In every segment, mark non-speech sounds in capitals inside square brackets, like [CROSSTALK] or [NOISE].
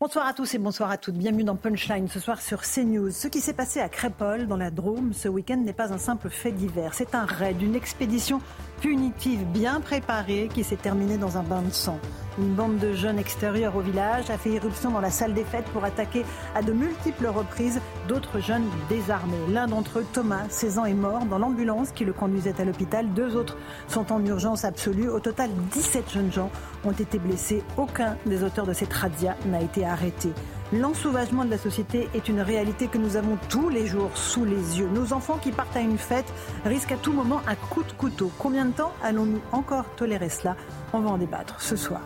Bonsoir à tous et bonsoir à toutes. Bienvenue dans Punchline ce soir sur CNews. Ce qui s'est passé à Crépole, dans la Drôme, ce week-end n'est pas un simple fait divers. C'est un raid, une expédition punitive bien préparée qui s'est terminée dans un bain de sang. Une bande de jeunes extérieurs au village a fait irruption dans la salle des fêtes pour attaquer à de multiples reprises d'autres jeunes désarmés. L'un d'entre eux, Thomas, 16 ans, est mort dans l'ambulance qui le conduisait à l'hôpital. Deux autres sont en urgence absolue. Au total, 17 jeunes gens ont été blessés. Aucun des auteurs de cette razzia n'a été arrêté. L'ensauvagement de la société est une réalité que nous avons tous les jours sous les yeux. Nos enfants qui partent à une fête risquent à tout moment un coup de couteau. Combien de temps allons-nous encore tolérer cela? On va en débattre ce soir.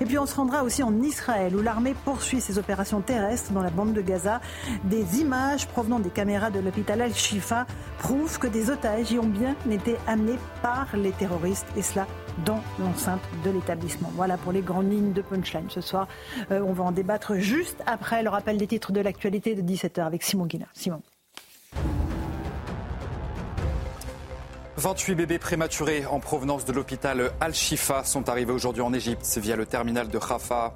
Et puis on se rendra aussi en Israël où l'armée poursuit ses opérations terrestres dans la bande de Gaza. Des images provenant des caméras de l'hôpital Al-Shifa prouvent que des otages y ont bien été amenés par les terroristes et cela dans l'enceinte de l'établissement. Voilà pour les grandes lignes de Punchline ce soir. Euh, on va en débattre juste après le rappel des titres de l'actualité de 17h avec Simon Guina. Simon. 28 bébés prématurés en provenance de l'hôpital Al-Shifa sont arrivés aujourd'hui en Égypte via le terminal de Rafah.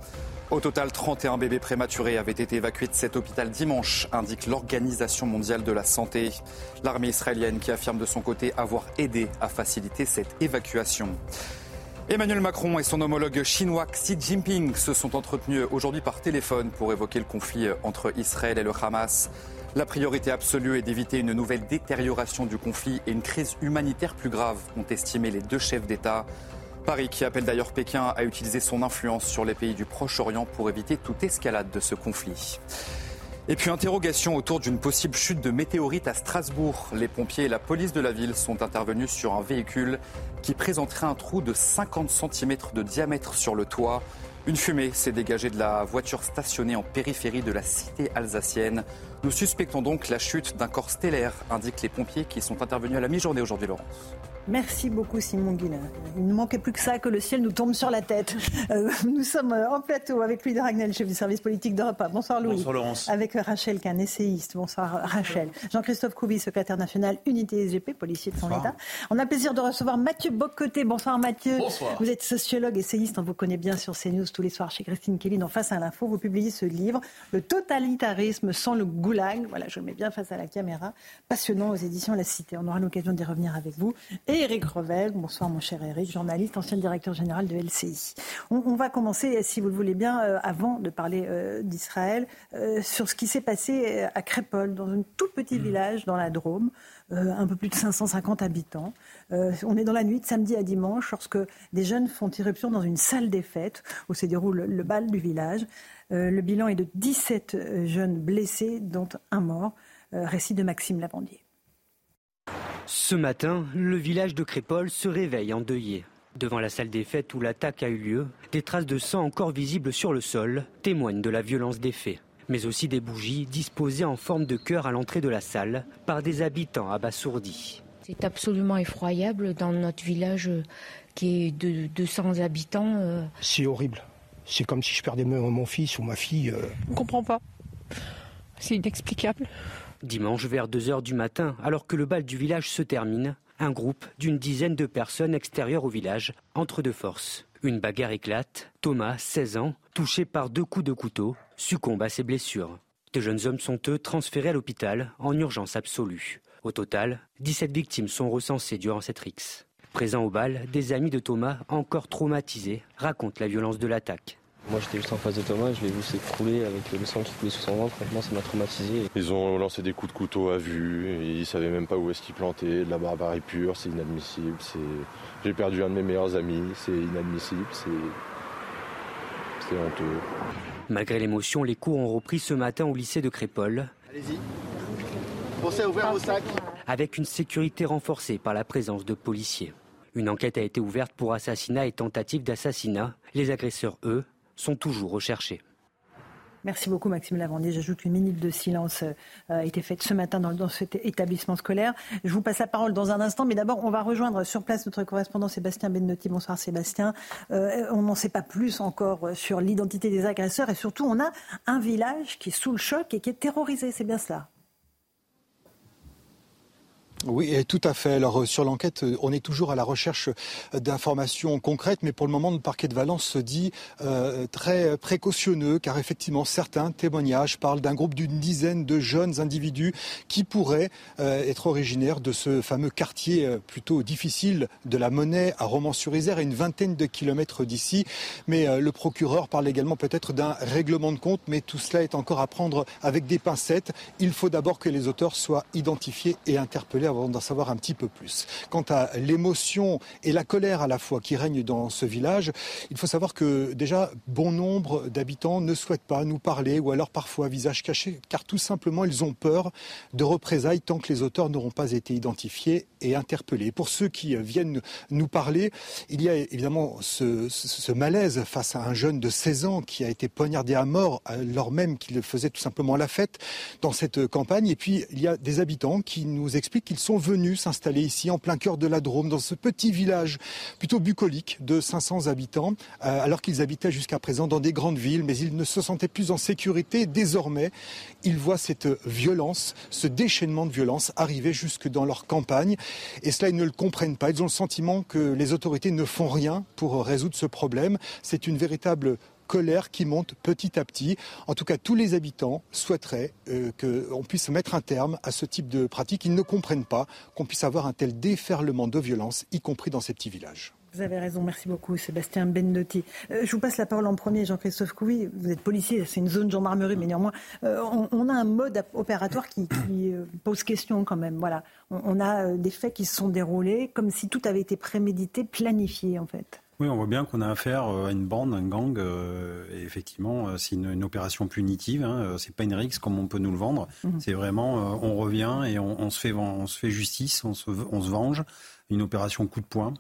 Au total, 31 bébés prématurés avaient été évacués de cet hôpital dimanche, indique l'Organisation mondiale de la santé. L'armée israélienne qui affirme de son côté avoir aidé à faciliter cette évacuation. Emmanuel Macron et son homologue chinois Xi Jinping se sont entretenus aujourd'hui par téléphone pour évoquer le conflit entre Israël et le Hamas. La priorité absolue est d'éviter une nouvelle détérioration du conflit et une crise humanitaire plus grave, ont estimé les deux chefs d'État. Paris qui appelle d'ailleurs Pékin à utiliser son influence sur les pays du Proche-Orient pour éviter toute escalade de ce conflit. Et puis interrogation autour d'une possible chute de météorite à Strasbourg. Les pompiers et la police de la ville sont intervenus sur un véhicule qui présenterait un trou de 50 cm de diamètre sur le toit. Une fumée s'est dégagée de la voiture stationnée en périphérie de la cité alsacienne. Nous suspectons donc la chute d'un corps stellaire, indiquent les pompiers qui sont intervenus à la mi-journée aujourd'hui, Laurence. Merci beaucoup Simon Guillain. Il ne manquait plus que ça, que le ciel nous tombe sur la tête. Euh, nous sommes en plateau avec Louis de Ragnel, chef du service politique d'Europe. Bonsoir Louis. Bonsoir Laurence. Avec Rachel Kahn, essayiste. Bonsoir Rachel. Jean-Christophe Couvi, secrétaire national Unité SGP, policier de son État. On a le plaisir de recevoir Mathieu Boccoté. Bonsoir Mathieu. Bonsoir. Vous êtes sociologue, essayiste. On vous connaît bien sur CNews tous les soirs chez Christine Kelly dans Face à l'info. Vous publiez ce livre, Le totalitarisme sans le goulag. Voilà, je le mets bien face à la caméra. Passionnant aux éditions La Cité. On aura l'occasion d'y revenir avec vous. Et Eric Revel, bonsoir mon cher Eric, journaliste, ancien directeur général de LCI. On, va commencer, si vous le voulez bien, euh, avant de parler euh, d'Israël, euh, sur ce qui s'est passé à Crépole, dans un tout petit mmh. village dans la Drôme. un peu plus de 550 habitants. on est dans la nuit de samedi à dimanche lorsque des jeunes font irruption dans une salle des fêtes où se déroule le bal du village. le bilan est de 17 jeunes blessés, dont un mort. récit de Maxime Lavandier. Ce matin, le village de Crépole se réveille endeuillé. Devant la salle des fêtes où l'attaque a eu lieu, des traces de sang encore visibles sur le sol témoignent de la violence des faits, mais aussi des bougies disposées en forme de cœur à l'entrée de la salle par des habitants abasourdis. C'est absolument effroyable dans notre village qui est de 200 habitants. Euh. C'est horrible. C'est comme si je perdais mon fils ou ma fille. Euh. On ne comprend pas. C'est inexplicable. Dimanche vers 2h du matin, alors que le bal du village se termine, un groupe d'une dizaine de personnes extérieures au village entre deux forces. Une bagarre éclate. Thomas, 16 ans, touché par deux coups de couteau, succombe à ses blessures. De jeunes hommes sont eux transférés à l'hôpital en urgence absolue. Au total, 17 victimes sont recensées durant cette rixe. Présents au bal, des amis de Thomas, encore traumatisés, racontent la violence de l'attaque. Moi j'étais juste en face de Thomas, je l'ai vu s'écrouler avec le sang qui coulait sous son ventre, franchement ça m'a traumatisé. Ils ont lancé des coups de couteau à vue, et ils savaient même pas où est-ce qu'ils plantaient, de la barbarie pure, c'est inadmissible. J'ai perdu un de mes meilleurs amis, c'est inadmissible, c'est honteux. Malgré l'émotion, les cours ont repris ce matin au lycée de Crépole. Allez-y. Pensez à ouvrir vos sacs. Avec une sécurité renforcée par la présence de policiers. Une enquête a été ouverte pour assassinat et tentative d'assassinat. Les agresseurs, eux, sont toujours recherchés. Merci beaucoup Maxime Lavandier. J'ajoute qu'une minute de silence euh, a été faite ce matin dans, cet établissement scolaire. Je vous passe la parole dans un instant, mais d'abord on va rejoindre sur place notre correspondant Sébastien Bennotti. Bonsoir Sébastien. Euh, on n'en sait pas plus encore sur l'identité des agresseurs et surtout on a un village qui est sous le choc et qui est terrorisé. C'est bien cela oui, tout à fait. Alors euh, sur l'enquête, euh, on est toujours à la recherche euh, d'informations concrètes, mais pour le moment, le parquet de Valence se dit très précautionneux, car effectivement, certains témoignages parlent d'un groupe d'une dizaine de jeunes individus qui pourraient être originaires de ce fameux quartier plutôt difficile de la Monnaie à Romans-sur-Isère, à une vingtaine de kilomètres d'ici. Mais le procureur parle également peut-être d'un règlement de compte, mais tout cela est encore à prendre avec des pincettes. Il faut d'abord que les auteurs soient identifiés et interpellés avant d'en savoir un petit peu plus. Quant à l'émotion et la colère à la fois qui règnent dans ce village, il faut savoir que déjà bon nombre d'habitants ne souhaitent pas nous parler ou alors parfois visage caché car tout simplement ils ont peur de représailles tant que les auteurs n'auront pas été identifiés et interpellés. Pour ceux qui viennent nous parler, il y a évidemment ce, malaise face à un jeune de 16 ans qui a été poignardé à mort alors même qu'il faisait tout simplement la fête dans cette campagne. Et puis il y a des habitants qui nous expliquent qu'ils sont venus s'installer ici en plein cœur de la Drôme, dans ce petit village plutôt bucolique de 500 habitants, euh, alors qu'ils habitaient jusqu'à présent dans des grandes villes, mais ils ne se sentaient plus en sécurité. Désormais, ils voient cette violence, ce déchaînement de violence arriver jusque dans leur campagne. Et cela, ils ne le comprennent pas. Ils ont le sentiment que les autorités ne font rien pour résoudre ce problème. C'est une véritable colère qui monte petit à petit. En tout cas, tous les habitants souhaiteraient euh, qu'on puisse mettre un terme à ce type de pratique. Ils ne comprennent pas qu'on puisse avoir un tel déferlement de violence, y compris dans ces petits villages. Vous avez raison, merci beaucoup Sébastien Bendotti. Euh, je vous passe la parole en premier, Jean-Christophe Couvi. Vous êtes policier, c'est une zone gendarmerie, mais néanmoins, euh, on, a un mode opératoire qui, pose question quand même. Voilà, on, on a des faits qui se sont déroulés comme si tout avait été prémédité, planifié en fait. Oui, on voit bien qu'on a affaire euh, à une bande, un gang, euh, et effectivement, euh, c'est une, opération punitive. Hein, c'est pas une rixe comme on peut nous le vendre. Mhm. C'est vraiment, on revient et on, se fait, on se fait justice, on se, on se venge. Une opération coup de poing.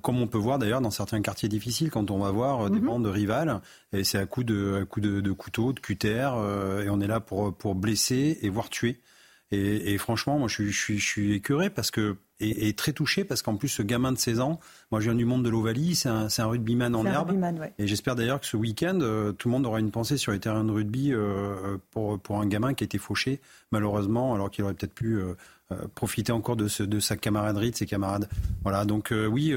Comme on peut voir d'ailleurs dans certains quartiers difficiles, quand on va voir des mhm. bandes rivales, et c'est à coup de, à coup de, de couteau, de cutter, et on est là pour, pour blesser et voir tuer. Et, et franchement, moi, je suis, je suis, je suis écœuré parce que et, très touché parce qu'en plus, ce gamin de 16 ans, moi je viens du monde de l'Ovalie, c'est un, un, rugbyman en herbe. Et j'espère d'ailleurs que ce week-end, euh, tout le monde aura une pensée sur les terrains de rugby euh, pour, pour un gamin qui a été fauché, malheureusement, alors qu'il aurait peut-être pu euh, profiter encore de, ce, de sa camaraderie, de ses camarades. Voilà, donc oui,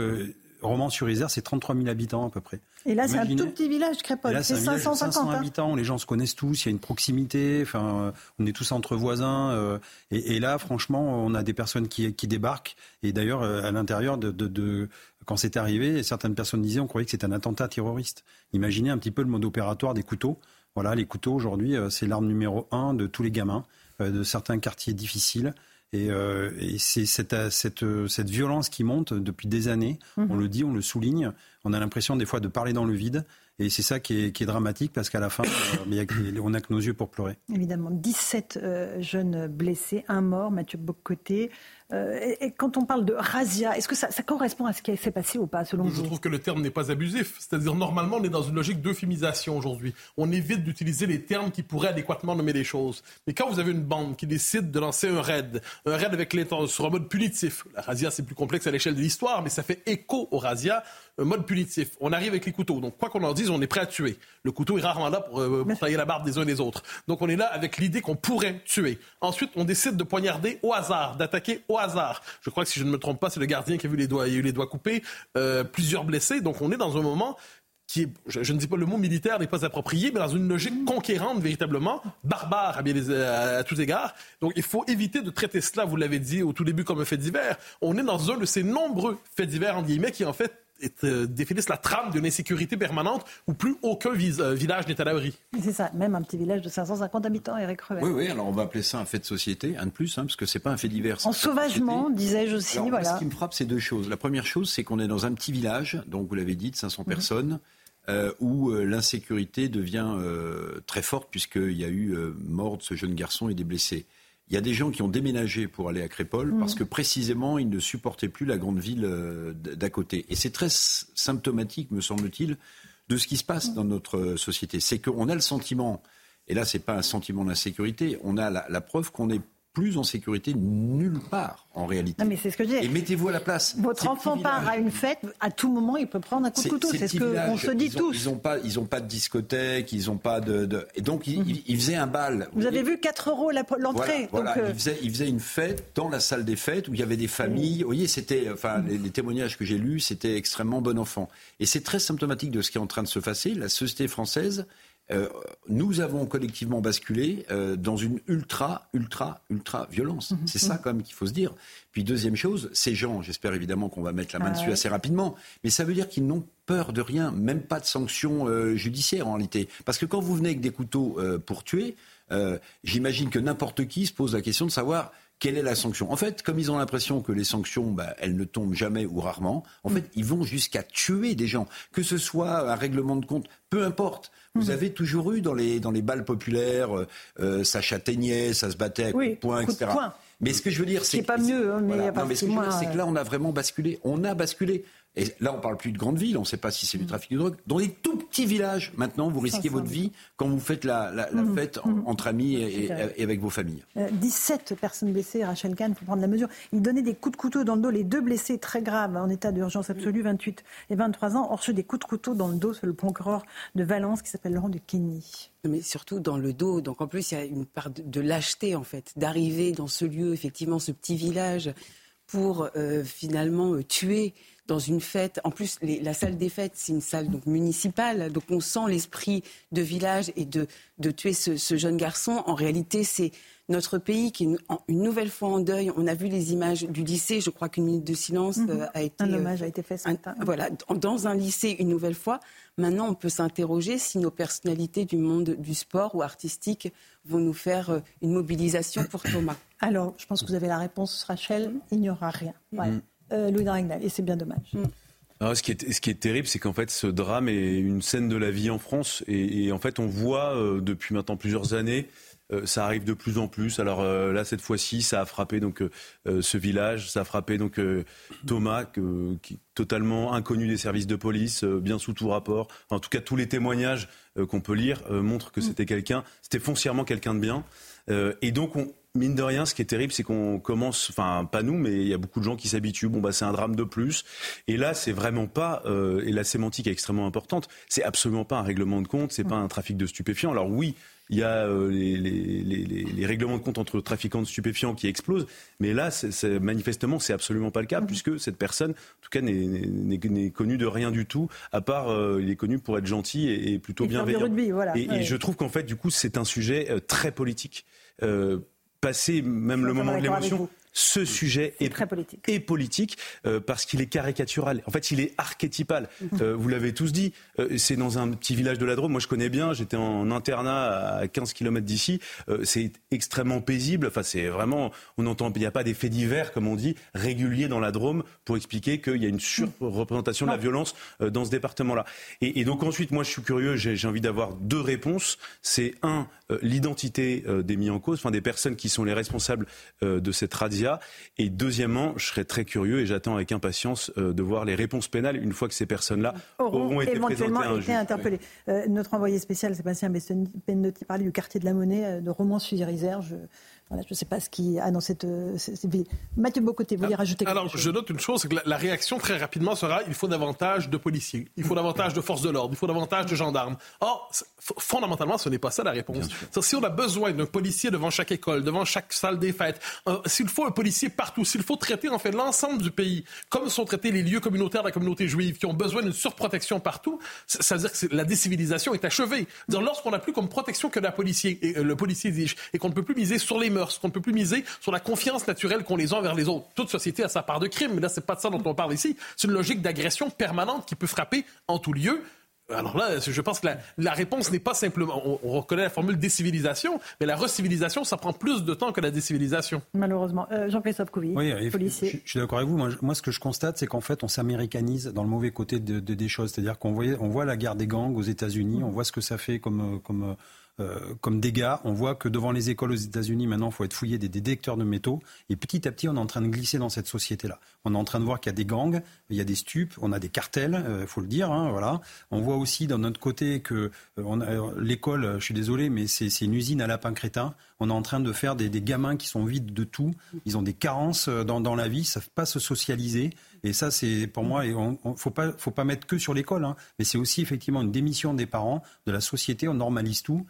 Romans-sur-Isère, c'est 33 000 habitants à peu près. Et là, c'est un tout petit village, Crépole. C'est 550 500 hein. habitants, les gens se connaissent tous, il y a une proximité, enfin, on est tous entre voisins. Euh, et, là, franchement, on a des personnes qui, débarquent. Et d'ailleurs, euh, à l'intérieur de, quand c'est arrivé, certaines personnes disaient, on croyait que c'était un attentat terroriste. Imaginez un petit peu le mode opératoire des couteaux. Voilà, les couteaux aujourd'hui, euh, c'est l'arme numéro un de tous les gamins de certains quartiers difficiles. Et, c'est cette, cette, violence qui monte depuis des années. Mhm. On le dit, on le souligne on a l'impression des fois de parler dans le vide. Et c'est ça qui est, dramatique parce qu'à la fin, euh, on n'a que nos yeux pour pleurer. Évidemment, 17 euh, jeunes blessés, un mort, Mathieu Bocoté. Euh, et, quand on parle de razzia, est-ce que ça, correspond à ce qui s'est passé ou pas, selon vous Je trouve que le terme n'est pas abusif. C'est-à-dire, normalement, on est dans une logique d'euphémisation aujourd'hui. On évite d'utiliser les termes qui pourraient adéquatement nommer les choses. Mais quand vous avez une bande qui décide de lancer un raid, un raid avec sur un mode punitif, la razzia, c'est plus complexe à l'échelle de l'histoire, mais ça fait écho au razzia, un mode punitif. On arrive avec les couteaux. Donc, quoi qu'on en dise, on est prêt à tuer. Le couteau est rarement là pour, euh, tailler la barbe des uns des autres. Donc, on est là avec l'idée qu'on pourrait tuer. Ensuite, on décide de poignarder au hasard, d'attaquer au hasard. Je crois que si je ne me trompe pas, c'est le gardien qui a vu les doigts, eu les doigts coupés, euh, plusieurs blessés. Donc on est dans un moment qui je, ne dis pas le mot militaire n'est pas approprié, mais dans une logique conquérante véritablement, barbare à, bien à, tous égards. Donc il faut éviter de traiter cela, vous l'avez dit au tout début, comme un fait divers. On est dans un de ces nombreux faits divers, en guillemets, qui en fait définissent la trame d'une insécurité permanente où plus aucun euh, village n'est à l'abri. C'est ça, même un petit village de 550 habitants, Eric Revel. Oui, oui, alors on va appeler ça un fait de société, un de plus, hein, parce que c'est pas un fait divers. En sauvagement, disais-je aussi. voilà. Ce qui me frappe, c'est deux choses. La première chose, c'est qu'on est dans un petit village, donc vous l'avez dit, de 500 mhm. personnes. Euh, où l'insécurité devient très forte puisqu'il y a eu mort de ce jeune garçon et des blessés. Il y a des gens qui ont déménagé pour aller à Crépole Mhm. parce que précisément ils ne supportaient plus la grande ville euh, d'à côté. Et c'est très symptomatique, me semble-t-il, de ce qui se passe dans notre euh, société. C'est qu'on a le sentiment, et là c'est pas un sentiment d'insécurité, on a la, la preuve qu'on est plus en sécurité nulle part en réalité. Non, mais c'est ce que je dis. Et mettez-vous à la place. Votre enfant part à une fête, à tout moment, il peut prendre un coup de couteau. ces C'est ce qu'on se dit ils ont- tous. Ils n'ont pas, ils ont pas de discothèque, ils n'ont pas de, de- Et donc, ils, ils faisaient un bal. Vous avez vu 4 euros Voilà, l'entrée. voilà. euh, Ils, faisaient, ils faisaient une fête dans la salle des fêtes où il y avait des familles. Vous voyez, c'était, enfin, les, les témoignages que j'ai lus, c'était extrêmement bon enfant. Et c'est très symptomatique de ce qui est en train de se passer. La société française, euh, nous avons collectivement basculé euh, dans une ultra, ultra, ultra violence. Mhm. C'est ça quand même qu'il faut se dire. Puis deuxième chose, ces gens, j'espère évidemment qu'on va mettre la main Ah dessus ouais. assez rapidement, mais ça veut dire qu'ils n'ont peur de rien, même pas de sanctions euh, judiciaires en réalité. Parce que quand vous venez avec des couteaux pour tuer, j'imagine que n'importe qui se pose la question de savoir quelle est la sanction? En fait, comme ils ont l'impression que les sanctions, bah, elles ne tombent jamais ou rarement, en fait, ils vont jusqu'à tuer des gens, que ce soit un règlement de compte, peu importe. Vous avez toujours eu dans les, dans les balles populaires, euh, euh, ça châtaignait, ça se battait à coups Oui, de poing, coup de etc. poing. Mais ce que je veux dire, c'est C'est pas mieux, hein, mais Voilà. parce Non, mais ce que que je veux dire, c'est que euh, là, on a vraiment basculé. On a basculé. Et là, on parle plus de grandes villes. On ne sait pas si c'est du trafic de drogue. Dans des tout petits villages, maintenant, vous risquez votre vie quand vous faites la, la- la Mhm. fête en- entre amis et, et- clair. et avec vos familles. Euh, 17 personnes blessées, Rachel Kahn, faut prendre la mesure. Il donnait des coups de couteau dans le dos, les deux blessés très graves, en état d'urgence absolue, 28 et 23 ans, ont reçu des coups de couteau dans le dos, c'est le procureur de Valence qui s'appelle Laurent de Kenny. Mais surtout dans le dos. Donc en plus, il y a une part de, de lâcheté, en fait, d'arriver dans ce lieu, effectivement, ce petit village, pour euh, finalement euh, tuer dans une fête. En plus, les- la salle des fêtes, c'est une salle donc municipale. Donc on sent l'esprit de village et de, de tuer ce, ce jeune garçon. En réalité, c'est notre pays qui est une, en- une nouvelle fois en deuil. On a vu les images du lycée. Je crois qu'une minute de silence Mhm. euh, a été. Un euh, hommage a été fait ce un- matin. voilà, dans- un lycée une nouvelle fois. Maintenant, on peut s'interroger si nos personnalités du monde du sport ou artistique vont nous faire euh, une mobilisation pour Thomas. Alors, je pense que vous avez la réponse, Rachel, il n'y aura rien. Voilà. Mm. Euh, Louis Dragnel, et c'est bien dommage. Alors, ce, qui est, ce qui est terrible, c'est qu'en fait, ce drame est une scène de la vie en France. Et, et en fait, on voit euh, depuis maintenant plusieurs années, euh, ça arrive de plus en plus. Alors euh, là, cette fois-ci, ça a frappé donc euh, ce village, ça a frappé donc euh, Thomas, qui est totalement inconnu des services de police, euh, bien sous tout rapport. Enfin, en tout cas, tous les témoignages euh, qu'on peut lire euh, montrent que c'était quelqu'un, c'était foncièrement quelqu'un de bien. Euh, et donc, on, mine de rien, ce qui est terrible, c'est qu'on commence, enfin pas nous, mais il y a beaucoup de gens qui s'habituent. Bon bah c'est un drame de plus. Et là, c'est vraiment pas. euh, et la sémantique est extrêmement importante. C'est absolument pas un règlement de compte. C'est pas un trafic de stupéfiants. Alors oui. Il y a euh, les, les- les- les- règlements de compte entre trafiquants de stupéfiants qui explosent, mais là, c'est- c'est- manifestement, c'est absolument pas le cas, puisque cette personne, en tout cas, n'est- connue de rien du tout, à part, euh, il est connu pour être gentil et, et plutôt bienveillant. rugby, voilà. Et, je trouve qu'en fait, du coup, c'est un sujet euh, très politique. Euh, passé même le moment de l'émotion. Ce sujet est, très politique. euh, parce qu'il est caricatural. En fait, il est archétypal. [LAUGHS] Euh, vous l'avez tous dit. euh, c'est dans un petit village de la Drôme. Moi, je connais bien. J'étais en internat à 15 km d'ici. C'est extrêmement paisible. Enfin, c'est vraiment. On entend. Il n'y a pas des faits divers, comme on dit, réguliers dans la Drôme pour expliquer qu'il y a une surreprésentation de la violence dans ce département-là. Et, et donc ensuite, moi, je suis curieux. J'ai envie d'avoir deux réponses. C'est un l'identité des mis en cause, enfin des personnes qui sont les responsables de cette Et deuxièmement, je serais très curieux et j'attends avec impatience euh, de voir les réponses pénales une fois que ces personnes-là auront, auront été présentées éventuellement un été juge. interpellés. Euh, notre envoyé spécial, Sébastien Pennotti, parlait du quartier de la Monnaie, euh, de Romans-sur-Isère. Je ne sais pas ce qui a dans cette, euh, ville. Mathieu Bocoté, vous voulez rajouter quelque Alors, chose? je note une chose, c'est que la, la réaction très rapidement sera il faut davantage de policiers, il faut davantage de forces de l'ordre, il faut davantage de gendarmes. Or, fondamentalement, ce n'est pas ça la réponse. Si on a besoin d'un policier devant chaque école, devant chaque salle des fêtes, euh, s'il faut un policier partout, s'il faut traiter en fait l'ensemble du pays, comme sont traités les lieux communautaires de la communauté juive, qui ont besoin d'une surprotection partout, ça veut dire que la décivilisation est achevée. Lorsqu'on n'a plus comme protection que la policier, et, euh, le policier exige, et qu'on ne peut plus miser sur les mœurs, qu'on ne peut plus miser sur la confiance naturelle qu'ont les uns vers les autres. Toute société a sa part de crime, mais là, c'est pas de ça dont on parle ici. C'est une logique d'agression permanente qui peut frapper en tout lieu. Alors là, je pense que la, la réponse n'est pas simplement. On, on reconnaît la formule décivilisation, mais la recivilisation, ça prend plus de temps que la décivilisation. Malheureusement. Euh, Jean-Christophe Couvi, Oui, et- policier. Je, je suis d'accord avec vous. Moi, je- moi, ce que je constate, c'est qu'en fait, on s'américanise dans le mauvais côté de, de- des choses. C'est-à-dire qu'on voit, on voit la guerre des gangs aux États-Unis, on voit ce que ça fait comme, euh, comme, euh, comme dégâts. On voit que devant les écoles aux États-Unis, maintenant, il faut être fouillé des, détecteurs de métaux. Et petit à petit, on est en train de glisser dans cette société-là. On est en train de voir qu'il y a des gangs, il y a des stupes, on a des cartels, il faut le dire. Hein, voilà. On voit aussi d'un autre côté que l'école, je suis désolé, mais c'est une usine à lapin crétin. On est en train de faire des, gamins qui sont vides de tout. Ils ont des carences dans, la vie, ils savent pas se socialiser. Et ça, c'est pour moi, il ne faut pas, faut pas mettre que sur l'école, hein, mais c'est aussi effectivement une démission des parents, de la société, on normalise tout.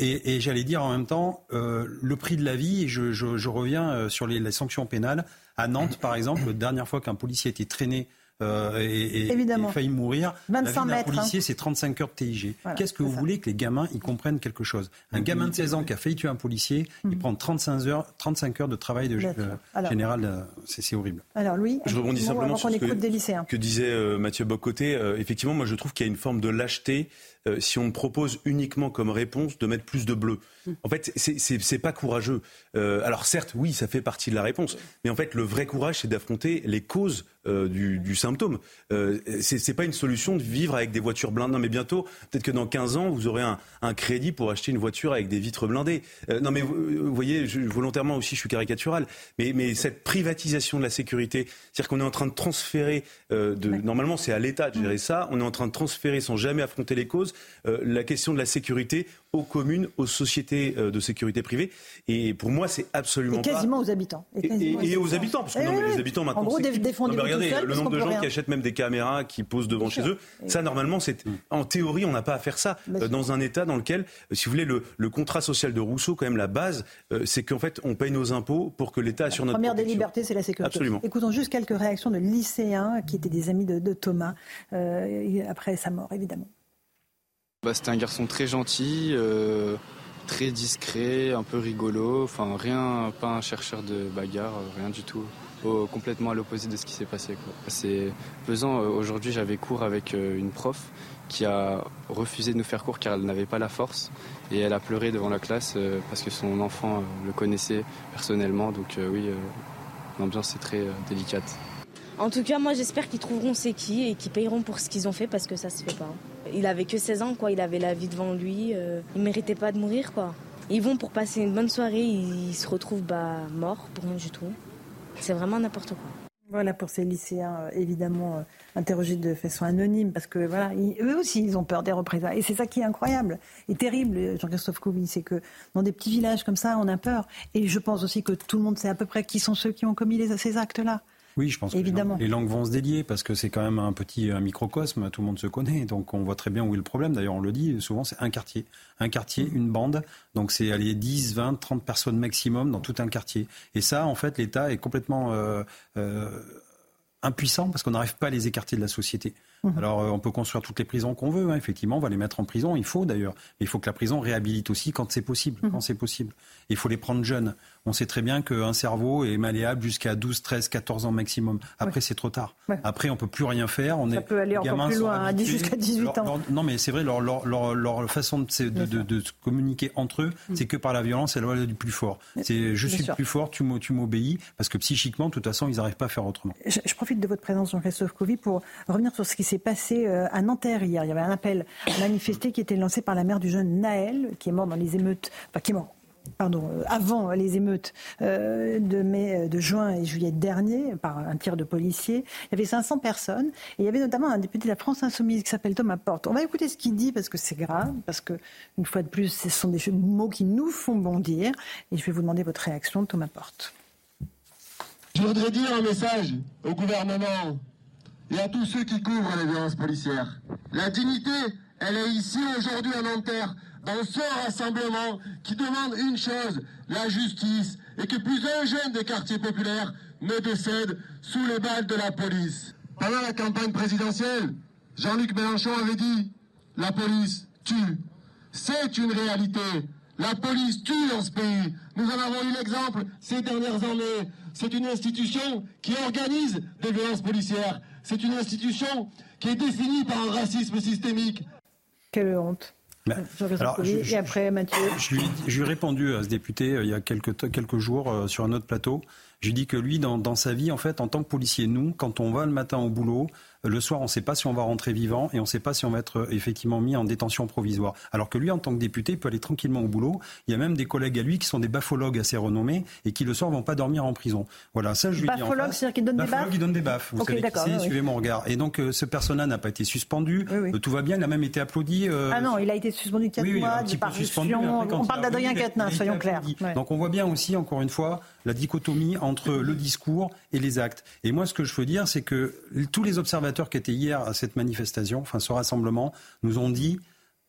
Et, j'allais dire en même temps, euh, le prix de la vie, et je, reviens euh, sur les, les, sanctions pénales. À Nantes, par exemple, la dernière fois qu'un policier a été traîné euh, et, et, failli mourir. 25 la vie d'un policier, hein. c'est 35 heures de TIG. Qu'est-ce que vous voulez que les gamins y comprennent quelque chose? Un gamin de 16 ans qui a failli tuer un policier, il mhm. prend 35 heures, 35 heures de travail de euh, général. Euh, c'est horrible. Alors Louis, je rebondis simplement sur ce que, que, disait Mathieu Bocoté. effectivement, moi je trouve qu'il y a une forme de lâcheté si on propose uniquement comme réponse de mettre plus de bleu. Mm. En fait, c'est pas courageux. alors certes, oui, ça fait partie de la réponse, mais en fait, le vrai courage, c'est d'affronter les causes euh, du, symptôme. Euh, c'est pas une solution de vivre avec des voitures blindées. Non, mais bientôt, peut-être que dans 15 ans, vous aurez un, crédit pour acheter une voiture avec des vitres blindées. Euh, non, mais vous, voyez, volontairement aussi, je suis caricatural, mais, mais cette privatisation de la sécurité, c'est-à-dire qu'on est en train de transférer, de, normalement c'est à l'État de gérer mm. ça, on est en train de transférer sans jamais affronter les causes la question de la sécurité aux communes, aux sociétés de sécurité privée. Et pour moi, c'est absolument et quasiment aux habitants. Et, aux habitants, parce que eh les habitants maintenant. En gros, défendez le nombre de gens qui achètent même des caméras, qui posent devant chez eux, ça normalement, c'est en théorie, on n'a pas à faire ça euh, dans un État dans lequel, euh, si vous voulez, le, contrat social de Rousseau, quand même, la base, euh, c'est qu'en fait, on paye nos impôts pour que l'État assure notre. La première des libertés, c'est la sécurité. Absolument. Écoutons juste quelques réactions de lycéens qui étaient des amis de, Thomas après sa mort, évidemment. Bah, c'était un garçon très gentil, très discret, un peu rigolo, enfin rien, pas un chercheur de bagarre, rien du tout complètement à l'opposé de ce qui s'est passé. C'est pesant. Euh, aujourd'hui, j'avais cours avec euh, une prof qui a refusé de nous faire cours car elle n'avait pas la force et elle a pleuré devant la classe euh, parce que son enfant le connaissait personnellement. Donc oui, l'ambiance est très délicate. En tout cas, moi j'espère qu'ils trouveront c'est qui et qu'ils payeront pour ce qu'ils ont fait parce que ça se fait pas. Il avait que 16 ans, quoi. Il avait la vie devant lui. il méritait pas de mourir, quoi. Ils vont pour passer une bonne soirée, ils se retrouvent bah, morts pour rien du tout. C'est vraiment n'importe quoi. Voilà pour ces lycéens, euh, évidemment, euh, interrogés de façon anonyme, parce que voilà, eux aussi, ils ont peur des représailles. Et c'est ça qui est incroyable et terrible, Jean-Christophe Couvi, c'est que dans des petits villages comme ça, on a peur. Et je pense aussi que tout le monde sait à peu près qui sont ceux qui ont commis ces actes-là. Oui, je pense Évidemment. que les langues vont se délier parce que c'est quand même un petit microcosme, tout le monde se connaît, donc on voit très bien où est le problème. D'ailleurs, on le dit souvent, c'est un quartier. Un quartier, mm. une bande, donc c'est aller 10, 20, 30 personnes maximum dans tout un quartier. Et ça, en fait, l'État est complètement euh, euh, impuissant parce qu'on n'arrive pas à les écarter de la société. Mhm. Alors, euh, on peut construire toutes les prisons qu'on veut, hein, effectivement, on va les mettre en prison, il faut d'ailleurs. Mais il faut que la prison réhabilite aussi quand c'est possible. Mhm. Quand c'est possible. Il faut les prendre jeunes. On sait très bien qu'un cerveau est malléable jusqu'à 12, 13, 14 ans maximum. Après, c'est trop tard. Après, on peut plus rien faire. On Ça peut aller encore plus loin, jusqu'à 18 ans. non, mais c'est vrai, leur, leur, façon de, de, communiquer entre eux, mhm. c'est que par la violence et la loi du plus fort. C'est je suis le plus fort, tu m'obéis, parce que psychiquement, de toute façon, ils n'arrivent pas à faire autrement. Je, je profite de votre présence, Jean-Christophe Covy, pour revenir sur ce qui s'est passé euh, à Nanterre hier. Il y avait un appel à manifester qui était lancé par la mère du jeune Naël, qui est mort dans les émeutes, enfin qui est mort pardon, euh, avant les émeutes euh, de mai, de juin et juillet dernier, par un tir de policiers. Il y avait 500 personnes et il y avait notamment un député de la France Insoumise qui s'appelle Thomas Porte. On va écouter ce qu'il dit parce que c'est grave, parce que une fois de plus, ce sont des mots qui nous font bondir. Et je vais vous demander votre réaction, Thomas Porte. Je voudrais dire un message au gouvernement et à tous ceux qui couvrent les violences policières. La dignité, elle est ici aujourd'hui à Nanterre, dans ce rassemblement qui demande une chose, la justice, et que plus un jeune des quartiers populaires ne décède sous les balles de la police. Pendant la campagne présidentielle, Jean-Luc Mélenchon avait dit La police tue. C'est une réalité. La police tue dans ce pays. Nous en avons eu l'exemple ces dernières années. C'est une institution qui organise des violences policières. C'est une institution qui est définie par un racisme systémique. Quelle honte. Alors, je, et après, Mathieu. Je lui, ai répondu à ce député euh, il y a quelques, quelques jours euh, sur un autre plateau. Je dis que lui, dans, dans sa vie, en fait, en tant que policier, nous, quand on va le matin au boulot, le soir, on ne sait pas si on va rentrer vivant et on ne sait pas si on va être euh, effectivement mis en détention provisoire. Alors que lui, en tant que député, il peut aller tranquillement au boulot. Il y a même des collègues à lui qui sont des baphologues assez renommés et qui le soir vont pas dormir en prison. Voilà, ça je lui dis. Bafologue, c'est-à-dire qu'il donne des baffes. qui donne des baffes. Vous Ok, savez qui oui, suivez mon regard. Et donc euh, ce personnage n'a pas été suspendu. Euh, tout va bien, il a même été applaudi. euh, Ah non, il a été suspendu 4 oui, oui, mois de peu suspendu. après, On il parle d'Adrien il Quatennens, il soyons clairs. Ouais. Donc on voit bien aussi, encore une fois, la dichotomie entre le discours et les actes. Et moi, ce que je veux dire, c'est que tous les observateurs qui étaient hier à cette manifestation, enfin ce rassemblement, nous ont dit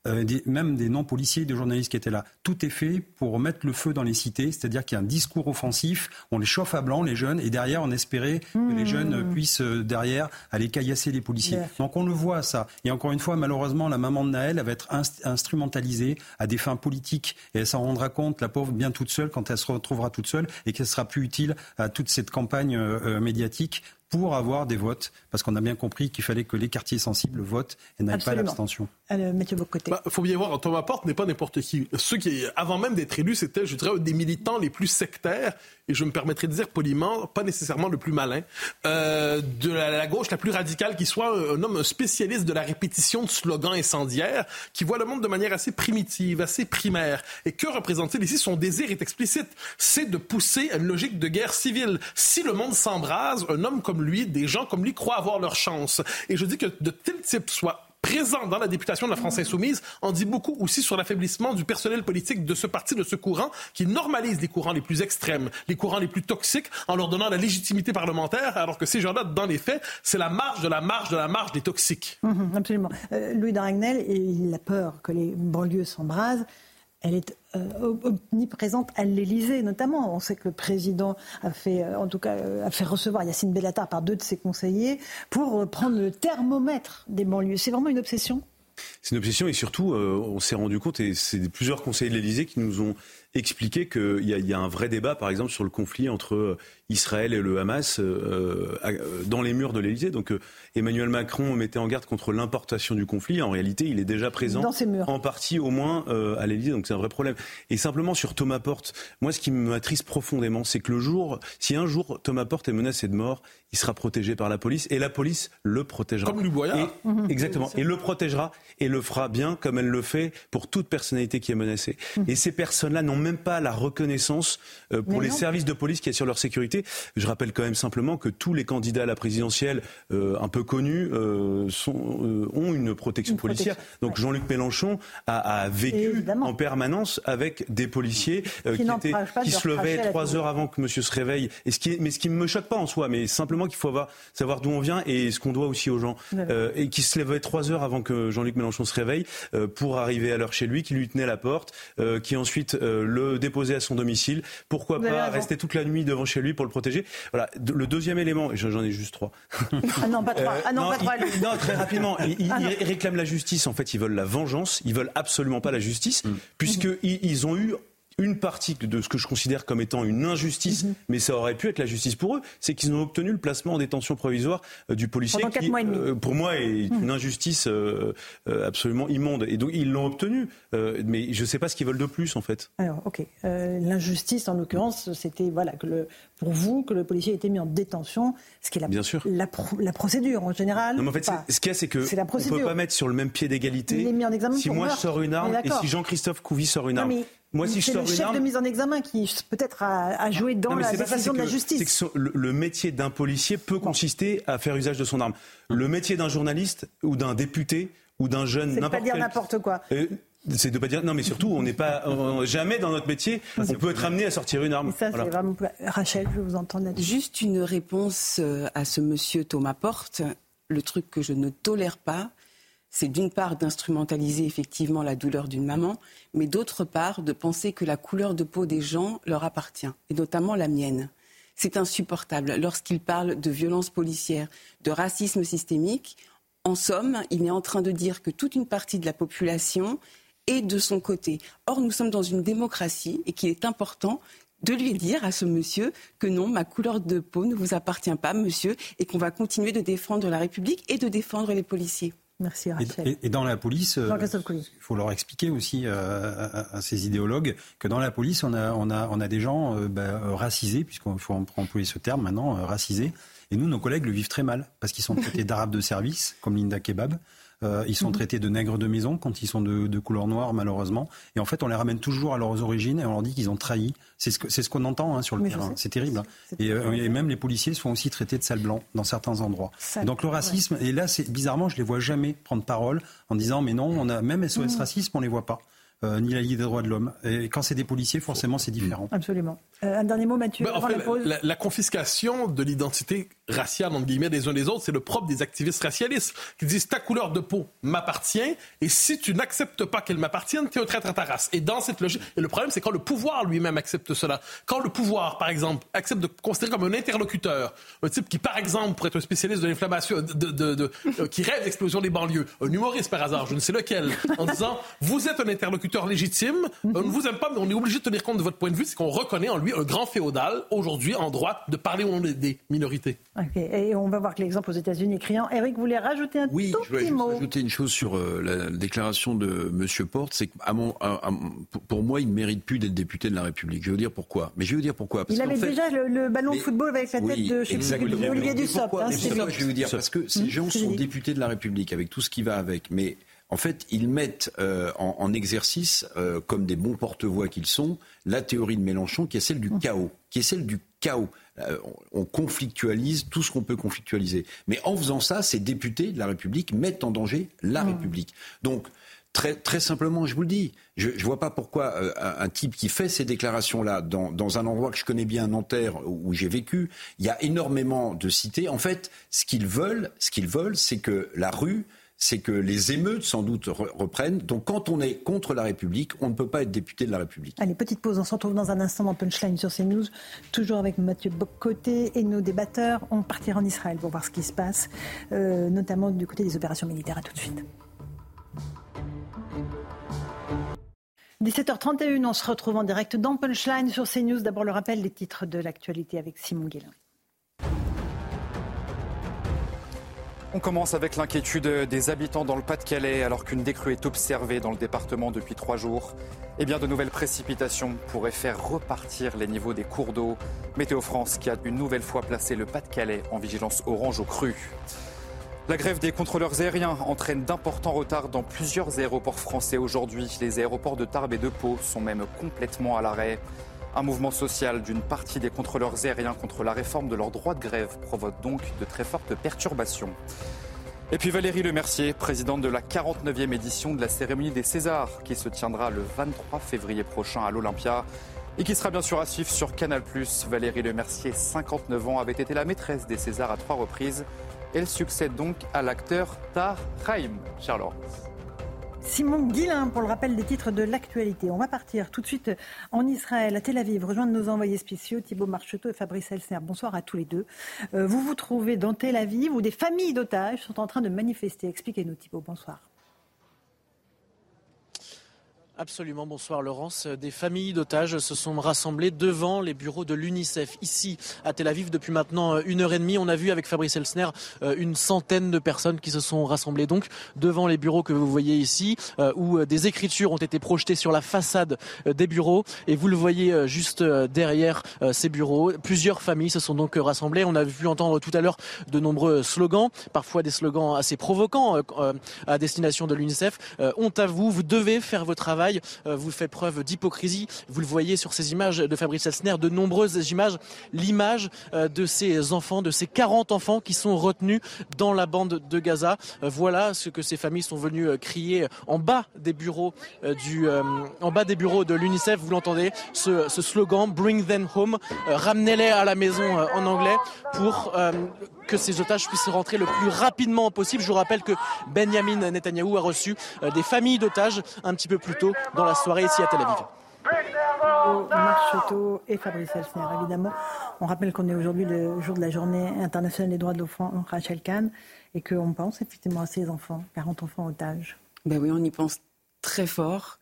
euh, des- même des non-policiers, des journalistes qui étaient là. Tout est fait pour mettre le feu dans les cités, c'est-à-dire qu'il y a un discours offensif, on les chauffe à blanc, les jeunes, et derrière, on espérait que les jeunes euh, puissent, euh, derrière, aller caillasser les policiers. Donc on le voit, ça. Et encore une fois, malheureusement, la maman de Naël, elle va être inst- instrumentalisée à des fins politiques, et elle s'en rendra compte, la pauvre, bien toute seule, quand elle se retrouvera toute seule, et qu'elle sera plus utile à toute cette campagne euh, médiatique pour avoir des votes, parce qu'on a bien compris qu'il fallait que les quartiers sensibles votent et n'aillent pas à l'abstention. Euh, Mathieu Bocoté. Il faut bien voir, Thomas Porte n'est pas n'importe qui. Ceux qui, avant même d'être élu, c'était, je dirais, des militants les plus sectaires, et je me permettrai de dire poliment, pas nécessairement le plus malin, euh, de la, la gauche la plus radicale qui soit, un, un homme un spécialiste de la répétition de slogans incendiaires, qui voit le monde de manière assez primitive, assez primaire. Et que représente-t-il ici? Son désir est explicite, c'est de pousser à une logique de guerre civile. Si le monde s'embrase, un homme comme lui, des gens comme lui croient avoir leur chance. Et je dis que de tel type soit présent dans la députation de la France insoumise en dit beaucoup aussi sur l'affaiblissement du personnel politique de ce parti, de ce courant, qui normalise les courants les plus extrêmes, les courants les plus toxiques, en leur donnant la légitimité parlementaire, alors que ces gens-là, dans les faits, c'est la marge de la marge de la marge des toxiques. Mhm, absolument. Euh, Louis Dragnel, il a peur que les banlieues s'embrasent. Elle est euh, omniprésente à l'Élysée, notamment. On sait que le président a fait, euh, en tout cas, euh, recevoir Yacine Bellatar par deux de ses conseillers pour prendre le thermomètre des banlieues. C'est vraiment une obsession? C'est une obsession et surtout, on s'est rendu compte, et c'est plusieurs conseillers de l'Élysée qui nous ont expliqué qu'il y, y a un vrai débat, par exemple, sur le conflit entre Israël et le Hamas euh, à- euh, dans les murs de l'Élysée. Donc euh, Emmanuel Macron mettait en garde contre l'importation du conflit. En réalité, il est déjà présent Dans ces murs. en partie au moins euh, à l'Élysée, donc c'est un vrai problème. Et simplement sur Thomas Porte, moi ce qui m'attriste profondément, c'est que le jour, si un jour Thomas Porte est menacé de mort, il sera protégé par la police et la police le protégera. Comme. Et- Mhm. Exactement. Et le protégera et le fera bien comme elle le fait pour toute personnalité qui est menacée. Et ces personnes-là n'ont même pas la reconnaissance euh, pour Mhm. Mais les non. services de police qui assurent leur sécurité. Je rappelle quand même simplement que tous les candidats à la présidentielle euh, un peu connus euh, sont, euh, ont une protection Une policière. protection, Donc Jean-Luc Mélenchon a, a vécu en permanence avec des policiers Qui étaient- se levaient trois heures avant que monsieur se réveille. Et ce qui est, mais ce qui ne me choque pas en soi, mais simplement qu'il faut avoir, savoir d'où on vient et ce qu'on doit aussi aux gens. Voilà. Et qui se levait trois heures avant que Jean-Luc Mélenchon se réveille pour arriver à l'heure chez lui, qui lui tenait la porte, qui ensuite le déposait à son domicile. Pourquoi Vous pas rester toute la nuit devant chez lui pour le protéger Voilà. Le deuxième élément, j'en ai juste trois. Ah non, pas trois. Euh, ah non, pas trois. il- non, très rapidement. Ils, Ah ils réclament la justice. En fait, ils veulent la vengeance. Ils veulent absolument pas la justice, Mm. puisque ils, ils ont eu une partie de ce que je considère comme étant une injustice, Mm-hmm. mais ça aurait pu être la justice pour eux, c'est qu'ils ont obtenu le placement en détention provisoire euh, du policier Pendant qui, mois et demi. euh, pour moi, est une injustice euh, absolument immonde. Et donc, ils l'ont obtenu, euh, mais je ne sais pas ce qu'ils veulent de plus, en fait. Alors, ok. L'injustice, en l'occurrence, c'était voilà que le, pour vous que le policier ait été mis en détention, ce qui est la, Bien sûr. la, pro- la procédure en général. Non, mais en fait, ce qu'il y a, c'est que c'est la on procédure. peut pas mettre sur le même pied d'égalité. Il est mis en examen si moi je sors une arme et si Jean-Christophe Couvi sort une non, arme, mais moi si je c'est le chef arme, de mise en examen qui peut-être a, a joué dans Non, la c'est pas ça, décision de la justice. c'est que son- le, le métier d'un policier peut consister à faire usage de son arme. Le métier d'un journaliste ou d'un député ou d'un jeune, C'est de pas dire quel- n'importe quoi. Euh, c'est de pas dire non mais surtout on n'est pas [LAUGHS] on- jamais dans notre métier on peut être amené à sortir une arme. Ça, Voilà. c'est vraiment. Rachel, je vous entends là-dessus. Juste une réponse euh, à ce monsieur Thomas Porte. Le truc que je ne tolère pas, c'est d'une part d'instrumentaliser effectivement la douleur d'une maman, mais d'autre part de penser que la couleur de peau des gens leur appartient, et notamment la mienne. C'est insupportable lorsqu'il parle de violence policière, de racisme systémique. En somme, il est en train de dire que toute une partie de la population est de son côté. Or, nous sommes dans une démocratie et qu'il est important de lui dire à ce monsieur que non, ma couleur de peau ne vous appartient pas, monsieur, et qu'on va continuer de défendre la République et de défendre les policiers. Merci Rachel. Et, dans la police, euh, il faut leur expliquer aussi euh, à, ces idéologues que dans la police, on a, on a, on a des gens euh, bah, racisés, puisqu'on faut employer ce terme maintenant, racisés. Et nous, nos collègues le vivent très mal, parce qu'ils sont traités d'arabes de service, comme Linda Kebab. Euh, ils sont mhm. traités de nègres de maison quand ils sont de, couleur noire, malheureusement. Et en fait, on les ramène toujours à leurs origines et on leur dit qu'ils ont trahi. C'est ce qu'on entend hein, sur le terrain. C'est terrible. Hein. Euh, et, même les policiers sont aussi traités de sales blancs dans certains endroits. donc le racisme, et là, bizarrement, je les vois jamais prendre parole en disant mais non, on a même SOS mhm. racisme, on les voit pas. Euh, ni la Ligue des droits de l'homme. Et quand c'est des policiers, forcément, c'est différent. Absolument. un dernier mot, Mathieu. Ben, la, la, confiscation de l'identité raciale, entre guillemets, des uns des autres, c'est le propre des activistes racialistes qui disent ta couleur de peau m'appartient et si tu n'acceptes pas qu'elle m'appartienne, tu es un traître à ta race. Et dans cette logique, et le problème, c'est quand le pouvoir lui-même accepte cela. Quand le pouvoir, par exemple, accepte de considérer comme un interlocuteur un type qui, par exemple, pourrait être un spécialiste de l'inflammation, de, de, de, euh, qui rêve d'explosion des banlieues, un humoriste par hasard, je ne sais lequel, en disant vous êtes un interlocuteur légitime, on ne vous aime pas, mais on est obligé de tenir compte de votre point de vue, c'est qu'on reconnaît en lui un grand féodal aujourd'hui en droit de parler au nom des minorités. Et on va voir que l'exemple aux États-Unis est criant. Eric voulait rajouter un oui, tout je voulais petit mot. rajouter une chose sur euh, la déclaration de M. Porte, c'est que pour moi, il ne mérite plus d'être député de la République. Je veux dire pourquoi. Mais je veux dire pourquoi. il avait déjà le, ballon de football avec la tête de chez Olivier Dussopt. Hein, je veux dire parce que ces hum, gens sont députés de la République avec tout ce qui va avec. Mais en fait, ils mettent euh, en, exercice, euh, comme des bons porte-voix qu'ils sont, la théorie de Mélenchon, qui est celle du chaos, qui est celle du chaos. Euh, on conflictualise tout ce qu'on peut conflictualiser. Mais en faisant ça, ces députés de la République mettent en danger la mmh. République. Donc, Très, très, simplement, je vous le dis, je ne vois pas pourquoi euh, un type qui fait ces déclarations-là dans, dans, un endroit que je connais bien, Nanterre, où j'ai vécu, il y a énormément de cités. En fait, ce qu'ils veulent, ce qu'ils veulent, c'est que la rue c'est que les émeutes, sans doute, reprennent. Donc, quand on est contre la République, on ne peut pas être député de la République. Allez, petite pause. On se retrouve dans un instant dans Punchline sur CNews, toujours avec Mathieu Boccoté et nos débatteurs. On partira en Israël pour voir ce qui se passe, euh, notamment du côté des opérations militaires. À tout de suite. 17h31, on se retrouve en direct dans Punchline sur CNews. D'abord, le rappel des titres de l'actualité avec Simon Guillain. On commence avec l'inquiétude des habitants dans le Pas-de-Calais alors qu'une décrue est observée dans le département depuis trois jours. Eh bien, de nouvelles précipitations pourraient faire repartir les niveaux des cours d'eau. Météo France qui a une nouvelle fois placé le Pas-de-Calais en vigilance orange au cru. La grève des contrôleurs aériens entraîne d'importants retards dans plusieurs aéroports français aujourd'hui. Les aéroports de Tarbes et de Pau sont même complètement à l'arrêt. Un mouvement social d'une partie des contrôleurs aériens contre la réforme de leur droit de grève provoque donc de très fortes perturbations. Et puis Valérie Lemercier, présidente de la 49e édition de la cérémonie des Césars, qui se tiendra le 23 février prochain à l'Olympia et qui sera bien sûr à suivre sur Canal+. Valérie Lemercier, 59 ans, avait été la maîtresse des Césars à trois reprises. Elle succède donc à l'acteur Tar Chaim. Charlotte. Simon Guillain pour le rappel des titres de l'actualité. On va partir tout de suite en Israël, à Tel Aviv, rejoindre nos envoyés spéciaux Thibault Marcheteau et Fabrice Elsner. Bonsoir à tous les deux. Euh, vous vous trouvez dans Tel Aviv où des familles d'otages sont en train de manifester. Expliquez-nous Thibault, bonsoir. Absolument, bonsoir Laurence. Des familles d'otages se sont rassemblées devant les bureaux de l'UNICEF ici à Tel Aviv depuis maintenant euh, une heure et demie. On a vu avec Fabrice Elsner euh, une centaine de personnes qui se sont rassemblées donc devant les bureaux que vous voyez ici euh, où des écritures ont été projetées sur la façade des bureaux et vous le voyez juste derrière ces bureaux. Plusieurs familles se sont donc rassemblées. On a vu entendre tout à l'heure de nombreux slogans, parfois des slogans assez provocants à destination de l'UNICEF. Honte à vous, vous devez faire votre travail euh, vous fait preuve d'hypocrisie. Vous le voyez sur ces images de Fabrice Elsner, de nombreuses images. L'image euh, de ces enfants, de ces 40 enfants qui sont retenus dans la bande de Gaza. Euh, voilà ce que ces familles sont venues crier en bas des bureaux du, en bas des bureaux de l'UNICEF. Vous l'entendez, ce, ce, slogan Bring them home, ramenez-les à la maison en anglais pour que ces otages puissent rentrer le plus rapidement possible. Je vous rappelle que Benjamin Netanyahou a reçu des familles d'otages un petit peu plus tôt dans la soirée ici à Tel Aviv. Marcheteau et Fabrice Elsner, évidemment. On rappelle qu'on est aujourd'hui le jour de la journée internationale des droits de l'enfant, Rachel Kahn, et qu'on pense effectivement à ces enfants, 40 enfants otages. Ben oui, on y pense très fort.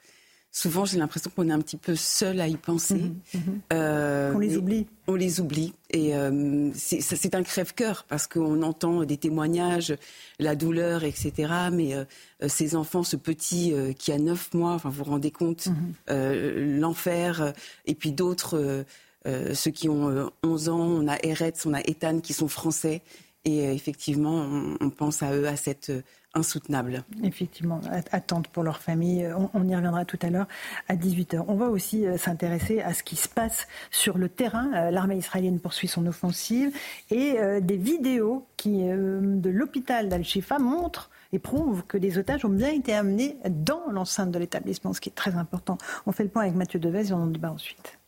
Souvent j'ai l'impression qu'on est un petit peu seul à y penser. Mhm, mhm. Euh, qu'on les oublie. On les oublie. Et euh, c'est un crève-cœur parce qu'on entend des témoignages, la douleur, etc. Mais euh, ces enfants, ce petit qui a 9 mois, enfin, vous vous rendez compte, mhm. l'enfer, et puis d'autres, ceux qui ont 11 ans, on a Eretz, on a Ethan qui sont français. Et effectivement, on, pense à eux, à cette insoutenable. Effectivement, attente pour leur famille. On, y reviendra tout à l'heure à 18h. On va aussi euh, s'intéresser à ce qui se passe sur le terrain. Euh, l'armée israélienne poursuit son offensive et euh, des vidéos qui, de l'hôpital d'Al-Shifa montrent et prouvent que les otages ont bien été amenés dans l'enceinte de l'établissement, ce qui est très important. On fait le point avec Mathieu Devez et on en débat ensuite.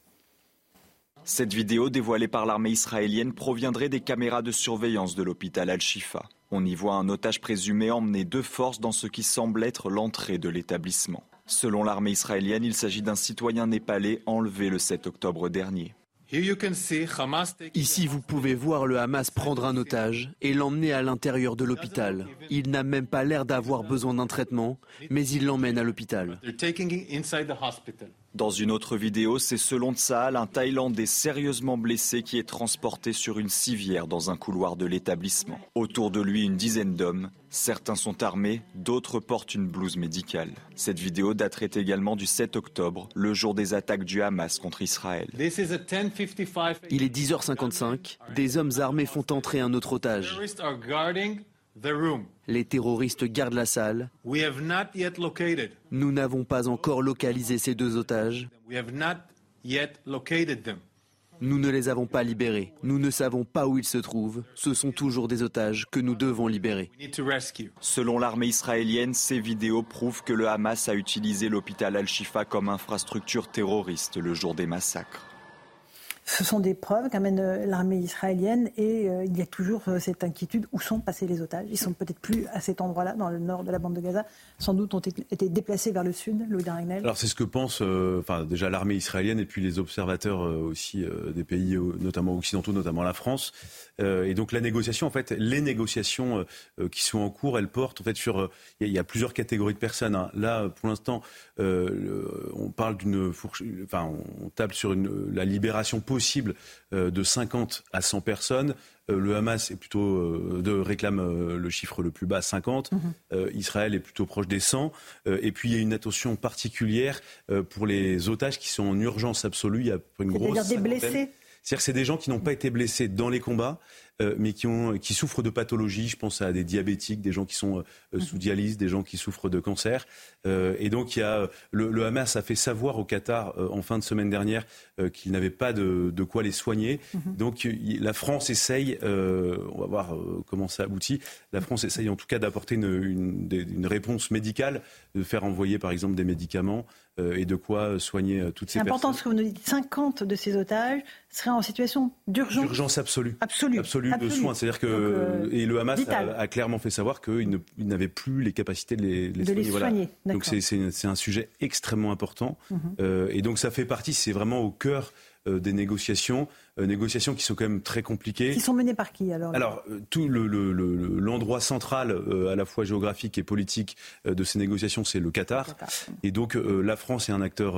Cette vidéo dévoilée par l'armée israélienne proviendrait des caméras de surveillance de l'hôpital Al-Shifa. On y voit un otage présumé emmener de force dans ce qui semble être l'entrée de l'établissement. Selon l'armée israélienne, il s'agit d'un citoyen népalais enlevé le 7 octobre dernier. Ici, vous pouvez voir le Hamas prendre un otage et l'emmener à l'intérieur de l'hôpital. Il n'a même pas l'air d'avoir besoin d'un traitement, mais il l'emmène à l'hôpital. Dans une autre vidéo, c'est selon Tsahal un Thaïlandais sérieusement blessé qui est transporté sur une civière dans un couloir de l'établissement. Autour de lui, une dizaine d'hommes. Certains sont armés, d'autres portent une blouse médicale. Cette vidéo daterait également du 7 octobre, le jour des attaques du Hamas contre Israël. Il est 10h55. Des hommes armés font entrer un autre otage. Les terroristes gardent la salle. Nous n'avons pas encore localisé ces deux otages. Nous ne les avons pas libérés. Nous ne savons pas où ils se trouvent. Ce sont toujours des otages que nous devons libérer. Selon l'armée israélienne, ces vidéos prouvent que le Hamas a utilisé l'hôpital Al-Shifa comme infrastructure terroriste le jour des massacres. Ce sont des preuves qu'amène euh, l'armée israélienne et euh, il y a toujours euh, cette inquiétude. Où sont passés les otages? Ils sont peut-être plus à cet endroit-là, dans le nord de la bande de Gaza. Sans doute ont été déplacés vers le sud, Louis Daragnel. Alors c'est ce que pense déjà l'armée israélienne et puis les observateurs aussi des pays, notamment occidentaux, notamment la France. et donc la négociation, en fait, les négociations qui sont en cours, elles portent en fait sur... Il y, a plusieurs catégories de personnes. Hein. Là, pour l'instant, on parle d'une... Enfin, on table sur une, la libération possible euh, de 50 à 100 personnes. Euh, le Hamas est plutôt euh, de, réclame le chiffre le plus bas, 50. Mhm. Israël est plutôt proche des 100. et puis il y a une attention particulière pour les otages qui sont en urgence absolue. Il y a une grosse. des blessés. C'est-à-dire que c'est des gens qui n'ont pas été blessés dans les combats, euh, mais qui, ont, qui souffrent de pathologies. Je pense à des diabétiques, des gens qui sont euh, sous mhm. dialyse, des gens qui souffrent de cancer. Euh, et donc, il y a, le, Hamas a fait savoir au Qatar en fin de semaine dernière qu'il n'avait pas de, de, quoi les soigner. Mhm. Donc, la France essaye, on va voir comment ça aboutit, la France essaye en tout cas d'apporter une, une, une réponse médicale, de faire envoyer par exemple des médicaments et de quoi soigner toutes ces personnes. C'est important ce que vous nous dites. 50 de ces otages seraient en situation d'urgence. D'urgence absolue. Absolue. Absolue de soins. C'est-à-dire que euh, et le Hamas a, clairement fait savoir qu'il n'avait plus les capacités de les, soigner. Donc c'est un sujet extrêmement important. Mhm. Euh, et donc ça fait partie, c'est vraiment au cœur euh, des négociations. Euh, négociations qui sont quand même très compliquées. Qui sont menées par qui alors Alors, euh, tout l'endroit le, central, euh, à la fois géographique et politique, de ces négociations, c'est le Qatar. Et donc, la France est un acteur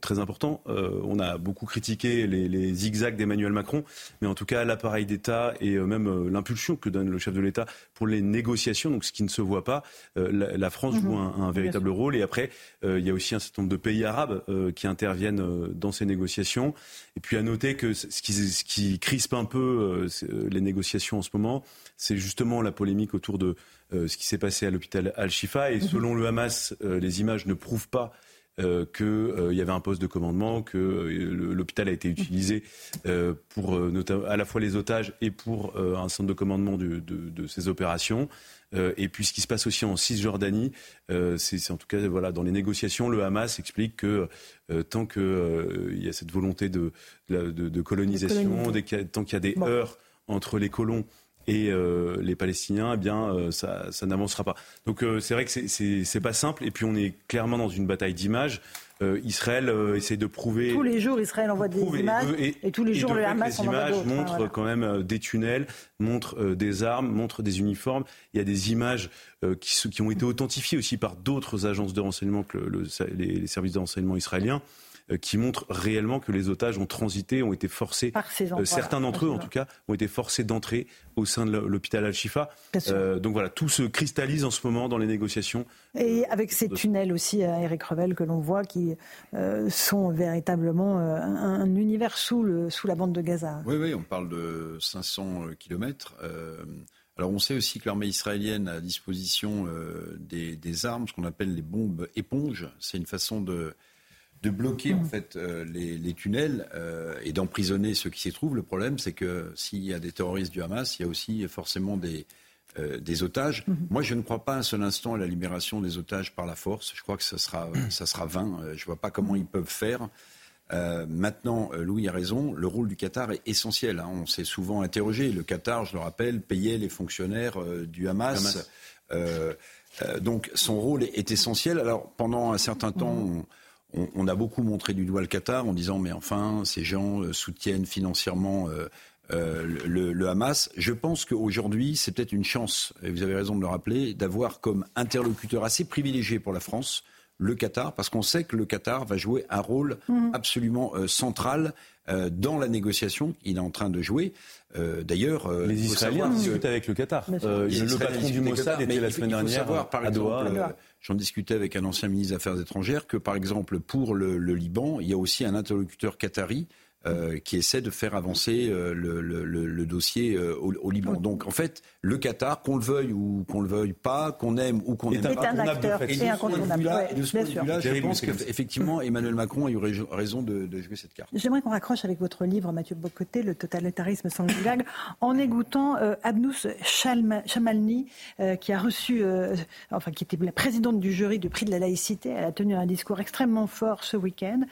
très important. on a beaucoup critiqué les, les zigzags d'Emmanuel Macron, mais en tout cas, l'appareil d'État et même l'impulsion que donne le chef de l'État pour les négociations, donc ce qui ne se voit pas, la, France joue mhm. un, un véritable rôle. Et après, il y a aussi un certain nombre de pays arabes qui interviennent dans ces négociations. Et puis à noter que ce qui, ce qui crispe un peu euh, euh, les négociations en ce moment, c'est justement la polémique autour de euh, ce qui s'est passé à l'hôpital Al-Shifa. Et mhm. selon le Hamas, les images ne prouvent pas qu'il y avait un poste de commandement, que l'hôpital a été utilisé pour à la fois les otages et pour un centre de commandement de, de ces opérations. Euh, et puis ce qui se passe aussi en Cisjordanie, euh, c'est en tout cas voilà dans les négociations, le Hamas explique que euh, tant qu'il y a cette volonté de, de, colonisation, tant qu'il y a des heurts entre les colons et euh, les Palestiniens, eh bien, euh, ça, ça n'avancera pas. Donc euh, c'est vrai que c'est pas simple. Et puis on est clairement dans une bataille d'images. Israël essaie de prouver. Tous les jours, Israël envoie des images et, tous les jours, le Hamas les images montrent quand même des tunnels, montrent des armes, montrent des uniformes. Il y a des images qui, qui, ont été authentifiées aussi par d'autres agences de renseignement que le, les, les services de renseignement israéliens. Euh, qui montrent réellement que les otages ont transité, ont été forcés, euh, certains d'entre eux en tout cas, ont été forcés d'entrer au sein de l'hôpital Al-Shifa. Euh, donc voilà, tout se cristallise en ce moment dans les négociations. Et avec ces tunnels aussi, Eric Revel, que l'on voit, qui sont véritablement un, univers sous, le, sous la bande de Gaza. Oui, oui, on parle de 500 kilomètres. Alors on sait aussi que l'armée israélienne a à disposition des, des, armes, ce qu'on appelle les bombes éponges. C'est une façon de de bloquer en mm. fait euh, les, tunnels euh, et d'emprisonner ceux qui s'y trouvent. Le problème, c'est que s'il y a des terroristes du Hamas, il y a aussi forcément des, euh, des otages. Mm-hmm. Moi, je ne crois pas un seul instant à la libération des otages par la force. Je crois que ça sera, ça sera vain. Je ne vois pas comment ils peuvent faire. maintenant, Louis a raison, le rôle du Qatar est essentiel. Hein. On s'est souvent interrogé. Le Qatar, je le rappelle, payait les fonctionnaires du Hamas. donc son rôle est, essentiel. Alors pendant un certain temps, on, a beaucoup montré du doigt le Qatar en disant mais enfin ces gens euh, soutiennent financièrement euh, euh, le, Hamas. Je pense qu'aujourd'hui c'est peut-être une chance, et vous avez raison de le rappeler, d'avoir comme interlocuteur assez privilégié pour la France le Qatar, parce qu'on sait que le Qatar va jouer un rôle mhm. absolument central dans la négociation qu'il est en train de jouer. D'ailleurs, les Israéliens discutent avec le Qatar. le patron du Mossad était la semaine dernière savoir, par à Doha. J'en discutais avec un ancien ministre des Affaires étrangères que, par exemple, pour le, Liban, il y a aussi un interlocuteur qatari euh, qui essaie de faire avancer euh, le, dossier euh, au, Liban. Donc en fait, le Qatar, qu'on le veuille ou qu'on le veuille pas, qu'on aime ou qu'on n'aime pas, est un acteur et incontournable. je pense qu'effectivement Emmanuel Macron a eu raison de, jouer cette carte. J'aimerais qu'on raccroche avec votre livre, Mathieu Bocoté, Le totalitarisme sans blague, en écoutant Abnous Chamalni, qui a reçu, enfin qui était la présidente du jury du prix de la laïcité. Elle a tenu un discours extrêmement fort ce week-end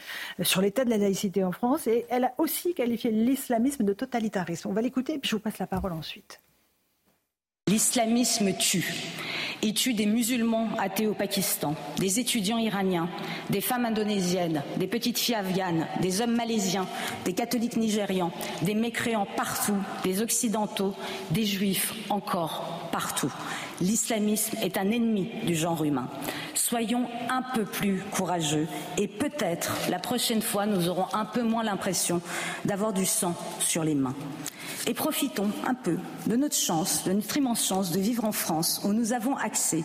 sur l'état de la laïcité en France et elle a aussi qualifié l'islamisme de totalitarisme. On va l'écouter et puis je vous passe la parole ensuite. L'islamisme tue. Il tue des musulmans athées au Pakistan, des étudiants iraniens, des femmes indonésiennes, des petites filles afghanes, des hommes malaisiens, des catholiques nigérians, des mécréants partout, des occidentaux, des juifs encore partout. L'islamisme est un ennemi du genre humain. Soyons un peu plus courageux et peut-être la prochaine fois nous aurons un peu moins l'impression d'avoir du sang sur les mains. Et profitons un peu de notre chance, de notre immense chance de vivre en France où nous avons accès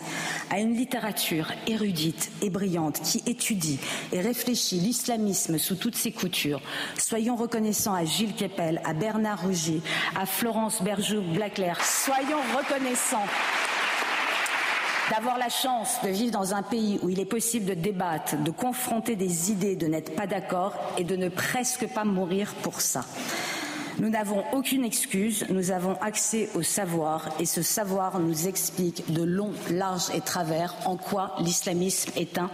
à une littérature érudite et brillante qui étudie et réfléchit l'islamisme sous toutes ses coutures. Soyons reconnaissants à Gilles Kepel, à Bernard Rougier, à Florence Bergeau-Blaclair. Soyons reconnaissants d'avoir la chance de vivre dans un pays où il est possible de débattre, de confronter des idées, de n'être pas d'accord et de ne presque pas mourir pour ça. Nous n'avons aucune excuse, nous avons accès au savoir et ce savoir nous explique de long, large et travers en quoi l'islamisme est un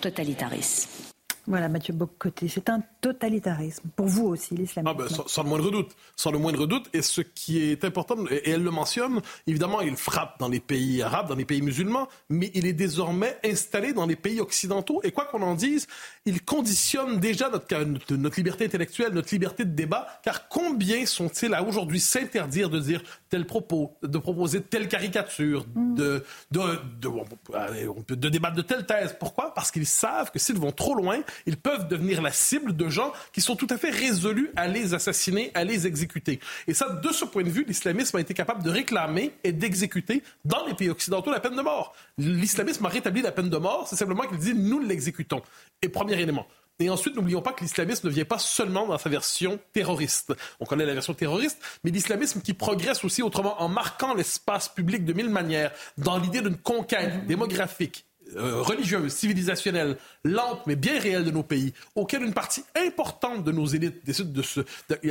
totalitarisme. Voilà, Mathieu Boccoté, c'est un totalitarisme. Pour vous aussi, l'islamisme. Ah ben, sans, le moindre doute. Sans le moindre doute. Et ce qui est important, et elle le mentionne, évidemment, il frappe dans les pays arabes, dans les pays musulmans, mais il est désormais installé dans les pays occidentaux. Et quoi qu'on en dise, il conditionne déjà notre, notre liberté intellectuelle, notre liberté de débat. Car combien sont-ils à aujourd'hui s'interdire de dire tel propos, de proposer telle caricature, mm. de, de, de, de, débattre de telle thèse Pourquoi? Parce qu'ils savent que s'ils vont trop loin, ils peuvent devenir la cible de gens qui sont tout à fait résolus à les assassiner, à les exécuter. Et ça, de ce point de vue, l'islamisme a été capable de réclamer et d'exécuter dans les pays occidentaux la peine de mort. L'islamisme a rétabli la peine de mort, c'est simplement qu'il dit nous l'exécutons. Et premier élément. Et ensuite, n'oublions pas que l'islamisme ne vient pas seulement dans sa version terroriste. On connaît la version terroriste, mais l'islamisme qui progresse aussi autrement en marquant l'espace public de mille manières, dans l'idée d'une conquête démographique, euh, religieuse, civilisationnelle, lente mais bien réelle de nos pays, auquel une partie importante de nos élites décide de se...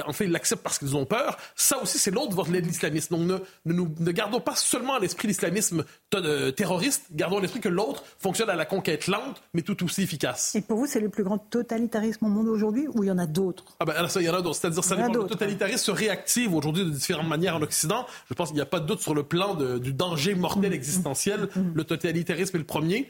en fait, ils l'acceptent parce qu'ils ont peur, ça aussi, c'est l'autre volet de l'islamisme. Donc, ne, ne, ne, gardons pas seulement à l'esprit l'islamisme euh, terroriste, gardons à l'esprit que l'autre fonctionne à la conquête lente, mais tout aussi efficace. Et pour vous, c'est le plus grand totalitarisme au monde aujourd'hui ou il y en a d'autres? Ah ben, ça, il y en a d'autres. C'est-à-dire, ça le totalitarisme se réactive aujourd'hui de différentes manières en Occident. Je pense qu'il n'y a pas de doute sur le plan de, du danger mortel existentiel. Le totalitarisme est le premier.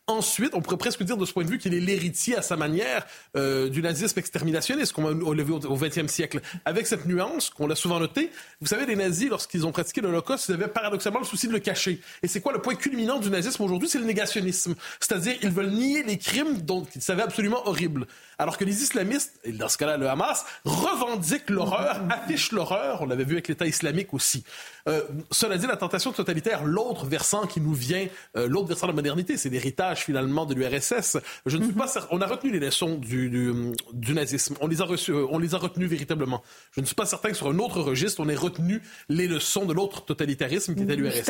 Ensuite, on pourrait presque dire de ce point de vue qu'il est l'héritier à sa manière euh, du nazisme exterminationniste qu'on a levé au XXe siècle. Avec cette nuance qu'on l'a souvent noté, vous savez, les nazis, lorsqu'ils ont pratiqué l'Holocauste, ils avaient paradoxalement le souci de le cacher. Et c'est quoi le point culminant du nazisme aujourd'hui? C'est le négationnisme. C'est-à-dire, ils veulent nier les crimes dont ils savaient absolument horribles. Alors que les islamistes, et dans ce cas-là le Hamas, revendiquent l'horreur, affichent l'horreur. On l'avait vu avec l'État islamique aussi. Euh, cela dit, la tentation totalitaire, l'autre versant qui nous vient, euh, l'autre versant de la modernité, c'est l'héritage finalement de l'URSS. Je ne suis pas certain. On a retenu les leçons du, du, du, nazisme. On les a reçues, on les a retenues véritablement. Je ne suis pas certain que sur un autre registre, on ait retenu les leçons de l'autre totalitarisme qui était l'URSS.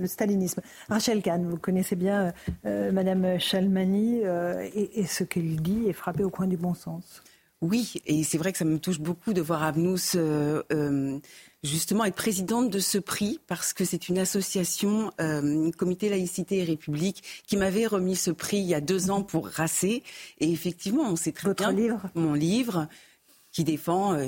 Le stalinisme. Rachel Kahn, vous connaissez bien euh, Madame Chalmani euh, et, et ce qu'elle dit est frappé au coin du bon sens. Oui, et c'est vrai que ça me touche beaucoup de voir Abnous euh, euh, justement être présidente de ce prix parce que c'est une association, euh, Comité Laïcité et République, qui m'avait remis ce prix il y a deux ans pour Racé. Et effectivement, on sait très Votre bien livre mon livre qui défend euh,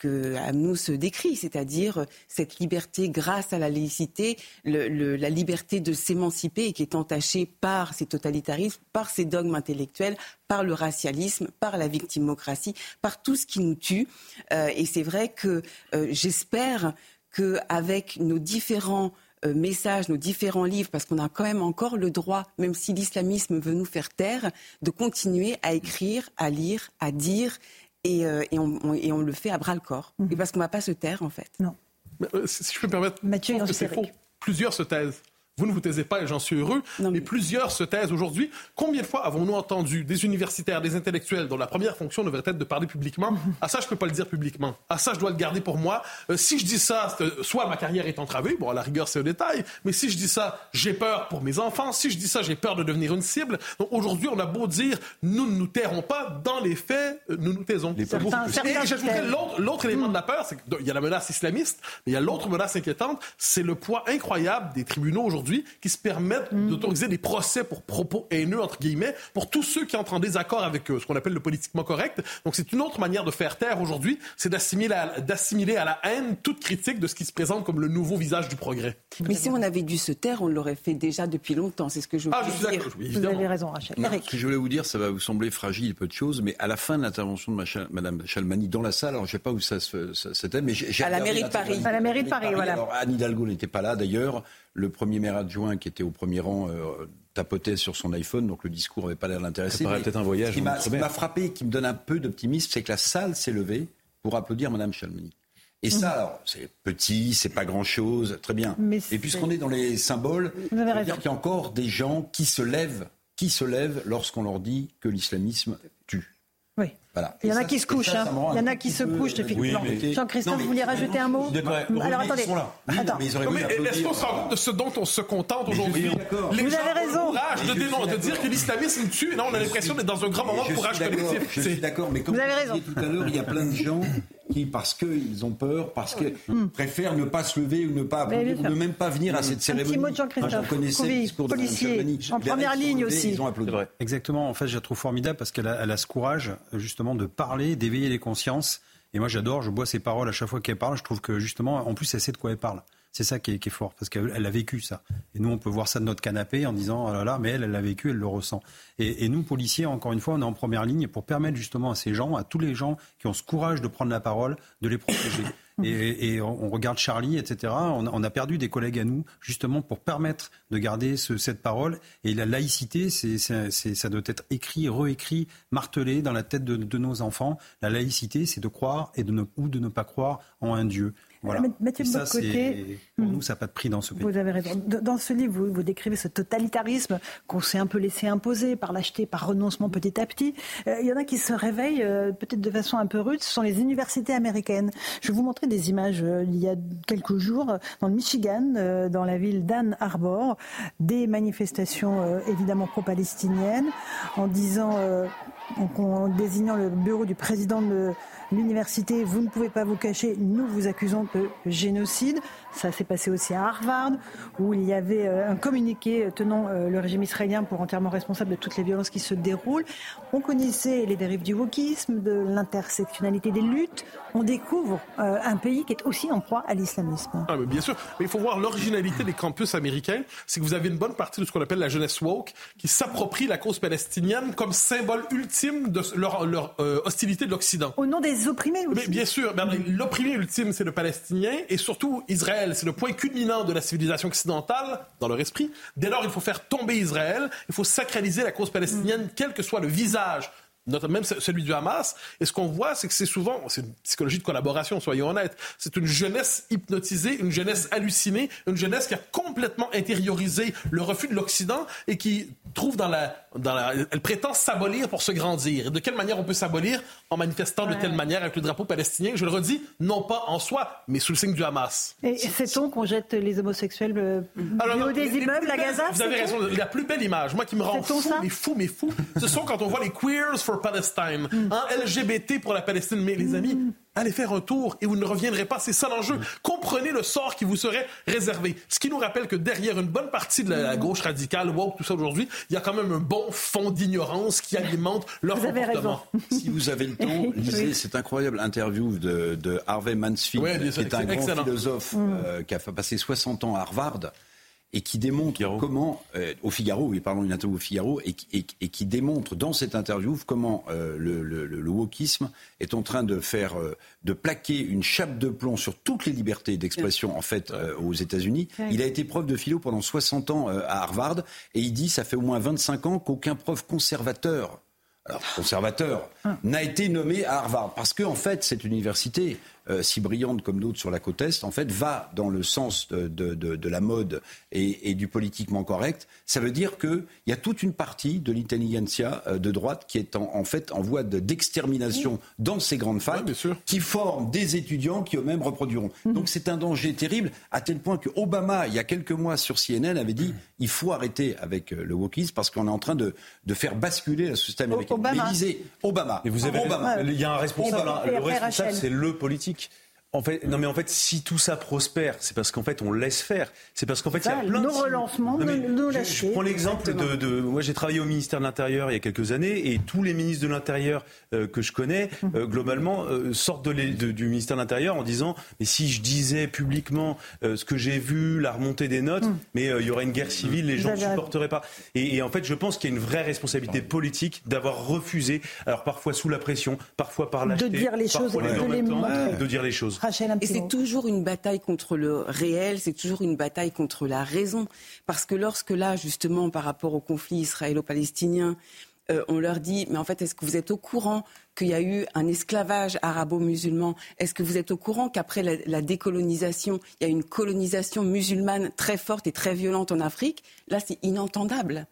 que Amnous décrit, c'est-à-dire cette liberté grâce à la laïcité, la liberté de s'émanciper et qui est entachée par ces totalitarismes, par ces dogmes intellectuels, par le racialisme, par la victimocratie, par tout ce qui nous tue. Euh, et c'est vrai que euh, j'espère qu'avec nos différents euh, messages, nos différents livres, parce qu'on a quand même encore le droit, même si l'islamisme veut nous faire taire, de continuer à écrire, à lire, à dire et, euh, et, on, et, on, le fait à bras le corps. Mhm. Et parce qu'on ne va pas se taire, en fait. Non. Mais, euh, si je peux me permettre, Mathieu je pense que c'est faux. Plusieurs se taisent. Vous ne vous taisez pas et j'en suis heureux, non, mais... mais... plusieurs se taisent aujourd'hui. Combien de fois avons-nous entendu des universitaires, des intellectuels dont la première fonction devrait être de parler publiquement? Ah ça, je ne peux pas le dire publiquement. Ah ça, je dois le garder pour moi. Euh, si je dis ça, soit ma carrière est entravée, bon, à la rigueur, c'est un détail, mais si je dis ça, j'ai peur pour mes enfants. Si je dis ça, j'ai peur de devenir une cible. Donc aujourd'hui, on a beau dire, nous ne nous tairons pas, dans les faits, nous nous taisons. Les certains, et j'ajouterais l'autre élément de la peur, c'est qu'il y a la menace islamiste, mais il y a l'autre menace inquiétante, c'est le poids incroyable des tribunaux aujourd'hui qui se permettent mmh. d'autoriser des procès pour propos haineux, entre guillemets, pour tous ceux qui entrent en désaccord avec eux, ce qu'on appelle le politiquement correct. Donc c'est une autre manière de faire taire aujourd'hui, c'est d'assimiler à, la haine toute critique de ce qui se présente comme le nouveau visage du progrès. Mais si on avait dû se taire, on l'aurait fait déjà depuis longtemps, c'est ce que je veux ah, je suis dire. Oui, vous avez raison, Rachel. Non, ce que je voulais vous dire, ça va vous sembler fragile, peu de choses, mais à la fin de l'intervention de Mme Chalmani dans la salle, alors je ne sais pas où ça, ça c'était, mais j'ai À la mairie de Paris. À la mairie de Paris, voilà. Alors Anne Hidalgo n'était pas là d'ailleurs. Le premier maire adjoint qui était au premier rang euh, tapotait sur son iPhone, donc le discours n'avait pas l'air. Ça peut-être un voyage. Ce qui m'a frappé et qui me donne un peu d'optimisme, c'est que la salle s'est levée pour applaudir Mme Chalmani. Et ça, alors, c'est petit, c'est pas grand-chose, très bien. Mais et puisqu'on est dans les symboles, dire qu'il y a encore des gens qui se lèvent, qui se lèvent lorsqu'on leur dit que l'islamisme. Voilà. Il y en a qui se couchent. hein. Il y en a qui se couchent, effectivement. Oui, mais- Jean-Christophe, Non, vous voulez rajouter un mot Alors attendez. Est-ce qu'on se rend compte de ce dont on se contente aujourd'hui. Les Vous gens avez raison. courage de, dire que l'islamisme tue. Et là, on a l'impression d'être dans un grand moment de courage collectif. Je suis C'est- d'accord, mais comme Vous avez raison. tout à l'heure, il y a plein de gens qui, parce qu'ils ont peur, parce qu'ils préfèrent ne pas se lever ou ne pas ou ne même pas venir à cette Un cérémonie. petit mot de Jean-Christophe. Moi, je connaissais Couvi, le discours de Mme policier, Chalmani. en première ligne aussi. Ils ont applaudi. Exactement. En fait, je la trouve formidable parce qu'elle a, elle a ce courage, justement, de parler, d'éveiller les consciences. Et moi, j'adore, je bois ses paroles à chaque fois qu'elle parle. Je trouve que, justement, en plus, elle sait de quoi elle parle. C'est ça qui est, qui est fort, parce qu'elle elle a vécu ça. Et nous, on peut voir ça de notre canapé en disant, oh là là, mais elle, elle l'a vécu, elle le ressent. Et, et nous, policiers, encore une fois, on est en première ligne pour permettre justement à ces gens, à tous les gens qui ont ce courage de prendre la parole, de les protéger. [COUGHS] Et, et on regarde Charlie, etc. On a, on a perdu des collègues à nous, justement, pour permettre de garder ce- cette parole. Et la laïcité, c'est, c'est- c'est- ça doit être écrit, réécrit, martelé dans la tête de, de nos enfants. La laïcité, c'est de croire et de ne, ou de ne pas croire en un Dieu. Voilà. Mathieu ça, c'est- pour nous, ça n'a pas de prix dans ce pays. Vous avez raison. Dans ce livre, vous, vous décrivez ce totalitarisme qu'on s'est un peu laissé imposer par l'acheter, par renoncement petit à petit. Euh, Il y en a qui se réveillent euh, peut-être de façon un peu rude. Ce sont les universités américaines. Je vais vous montrer des images euh, il y a quelques jours dans le Michigan, dans la ville d'Ann Arbor, des manifestations évidemment pro-palestiniennes, en disant, en désignant le bureau du président de l'université, vous ne pouvez pas vous cacher, nous vous accusons de génocide. Ça s'est passé aussi à Harvard, où il y avait euh, un communiqué tenant euh, le régime israélien pour entièrement responsable de toutes les violences qui se déroulent. On connaissait les dérives du wokisme, de l'intersectionnalité des luttes. On découvre euh, un pays qui est aussi en proie à l'islamisme. Ah, mais bien sûr. Mais il faut voir l'originalité des campus américains. C'est que vous avez une bonne partie de ce qu'on appelle la jeunesse woke qui s'approprie la cause palestinienne comme symbole ultime de leur, leur, euh, hostilité de l'Occident. Au nom des opprimés aussi. Mais bien sûr, ben, l'opprimé ultime, c'est le Palestinien et surtout Israël. C'est le point culminant de la civilisation occidentale dans leur esprit. Dès lors, il faut faire tomber Israël. Il faut sacraliser la cause palestinienne, quel que soit le visage notamment même celui du Hamas. Et ce qu'on voit, c'est que c'est souvent, c'est une psychologie de collaboration, soyons honnêtes. C'est une jeunesse hypnotisée, une jeunesse hallucinée, une jeunesse qui a complètement intériorisé le refus de l'Occident et qui trouve dans la, dans la, elle prétend s'abolir pour se grandir. Et de quelle manière on peut s'abolir? En manifestant de telle manière avec le drapeau palestinien Je le redis, non pas en soi, mais sous le signe du Hamas. Et sait-on qu'on jette les homosexuels euh, Alors, non, des les- les immeubles à Gaza Vous avez raison. La plus belle image, moi qui me rend fou, mais fou, mais fou, ce sont quand on voit les Queers for Palestine, Mm. hein, LGBT pour la Palestine. Mais les amis, allez faire un tour et vous ne reviendrez pas. C'est ça l'enjeu. Comprenez le sort qui vous serait réservé. Ce qui nous rappelle que derrière une bonne partie de la, la gauche radicale, woke, tout ça aujourd'hui, il y a quand même un bon fond d'ignorance qui alimente leur Vous avez comportement. [LAUGHS] Si vous avez le temps, lisez cette incroyable interview de, de Harvey Mansfield, Ouais, qui est un grand excellent. philosophe Mm. euh, qui a passer 60 ans à Harvard et qui démontre comment, euh, au Figaro, oui, pardon, une interview au Figaro, et, qui- et- et qui démontre dans cette interview comment euh, le, le- le- le wokisme est en train de faire, euh, de plaquer une chape de plomb sur toutes les libertés d'expression, en fait, euh, aux États-Unis. Il a été prof de philo pendant 60 ans euh, à Harvard, et il dit, ça fait au moins 25 ans qu'aucun prof conservateur alors, conservateur, n'a été nommé à Harvard. Parce que, en fait, cette université, euh, si brillante comme d'autres sur la côte Est, en fait, va dans le sens de, de- de- de la mode et, et du politiquement correct. Ça veut dire qu'il y a toute une partie de l'intelligentsia euh, de droite qui est en, en fait en voie de- d'extermination dans ces grandes facs, qui forment des étudiants qui eux-mêmes reproduiront. Donc c'est un danger terrible, à tel point que Obama, il y a quelques mois sur CNN, avait dit il faut arrêter avec euh, le wokisme parce qu'on est en train de, de faire basculer la société américaine. Obama. Mais lisez, Obama. Et vous avez Obama. raison. Il y a un responsable. Obama. hein. Le responsable, c'est le politique. think En fait, non mais en fait, si tout ça prospère, c'est parce qu'en fait on laisse faire. C'est parce qu'en fait il y a plein de relancements, Non, mais nos- nos je-. Je prends l'exemple de, de- moi j'ai travaillé au ministère de l'Intérieur il y a quelques années et tous les ministres de l'Intérieur euh, que je connais Hum. euh, globalement euh, sortent de les- de- du ministère de l'Intérieur en disant mais si je disais publiquement euh, ce que j'ai vu, la remontée des notes, mais euh, il y aurait une guerre civile, les Hum. Gens ne supporteraient pas. Et, et en fait je pense qu'il y a une vraie responsabilité politique d'avoir refusé, alors parfois sous la pression, parfois par De lâcheté, dire les choses parfois les de en les même temps, montrer. de dire les choses. Et c'est toujours une bataille contre le réel, c'est toujours une bataille contre la raison. Parce que lorsque là, justement, par rapport au conflit israélo-palestinien, euh, on leur dit, mais en fait, est-ce que vous êtes au courant qu'il y a eu un esclavage arabo-musulman? Est-ce que vous êtes au courant qu'après la, la décolonisation, il y a une colonisation musulmane très forte et très violente en Afrique? Là, c'est inentendable.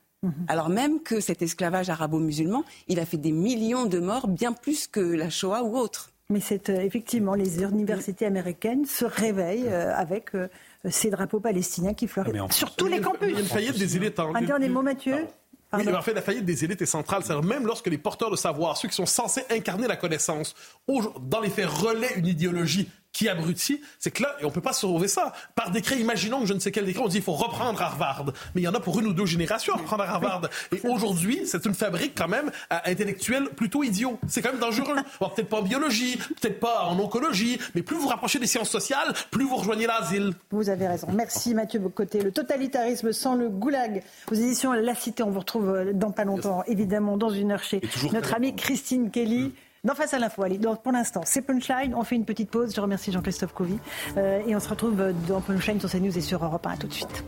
Alors même que cet esclavage arabo-musulman, il a fait des millions de morts, bien plus que la Shoah ou autre. Mais c'est euh, effectivement les universités américaines se réveillent euh, avec euh, ces drapeaux palestiniens qui fleurissent Ah, sur tous les campus. Il y a une faillite des élites. hein. Un dernier mot, Mathieu. Oui, en fait, la faillite des élites est centrale. C'est-à-dire même lorsque les porteurs de savoir, ceux qui sont censés incarner la connaissance, dans les faits relaient une idéologie qui abrutit, c'est que là, on ne peut pas sauver ça. Par décret, imaginons que je ne sais quel décret, on dit qu'il faut reprendre Harvard. Mais il y en a pour une ou deux générations à reprendre Harvard. Et aujourd'hui, c'est une fabrique quand même à intellectuels plutôt idiots. C'est quand même dangereux. [LAUGHS] Bon, peut-être pas en biologie, peut-être pas en oncologie, mais plus vous rapprochez des sciences sociales, plus vous rejoignez l'asile. Vous avez raison. Merci Mathieu Bocoté. Le totalitarisme sans le goulag. Aux éditions La Cité, on vous retrouve euh, dans pas longtemps, évidemment, dans une heure chez notre amie Christine Kelly. Dans Face à l'info, allez, donc pour l'instant, c'est Punchline. On fait une petite pause. Je remercie Jean-Christophe Covy. Euh, et on se retrouve euh, dans Punchline sur CNews et sur Europe 1. À tout de suite.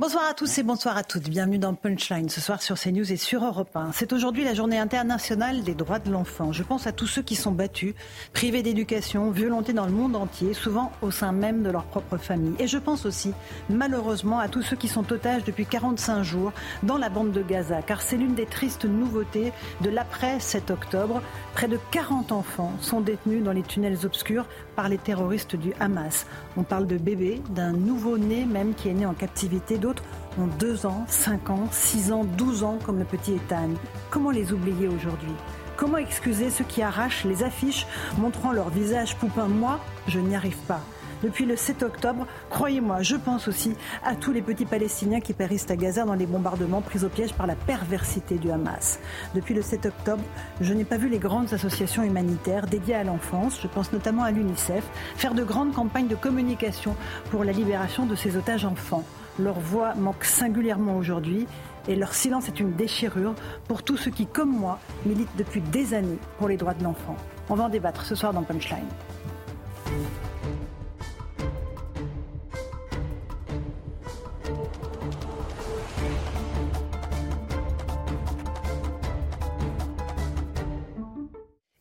Bonsoir à tous et bonsoir à toutes. Bienvenue dans Punchline ce soir sur CNews et sur Europe 1. C'est aujourd'hui la journée internationale des droits de l'enfant. Je pense à tous ceux qui sont battus, privés d'éducation, violentés dans le monde entier, souvent au sein même de leur propre famille. Et je pense aussi, malheureusement, à tous ceux qui sont otages depuis 45 jours dans la bande de Gaza, car c'est l'une des tristes nouveautés de l'après 7 octobre. Près de 40 enfants sont détenus dans les tunnels obscurs par les terroristes du Hamas. On parle de bébés, d'un nouveau-né même qui est né en captivité. D'autres ont 2 ans, 5 ans, 6 ans, 12 ans comme le petit Ethan. Comment les oublier aujourd'hui? Comment excuser ceux qui arrachent les affiches montrant leur visage poupin? Moi, je n'y arrive pas depuis le 7 octobre. Croyez-moi, je pense aussi à tous les petits Palestiniens qui périssent à Gaza dans les bombardements pris au piège par la perversité du Hamas. Depuis le 7 octobre, je n'ai pas vu les grandes associations humanitaires dédiées à l'enfance, je pense notamment à l'UNICEF, faire de grandes campagnes de communication pour la libération de ces otages enfants. Leur voix manque singulièrement aujourd'hui et leur silence est une déchirure pour tous ceux qui, comme moi, militent depuis des années pour les droits de l'enfant. On va en débattre ce soir dans Punchline.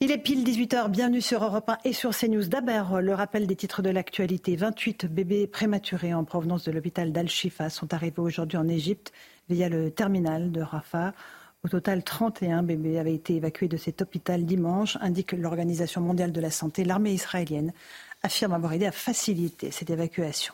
Il est pile 18h, bienvenue sur Europe 1 et sur CNews. D'abord, le rappel des titres de l'actualité. 28 bébés prématurés en provenance de l'hôpital d'Al-Shifa sont arrivés aujourd'hui en Égypte via le terminal de Rafah. Au total, 31 bébés avaient été évacués de cet hôpital dimanche, indique l'Organisation mondiale de la santé. L'armée israélienne affirme avoir aidé à faciliter cette évacuation.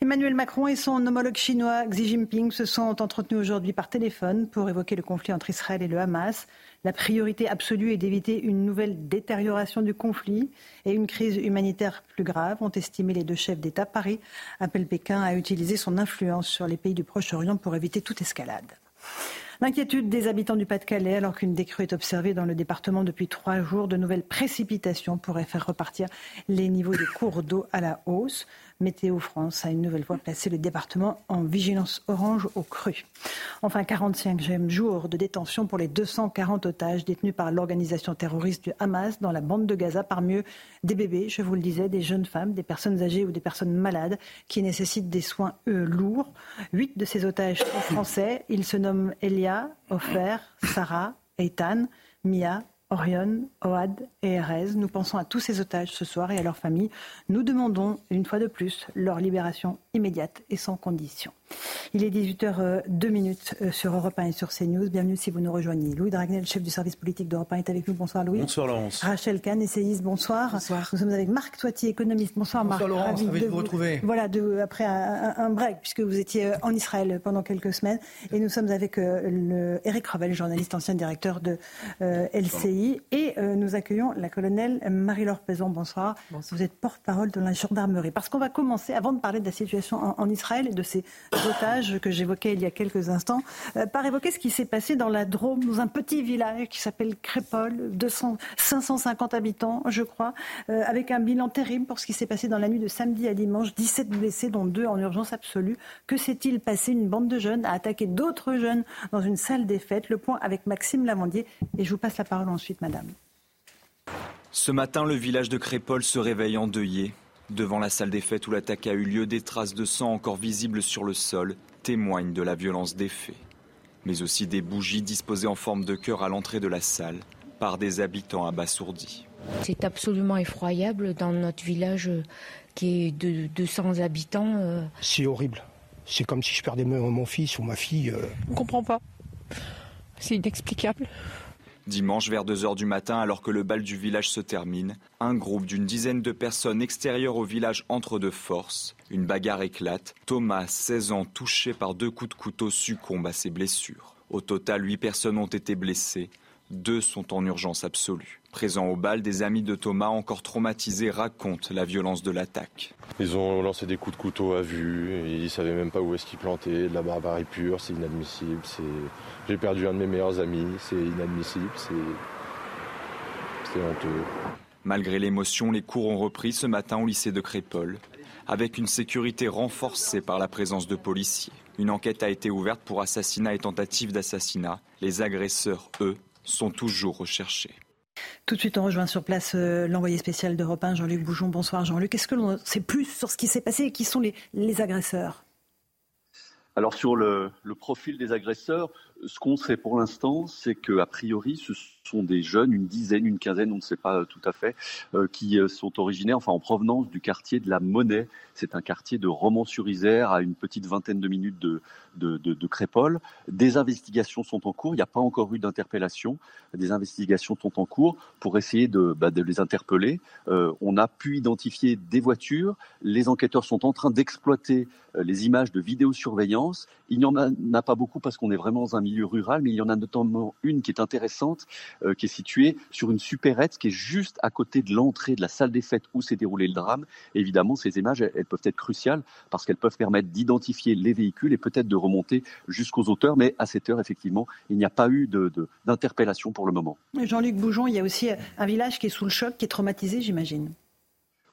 Emmanuel Macron et son homologue chinois Xi Jinping se sont entretenus aujourd'hui par téléphone pour évoquer le conflit entre Israël et le Hamas. La priorité absolue est d'éviter une nouvelle détérioration du conflit et une crise humanitaire plus grave, ont estimé les deux chefs d'État. Paris appelle Pékin à utiliser son influence sur les pays du Proche-Orient pour éviter toute escalade. L'inquiétude des habitants du Pas-de-Calais alors qu'une décrue est observée dans le département depuis trois jours. De nouvelles précipitations pourraient faire repartir les niveaux des cours d'eau à la hausse. Météo France a une nouvelle fois placé le département en vigilance orange au cru. Enfin, 45e jour de détention pour les 240 otages détenus par l'organisation terroriste du Hamas dans la bande de Gaza, parmi eux des bébés, je vous le disais, des jeunes femmes, des personnes âgées ou des personnes malades qui nécessitent des soins lourds. Huit de ces otages sont français. Ils se nomment Elia, Ofer, Sarah, Eitan, Mia, Orion, Oad et Erez. Nous pensons à tous ces otages ce soir et à leurs familles. Nous demandons une fois de plus leur libération immédiate et sans condition. Il est 18h02 euh, sur Europe 1 et sur CNews. Bienvenue si vous nous rejoignez. Louis Dragnel, chef du service politique d'Europe 1, est avec nous. Bonsoir Louis. Bonsoir Laurence. Rachel Kahn, essayiste, bonsoir. Bonsoir. Nous sommes avec Marc Toiti, économiste. Bonsoir, Marc. Bonsoir Laurence, ravi, de vous retrouver. Voilà, de, après un, un, break, puisque vous étiez euh, en Israël pendant quelques semaines. Et nous sommes avec euh, le, Eric Revel, journaliste, ancien directeur de euh, LCI. Et euh, nous accueillons la colonelle Marie-Laure Pézon. Bonsoir. Bonsoir. Vous êtes porte-parole de la gendarmerie. Parce qu'on va commencer, avant de parler de la situation en, en Israël et de ces otages que j'évoquais il y a quelques instants, euh, par évoquer ce qui s'est passé dans la Drôme, dans un petit village qui s'appelle Crépol, 200, 550 habitants, je crois, euh, avec un bilan terrible pour ce qui s'est passé dans la nuit de samedi à dimanche, 17 blessés, dont deux en urgence absolue. Que s'est-il passé? Une bande de jeunes a attaqué d'autres jeunes dans une salle des fêtes. Le point avec Maxime Lavandier. Et je vous passe la parole ensuite, madame. Ce matin, le village de Crépol se réveille endeuillé. Devant la salle des fêtes où l'attaque a eu lieu, des traces de sang encore visibles sur le sol témoignent de la violence des faits. Mais aussi des bougies disposées en forme de cœur à l'entrée de la salle par des habitants abasourdis. C'est absolument effroyable dans notre village qui est de 200 habitants. euh, C'est horrible. C'est comme si je perdais mon fils ou ma fille. euh. On comprend pas. C'est inexplicable. Dimanche vers 2h du matin, alors que le bal du village se termine, un groupe d'une dizaine de personnes extérieures au village entre de force. Une bagarre éclate. Thomas, 16 ans, touché par deux coups de couteau, succombe à ses blessures. Au total, 8 personnes ont été blessées. Deux sont en urgence absolue. Présents au bal, des amis de Thomas, encore traumatisés, racontent la violence de l'attaque. Ils ont lancé des coups de couteau à vue, ils savaient même pas où est-ce qu'ils plantaient, de la barbarie pure, c'est inadmissible. c'est- J'ai perdu un de mes meilleurs amis, c'est inadmissible, c'est c'est honteux. Malgré l'émotion, les cours ont repris ce matin au lycée de Crépol, avec une sécurité renforcée par la présence de policiers. Une enquête a été ouverte pour assassinat et tentative d'assassinat. Les agresseurs, eux, sont toujours recherchés. Tout de suite, on rejoint sur place euh, l'envoyé spécial d'Europe 1, Jean-Luc Boujon. Bonsoir Jean-Luc. Est-ce que l'on sait plus sur ce qui s'est passé et qui sont les, les agresseurs? Alors sur le, le, profil des agresseurs, ce qu'on sait pour l'instant, c'est qu'a priori, ce sont des jeunes, une dizaine, une quinzaine, on ne sait pas tout à fait, euh, qui euh, sont originaires, enfin en provenance du quartier de la Monnaie. C'est un quartier de Romans-sur-Isère, à une petite vingtaine de minutes de, de, de, de, Crépole. Des investigations sont en cours. Il n'y a pas encore eu d'interpellation. Des investigations sont en cours pour essayer de, bah, de les interpeller. Euh, on a pu identifier des voitures. Les enquêteurs sont en train d'exploiter euh, les images de vidéosurveillance. Il n'y en a, a, pas beaucoup parce qu'on est vraiment dans un milieu rural, mais il y en a notamment une qui est intéressante, euh, qui est située sur une supérette qui est juste à côté de l'entrée de la salle des fêtes où s'est déroulé le drame. Évidemment, ces images, elles peuvent être cruciales parce qu'elles peuvent permettre d'identifier les véhicules et peut-être de remonter jusqu'aux auteurs. Mais à cette heure, effectivement, il n'y a pas eu d'interpellation pour le moment. Jean-Luc Boujon, il y a aussi un village qui est sous le choc, qui est traumatisé, j'imagine.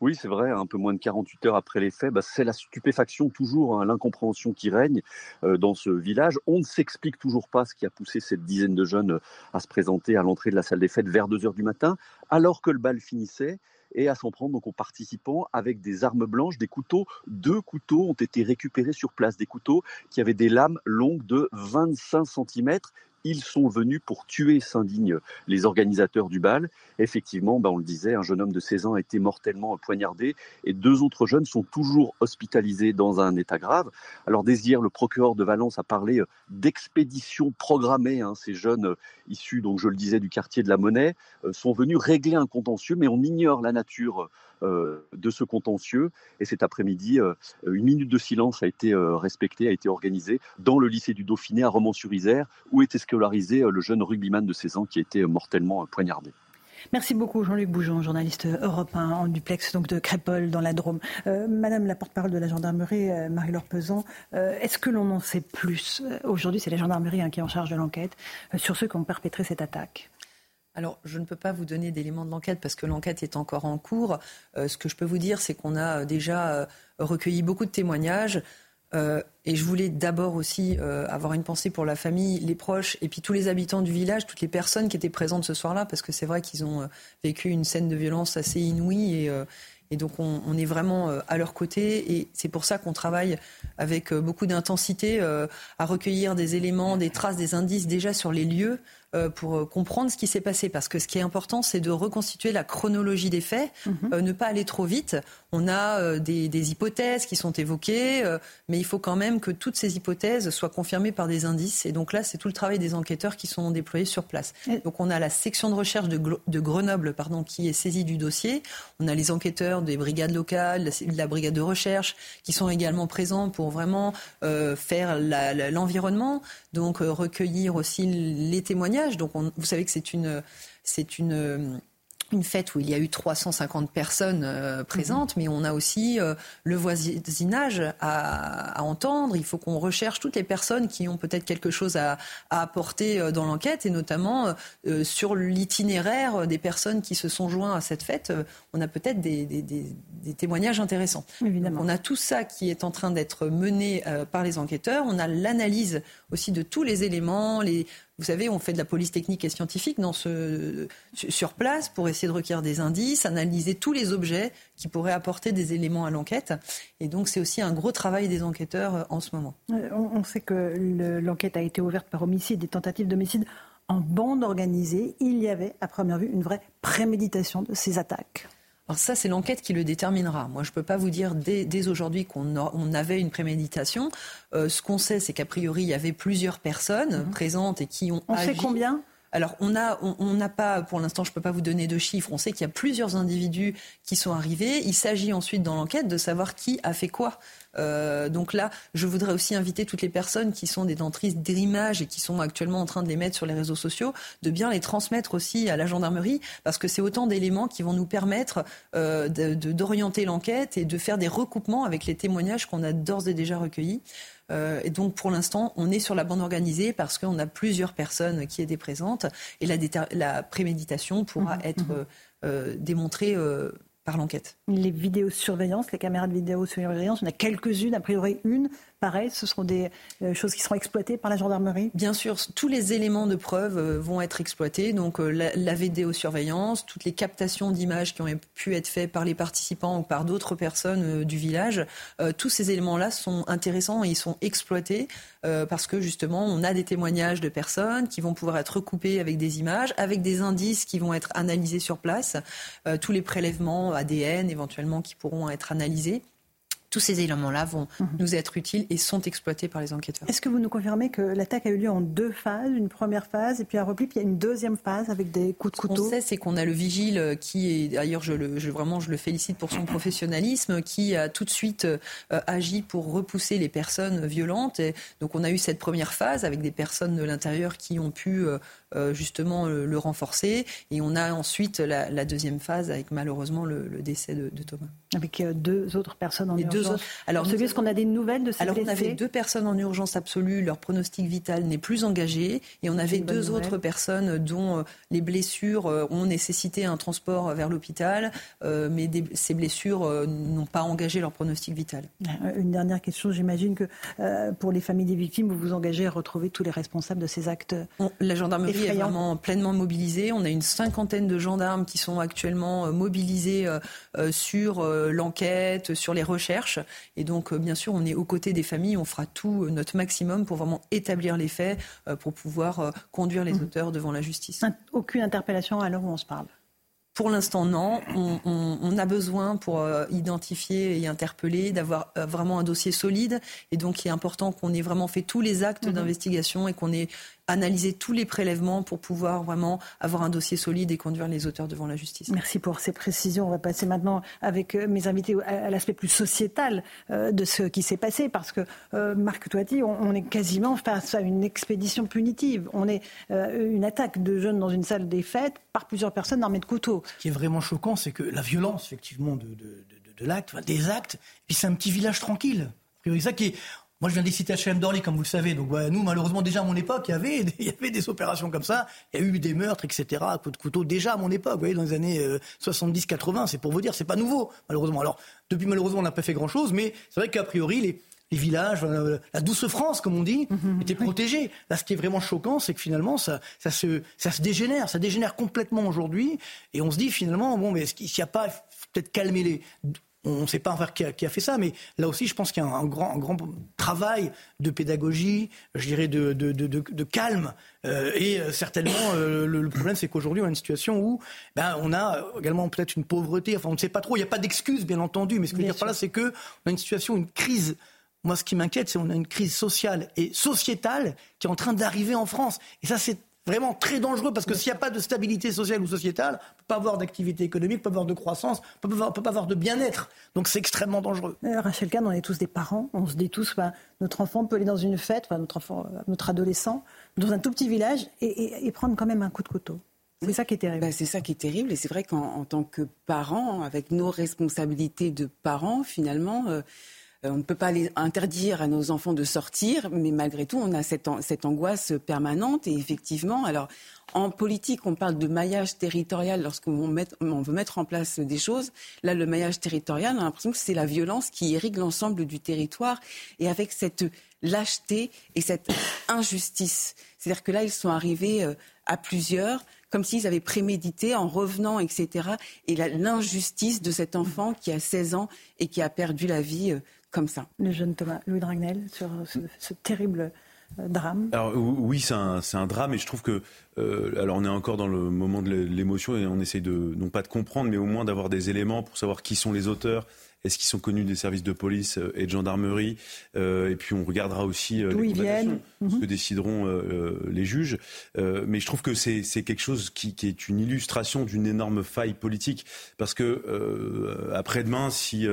Oui, c'est vrai, un peu moins de 48 heures après les faits, bah, c'est la stupéfaction toujours, hein, l'incompréhension qui règne euh, dans ce village. On ne s'explique toujours pas ce qui a poussé cette dizaine de jeunes euh, à se présenter à l'entrée de la salle des fêtes vers 2 heures du matin, alors que le bal finissait et à s'en prendre donc aux participants avec des armes blanches, des couteaux. Deux couteaux ont été récupérés sur place, des couteaux qui avaient des lames longues de 25 cm ils sont venus pour tuer, s'indignent les organisateurs du bal. Effectivement, bah on le disait, un jeune homme de 16 ans a été mortellement poignardé et deux autres jeunes sont toujours hospitalisés dans un état grave. Alors Désir, le procureur de Valence, a parlé d'expédition programmée. Hein. Ces jeunes issus, donc je le disais, du quartier de la Monnaie, sont venus régler un contentieux, mais on ignore la nature de ce contentieux. Et cet après-midi, une minute de silence a été respectée, a été organisée dans le lycée du Dauphiné à Romans-sur-Isère, où était scolarisé le jeune rugbyman de 16 ans qui a été mortellement poignardé. Merci beaucoup Jean-Luc Boujon, journaliste européen en duplex donc de Crépole dans la Drôme. Euh, Madame la porte-parole de la gendarmerie, euh, Marie-Laure Pesant, euh, est-ce que l'on en sait plus Aujourd'hui, c'est la gendarmerie hein, qui est en charge de l'enquête sur ceux qui ont perpétré cette attaque? Alors, je ne peux pas vous donner d'éléments de l'enquête parce que l'enquête est encore en cours. Euh, ce que je peux vous dire, c'est qu'on a déjà euh, recueilli beaucoup de témoignages. Euh, et je voulais d'abord aussi euh, avoir une pensée pour la famille, les proches, et puis tous les habitants du village, toutes les personnes qui étaient présentes ce soir-là, parce que c'est vrai qu'ils ont euh, vécu une scène de violence assez inouïe. Et, donc on, on, est vraiment à leur côté. Et c'est pour ça qu'on travaille avec beaucoup d'intensité à recueillir des éléments, des traces, des indices déjà sur les lieux euh, pour euh, comprendre ce qui s'est passé. Parce que ce qui est important, c'est de reconstituer la chronologie des faits, mm -hmm. ne pas aller trop vite. On a des, des hypothèses qui sont évoquées, mais il faut quand même que toutes ces hypothèses soient confirmées par des indices. Et donc là, c'est tout le travail des enquêteurs qui sont déployés sur place. Donc on a la section de recherche de, de Grenoble pardon, qui est saisie du dossier. On a les enquêteurs des brigades locales, de la brigade de recherche, qui sont également présents pour vraiment euh, faire l'environnement, donc euh, recueillir aussi les témoignages. Donc on, vous savez que c'est une, c'est une une fête où il y a eu 350 personnes euh, présentes, mmh. mais on a aussi euh, le voisinage à, à, entendre. Il faut qu'on recherche toutes les personnes qui ont peut-être quelque chose à, à apporter euh, dans l'enquête, et notamment sur l'itinéraire des personnes qui se sont joints à cette fête. on a peut-être des, des, des, des, témoignages intéressants. Évidemment. Donc on a tout ça qui est en train d'être mené par les enquêteurs. On a l'analyse aussi de tous les éléments, les, vous savez, on fait de la police technique et scientifique sur place pour essayer de recueillir des indices, analyser tous les objets qui pourraient apporter des éléments à l'enquête. Et donc, c'est aussi un gros travail des enquêteurs euh, en ce moment. On sait que l'enquête a été ouverte par homicide et tentative d'homicide en bande organisée. Il y avait, à première vue, une vraie préméditation de ces attaques. Alors ça, c'est l'enquête qui le déterminera. Moi, je ne peux pas vous dire dès, dès aujourd'hui qu'on on avait une préméditation. Euh, ce qu'on sait, c'est qu'a priori, il y avait plusieurs personnes mmh. présentes et qui ont On agi. sait combien? Alors, on n'a on, n'a pas, pour l'instant, je ne peux pas vous donner de chiffres. On sait qu'il y a plusieurs individus qui sont arrivés. Il s'agit ensuite, dans l'enquête, de savoir qui a fait quoi. Euh, donc là, je voudrais aussi inviter toutes les personnes qui sont détentrices d'images et qui sont actuellement en train de les mettre sur les réseaux sociaux, de bien les transmettre aussi à la gendarmerie, parce que c'est autant d'éléments qui vont nous permettre euh, d'orienter l'enquête et de faire des recoupements avec les témoignages qu'on a d'ores et déjà recueillis. Euh, et donc pour l'instant, on est sur la bande organisée parce qu'on a plusieurs personnes qui étaient présentes et la, la préméditation pourra mmh, être mmh. Euh, démontrée euh, par l'enquête. Les vidéosurveillances, les caméras de vidéosurveillance, on a quelques-unes, a priori une, pareil, ce seront des choses qui seront exploitées par la gendarmerie? Bien sûr, tous les éléments de preuve vont être exploités. Donc la, la vidéosurveillance, toutes les captations d'images qui ont pu être faites par les participants ou par d'autres personnes du village, tous ces éléments-là sont intéressants et ils sont exploités parce que justement, on a des témoignages de personnes qui vont pouvoir être recoupées avec des images, avec des indices qui vont être analysés sur place, tous les prélèvements ADN éventuellement qui pourront être analysés tous ces éléments-là vont mhm. nous être utiles et sont exploités par les enquêteurs. Est-ce que vous nous confirmez que l'attaque a eu lieu en deux phases, une première phase et puis un repli, puis il y a une deuxième phase avec des coups de couteau Ce qu'on sait, c'est qu'on a le vigile qui est, d'ailleurs, je, le, vraiment, je le félicite pour son [LAUGHS] professionnalisme, qui a tout de suite euh, agi pour repousser les personnes violentes. Et donc, on a eu cette première phase avec des personnes de l'intérieur qui ont pu euh, euh, justement le, renforcer. Et on a ensuite la, deuxième phase avec malheureusement le, décès de, Thomas. Avec deux autres personnes en urgence. Alors, est-ce qu'on a des nouvelles de ces Alors, on avait deux personnes en urgence absolue, leur pronostic vital n'est plus engagé, et on avait deux autres personnes dont euh, les blessures euh, ont nécessité un transport vers l'hôpital, euh, mais ces blessures n'ont pas engagé leur pronostic vital. Une dernière question, j'imagine que pour les familles des victimes, vous vous engagez à retrouver tous les responsables de ces actes. la gendarmerie est vraiment pleinement mobilisée. On a une cinquantaine de gendarmes qui sont actuellement mobilisés sur l'enquête, sur les recherches. Et donc, euh, bien sûr, on est aux côtés des familles, on fera tout euh, notre maximum pour vraiment établir les faits, euh, pour pouvoir conduire les mmh. auteurs devant la justice. Aucune interpellation à l'heure où on se parle? Pour l'instant, non. On, a besoin pour identifier et interpeller d'avoir vraiment un dossier solide. Et donc, il est important qu'on ait vraiment fait tous les actes mmh. d'investigation et qu'on ait analyser tous les prélèvements pour pouvoir vraiment avoir un dossier solide et conduire les auteurs devant la justice. Merci pour ces précisions. On va passer maintenant avec euh, mes invités à l'aspect plus sociétal euh, de ce qui s'est passé parce que euh, Marc Toiti, on est quasiment face à une expédition punitive. On est une attaque de jeunes dans une salle des fêtes par plusieurs personnes armées de couteaux. Ce qui est vraiment choquant, c'est que la violence effectivement de, de, l'acte, des actes, et puis c'est un petit village tranquille. C'est ça qui est, moi, je viens des cités HM d'Orly, comme vous le savez. Donc, nous, malheureusement, déjà à mon époque, il y avait, [LAUGHS] il y avait des opérations comme ça. Il y a eu des meurtres, etc., à coups de couteau, déjà à mon époque, vous voyez, dans les années 70-80. Euh, c'est pour vous dire, c'est pas nouveau, malheureusement. Alors, depuis, malheureusement, on n'a pas fait grand-chose, mais c'est vrai qu'a priori, les, les villages, euh, la douce France, comme on dit, mhm, mhm. étaient protégés. Là, ce qui est vraiment choquant, c'est que finalement, ça, ça, se, ça se dégénère. Ça dégénère complètement aujourd'hui. Et on se dit, finalement, bon, mais est-ce qu'il n'y a pas peut-être calmer les on ne sait pas en qui a, qui a, fait ça, mais là aussi, je pense qu'il y a un, grand, grand, travail de pédagogie, je dirais de, de, de, calme. Euh, et euh, certainement, euh, le, problème, c'est qu'aujourd'hui, on a une situation où ben, on a également peut-être une pauvreté. Enfin, on ne sait pas trop. Il n'y a pas d'excuses, bien entendu. Mais ce que je veux dire par là, c'est qu'on a une situation, une crise moi, ce qui m'inquiète, c'est qu'on a une crise sociale et sociétale qui est en train d'arriver en France. Et ça, c'est vraiment très dangereux parce que s'il n'y a pas de stabilité sociale ou sociétale, on ne peut pas avoir d'activité économique, on ne peut pas avoir de croissance, on ne peut pas avoir de bien-être. Donc c'est extrêmement dangereux. Euh, Rachel Kahn, on est tous des parents, on se dit tous, bah, notre enfant peut aller dans une fête, notre, enfant, euh, notre adolescent, dans un tout petit village et, prendre quand même un coup de couteau. C'est ça qui est terrible. Bah, c'est ça qui est terrible. Et c'est vrai qu'en tant que parents, avec nos responsabilités de parents, finalement, euh, on ne peut pas interdire à nos enfants de sortir, mais malgré tout, on a cette, cette angoisse permanente. Et effectivement, alors en politique, on parle de maillage territorial lorsqu'on on veut mettre en place des choses. Là, le maillage territorial, on a l'impression que c'est la violence qui irrigue l'ensemble du territoire. Et avec cette lâcheté et cette injustice. C'est-à-dire que là, ils sont arrivés euh, à plusieurs, comme s'ils avaient prémédité en revenant, etc. Et l'injustice de cet enfant qui a 16 ans et qui a perdu la vie euh, comme ça. Le jeune Thomas Louis Dragnel sur ce, terrible euh, drame Alors oui, c'est un, un, drame et je trouve que euh, alors on est encore dans le moment de l'émotion et on essaye de non pas de comprendre mais au moins d'avoir des éléments pour savoir qui sont les auteurs. Est-ce qu'ils sont connus des services de police euh, et de gendarmerie Et puis on regardera aussi les condamnations, ce que décideront les juges. mais je trouve que c'est quelque chose qui, qui, est une illustration d'une énorme faille politique. Parce que après-demain, si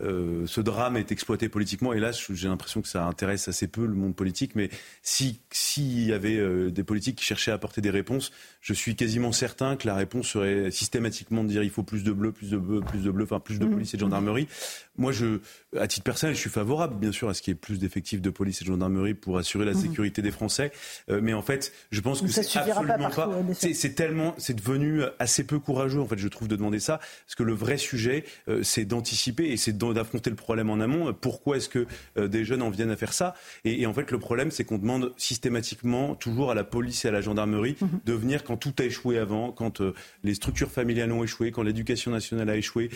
euh, ce drame est exploité politiquement. Et là, j'ai l'impression que ça intéresse assez peu le monde politique. Mais s'il y avait euh, des politiques qui cherchaient à apporter des réponses, je suis quasiment certain que la réponse serait systématiquement de dire il faut plus de bleu, plus de bleu, plus de bleu, enfin plus de mmh. police et de gendarmerie. Moi, je, à titre personnel, je suis favorable, bien sûr, à ce qu'il y ait plus d'effectifs de police et de gendarmerie pour assurer la mmh. sécurité des Français. Euh, mais en fait, je pense que c'est absolument pas. c'est tellement, c'est devenu assez peu courageux, en fait, je trouve, de demander ça, parce que le vrai sujet, c'est d'anticiper et c'est d'affronter le problème en amont. Pourquoi est-ce que des jeunes en viennent à faire ça? Et, en fait, le problème, c'est qu'on demande systématiquement toujours à la police et à la gendarmerie mhm. de venir quand tout a échoué avant, quand les structures familiales ont échoué, quand l'éducation nationale a échoué,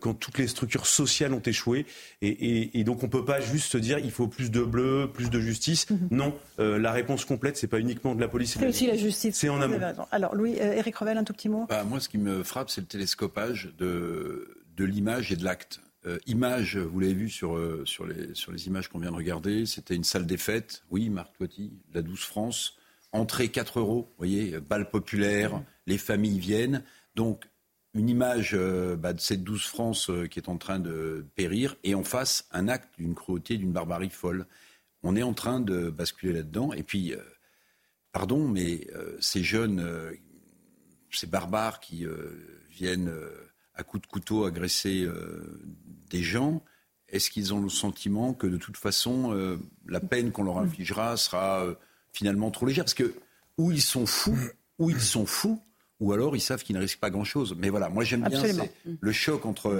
quand toutes les structures sociales ont échoué. Et, et donc, on peut pas juste se dire il faut plus de bleu, plus de justice. Mhm. Non, la réponse complète, c'est pas uniquement de la police. C'est aussi la justice. C'est en amont. Alors, Louis, Eric Revel, un tout petit mot? Bah, moi, ce qui me frappe, c'est le télescopage de, de l'image et de l'acte. Euh, image, vous l'avez vu sur, euh, sur, les, sur les images qu'on vient de regarder, c'était une salle des fêtes, oui, Marc Toiti, la 12 France, entrée 4 euros, vous voyez, balle populaire, les familles viennent. Donc, une image euh, bah, de cette 12 France qui est en train de périr, et en face, un acte d'une cruauté, d'une barbarie folle. On est en train de basculer là-dedans, et puis, pardon, mais ces jeunes, ces barbares qui viennent à coups de couteau agresser euh, des gens, est-ce qu'ils ont le sentiment que de toute façon, euh, la peine qu'on leur infligera sera euh, finalement trop légère? Parce que ou ils sont fous, ou ils sont fous, ou alors ils savent qu'ils ne risquent pas grand-chose. Mais voilà, moi j'aime bien le choc entre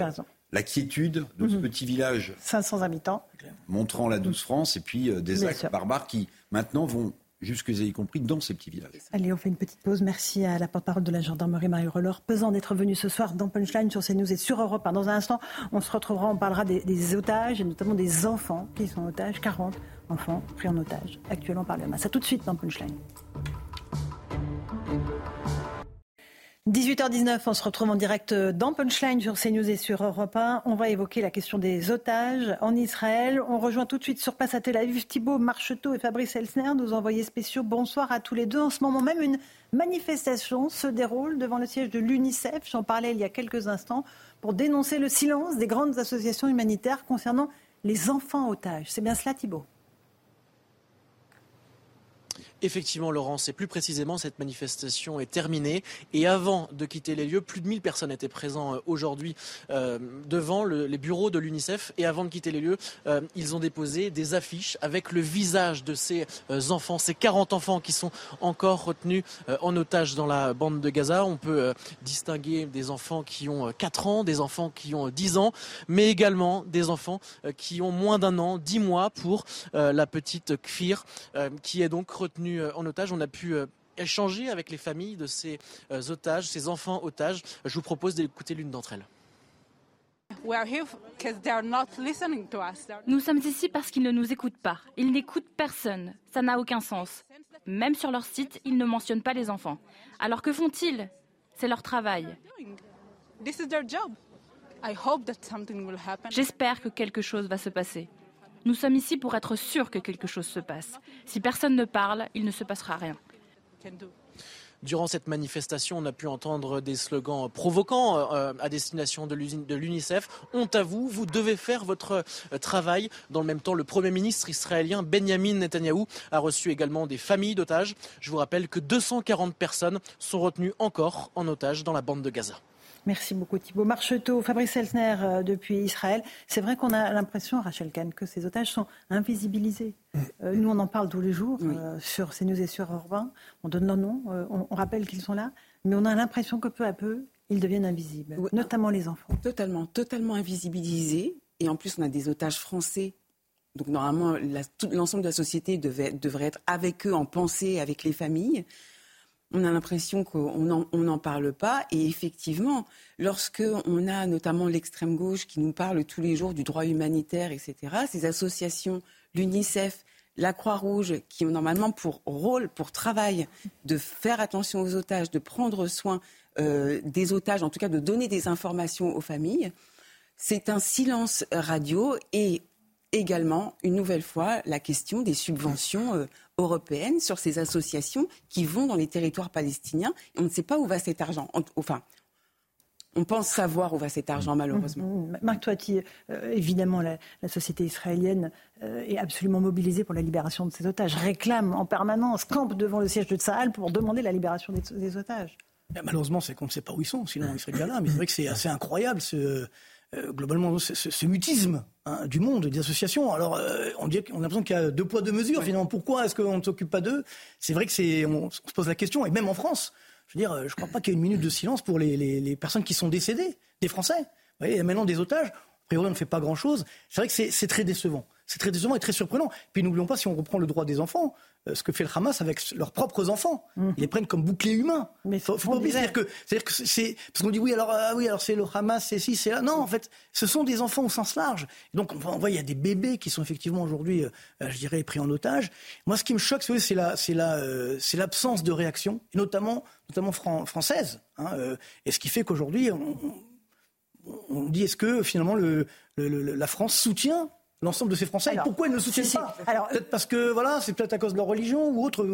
la quiétude de ce mhm. petit village. 500 habitants. Montrant la douce France et puis des actes barbares qui maintenant vont jusque y compris dans ces petits villages. Allez, on fait une petite pause. Merci à la porte-parole de la gendarmerie, Marie Relor, pesant d'être venu ce soir dans Punchline sur CNews et sur Europe. Dans un instant, on se retrouvera, on parlera des, otages et notamment des enfants qui sont otages, 40 enfants pris en otage actuellement par le Hamas. A tout de suite dans Punchline. 18h19, on se retrouve en direct dans Punchline sur CNews et sur Europe 1. On va évoquer la question des otages en Israël. On rejoint tout de suite sur place à Tel Aviv Thibault Marcheteau et Fabrice Elsner, nos envoyés spéciaux. Bonsoir à tous les deux. En ce moment même, une manifestation se déroule devant le siège de l'UNICEF, j'en parlais il y a quelques instants, pour dénoncer le silence des grandes associations humanitaires concernant les enfants otages. C'est bien cela Thibault? Effectivement, Laurence, et plus précisément, cette manifestation est terminée. Et avant de quitter les lieux, plus de 1000 personnes étaient présentes euh, aujourd'hui euh, devant les bureaux de l'UNICEF. Et avant de quitter les lieux, euh, ils ont déposé des affiches avec le visage de ces enfants, ces 40 enfants qui sont encore retenus en otage dans la bande de Gaza. On peut distinguer des enfants qui ont 4 ans, des enfants qui ont 10 ans, mais également des enfants qui ont moins d'un an, 10 mois pour la petite Kfir, qui est donc retenue euh, en otage. On a pu euh, échanger avec les familles de ces euh, otages, ces enfants otages. Je vous propose d'écouter l'une d'entre elles. Nous sommes ici parce qu'ils ne nous écoutent pas. Ils n'écoutent personne. Ça n'a aucun sens. Même sur leur site, ils ne mentionnent pas les enfants. Alors que font-ils? C'est leur travail. J'espère que quelque chose va se passer. Nous sommes ici pour être sûrs que quelque chose se passe. Si personne ne parle, il ne se passera rien. Durant cette manifestation, on a pu entendre des slogans provoquants euh, à destination de l'UNICEF. Honte à vous, vous devez faire votre euh, travail. Dans le même temps, le Premier ministre israélien Benjamin Netanyahou a reçu également des familles d'otages. Je vous rappelle que 240 personnes sont retenues encore en otage dans la bande de Gaza. Merci beaucoup Thibault Marcheteau, Fabrice Elsner euh, depuis Israël. C'est vrai qu'on a l'impression, Rachel Kahn, que ces otages sont invisibilisés. Euh, nous, on en parle tous les jours euh, sur CNews et sur Urbain. On donne leur nom, on, rappelle qu'ils sont là, mais on a l'impression que peu à peu, ils deviennent invisibles, notamment les enfants. Totalement, totalement invisibilisés. Et en plus, on a des otages français. Donc normalement, l'ensemble de la société devrait être avec eux en pensée, avec les familles on a l'impression qu'on n'en parle pas. Et effectivement, lorsque on a notamment l'extrême gauche qui nous parle tous les jours du droit humanitaire, etc., ces associations, l'UNICEF, la Croix-Rouge, qui ont normalement pour rôle, pour travail, de faire attention aux otages, de prendre soin euh, des otages, en tout cas de donner des informations aux familles, c'est un silence radio et également, une nouvelle fois, la question des subventions euh, européennes sur ces associations qui vont dans les territoires palestiniens. on ne sait pas où va cet argent. Enfin, on pense savoir où va cet argent, malheureusement. Mmh, mmh. Marc Toiti, euh, évidemment, la, société israélienne euh, est absolument mobilisée pour la libération de ces otages, réclame en permanence, campe devant le siège de Tsahal pour demander la libération des, otages. malheureusement, c'est qu'on ne sait pas où ils sont, sinon ils seraient bien là. Mais c'est vrai que c'est assez incroyable ce, euh, globalement ce, mutisme hein, du monde, des associations. Alors, euh, on, dit, on a l'impression qu'il y a deux poids, deux mesures. Finalement, pourquoi est-ce qu'on ne s'occupe pas d'eux? C'est vrai que c'est, on, se pose la question, et même en France, je veux dire, je ne crois pas qu'il y ait une minute de silence pour les, personnes qui sont décédées, des Français. Vous voyez, il y a maintenant des otages. Priori, on ne fait pas grand-chose. C'est vrai que c'est très décevant. C'est très décevant et très surprenant. Puis n'oublions pas, si on reprend le droit des enfants, euh, ce que fait le Hamas avec leurs propres enfants. Mmh. Ils les prennent comme boucliers humains. Mais faut, faut pas oublier, c'est-à-dire que, c'est parce qu'on dit oui, alors ah oui, alors c'est le Hamas, c'est ci, c'est là. Non, en fait, ce sont des enfants au sens large. donc on voit, il y a des bébés qui sont effectivement aujourd'hui, euh, je dirais, pris en otage. Moi, ce qui me choque, c'est la, c'est la, euh, c'est l'absence de réaction, notamment, notamment française. Hein, et ce qui fait qu'aujourd'hui, on, on, dit est-ce que finalement le, la France soutient l'ensemble de ces Français. pourquoi ils ne le soutiennent pas? Peut-être parce que voilà, c'est peut-être à cause de leur religion ou autre.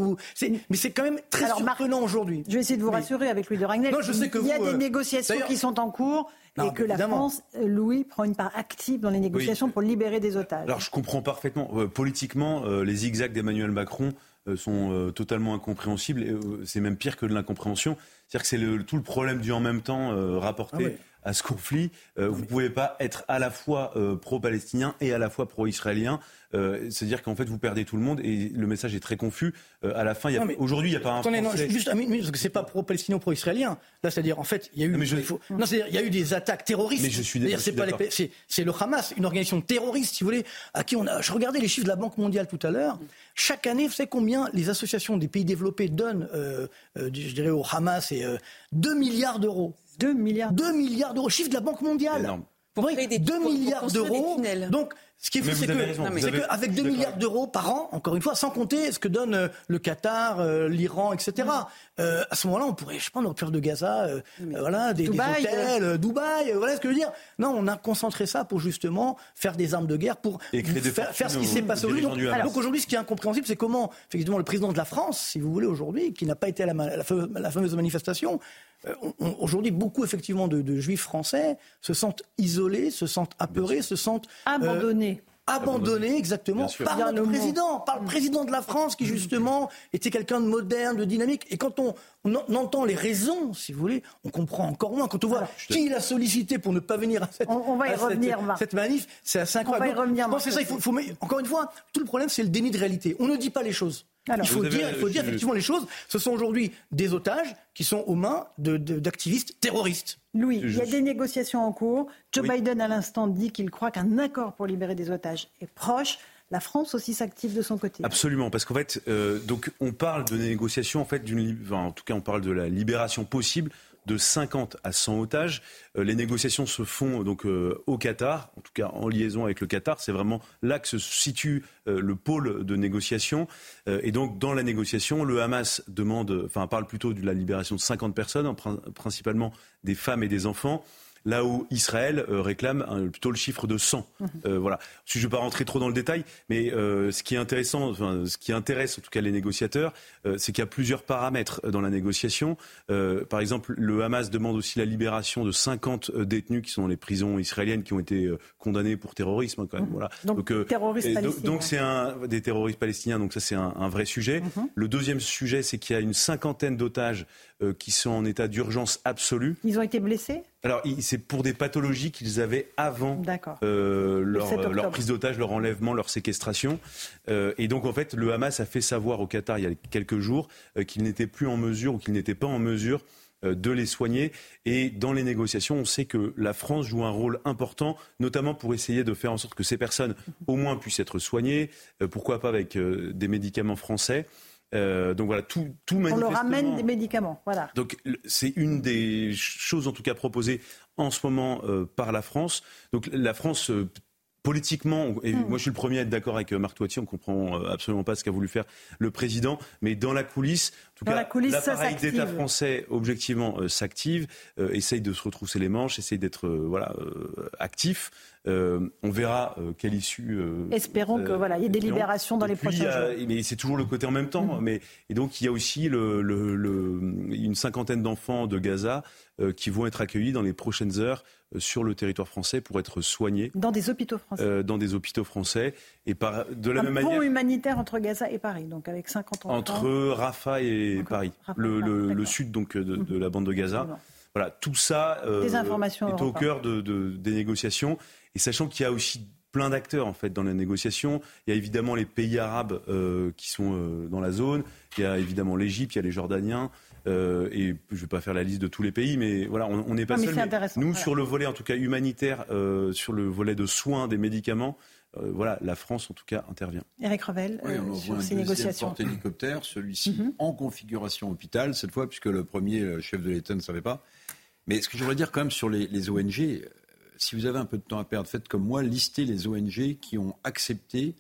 mais c'est quand même très surprenant aujourd'hui. Je vais essayer de vous rassurer avec Louis de Ragnel. je sais que il y a des euh, négociations qui sont en cours. et que la France, euh, Louis, prend une part active dans les négociations pour libérer des otages. Alors je comprends parfaitement. Euh, politiquement, les zigzags d'Emmanuel Macron sont totalement incompréhensibles. c'est même pire que de l'incompréhension. C'est-à-dire que c'est le, tout le problème du en même temps rapporté. Ah à ce conflit. Euh, vous ne pouvez pas être à la fois euh, pro-palestinien et à la fois pro-israélien. Euh, c'est-à-dire qu'en fait, vous perdez tout le monde et le message est très confus. à la fin, aujourd'hui, il n'y a pas un. Attendez, non, juste un minute, parce que c'est pas pro-palestinien ou pro-israélien. Là, c'est-à-dire, en fait, il y a eu. Mais Non, c'est-à-dire, il y a eu des attaques terroristes. Mais je suis d'accord. C'est le Hamas, une organisation terroriste, si vous voulez, à qui on a. Je regardais les chiffres de la Banque mondiale tout à l'heure. Chaque année, vous savez combien les associations des pays développés donnent, je dirais, au Hamas et 2 milliards d'euros. 2 milliards. 2 milliards d'euros, chiffre de la Banque mondiale. Pour vrai, 2 milliards d'euros. Donc, ce qui est fou, c'est qu'avec 2 milliards d'euros par an, encore une fois, sans compter ce que donne euh, le Qatar, euh, l'Iran, etc. Euh, à ce moment-là, on pourrait, je sais pas, on aurait de Gaza, voilà, des, Dubaï, des hôtels, Dubaï, voilà ce que je veux dire. Non, on a concentré ça pour justement faire des armes de guerre, pour faire, faire, ce qui s'est passé aujourd'hui. Donc, aujourd'hui, ce qui est incompréhensible, c'est comment, effectivement, le président de la France, si vous voulez, aujourd'hui, qui n'a pas été à la, la fameuse manifestation, aujourd'hui, beaucoup effectivement de, juifs français se sentent isolés, se sentent apeurés, se sentent euh, abandonnés. abandonnés exactement par le président, par le président de la France qui justement était quelqu'un de moderne, de dynamique. Et quand on, entend les raisons, si vous voulez, on comprend encore moins. Quand on voit qui il a sollicité pour ne pas venir à cette, on, va y revenir, cette, manif, c'est assez incroyable. On va y revenir. c'est ça. Il faut, encore une fois, tout le problème, c'est le déni de réalité. On ne dit pas les choses il faut dire, il faut dire effectivement les choses. Ce sont aujourd'hui des otages qui sont aux mains d'activistes terroristes. Louis, il y a des négociations en cours. Joe Biden, à l'instant, dit qu'il croit qu'un accord pour libérer des otages est proche. La France aussi s'active de son côté. Absolument, parce qu'en fait, euh, donc on parle de négociations, en fait, d'une, en tout cas, on parle de la libération possible de 50 à 100 otages. Euh, les négociations se font donc euh, au Qatar, en tout cas en liaison avec le Qatar. C'est vraiment là que se situe euh, le pôle de négociation. et donc dans la négociation, le Hamas demande, enfin parle plutôt de la libération de 50 personnes, principalement des femmes et des enfants là où Israël euh, réclame plutôt le chiffre de 100. Mhm. Euh, voilà. Je ne vais pas rentrer trop dans le détail, mais euh, ce qui est intéressant, enfin, ce qui intéresse en tout cas les négociateurs, c'est qu'il y a plusieurs paramètres dans la négociation. par exemple, le Hamas demande aussi la libération de 50 détenus qui sont dans les prisons israéliennes qui ont été condamnés pour terrorisme. Quand même. Mhm. Voilà. Donc, terroristes palestiniens. Donc c'est un, des terroristes palestiniens, donc ça c'est un, un, vrai sujet. Mhm. Le deuxième sujet, c'est qu'il y a une cinquantaine d'otages qui sont en état d'urgence absolue. Ils ont été blessés? Alors, c'est pour des pathologies qu'ils avaient avant euh, leur, prise d'otage, leur enlèvement, leur séquestration. Euh, et donc, en fait, le Hamas a fait savoir au Qatar il y a quelques jours euh, qu'il n'était plus en mesure ou qu'il n'était pas en mesure de les soigner. Et dans les négociations, on sait que la France joue un rôle important, notamment pour essayer de faire en sorte que ces personnes, au moins, puissent être soignées, pourquoi pas avec des médicaments français. Euh, donc voilà, tout, tout On leur ramène des médicaments, voilà. Donc c'est une des choses en tout cas proposées en ce moment euh, par la France. Donc la France euh, politiquement, et hmm. moi je suis le premier à être d'accord avec Marc Toitier, on comprend absolument pas ce qu'a voulu faire le président, mais dans la coulisse, tout cas, l'appareil d'État français objectivement s'active, essaye de se retrousser les manches, essaye d'être voilà actif. Euh, on verra euh, quelle issue. Euh, Espérons que voilà, il y ait des libérations dans les prochains jours. Mais c'est toujours le côté en même temps. Mm-hmm. Mais et donc il y a aussi le, une cinquantaine d'enfants de Gaza qui vont être accueillis dans les prochaines heures sur le territoire français pour être soignés. Dans des hôpitaux français. dans des hôpitaux français et par de la Un même pont manière. humanitaire entre Gaza et Paris, donc avec 50 enfants. Entre Rafah et Paris, le, sud donc de, de, la bande de Gaza. Voilà, tout ça informations est au cœur de, des négociations. Et sachant qu'il y a aussi plein d'acteurs en fait dans la négociation. Il y a évidemment les pays arabes euh, qui sont euh, dans la zone. Il y a évidemment l'Égypte, il y a les Jordaniens. Euh, et je ne vais pas faire la liste de tous les pays, mais voilà, on n'est pas Non, seul. nous, voilà. sur le volet en tout cas humanitaire, euh, sur le volet de soins des médicaments, euh, voilà, la France en tout cas intervient. Eric Revel, Oui, euh, on envoie sur un ces négociations. porte-hélicoptère, celui-ci Mhm. en configuration hôpital, cette fois, puisque le premier euh, chef de l'État ne savait pas. Mais ce que j'aimerais dire quand même sur les, les ONG, euh, si vous avez un peu de temps à perdre, faites comme moi, listez les ONG qui ont accepté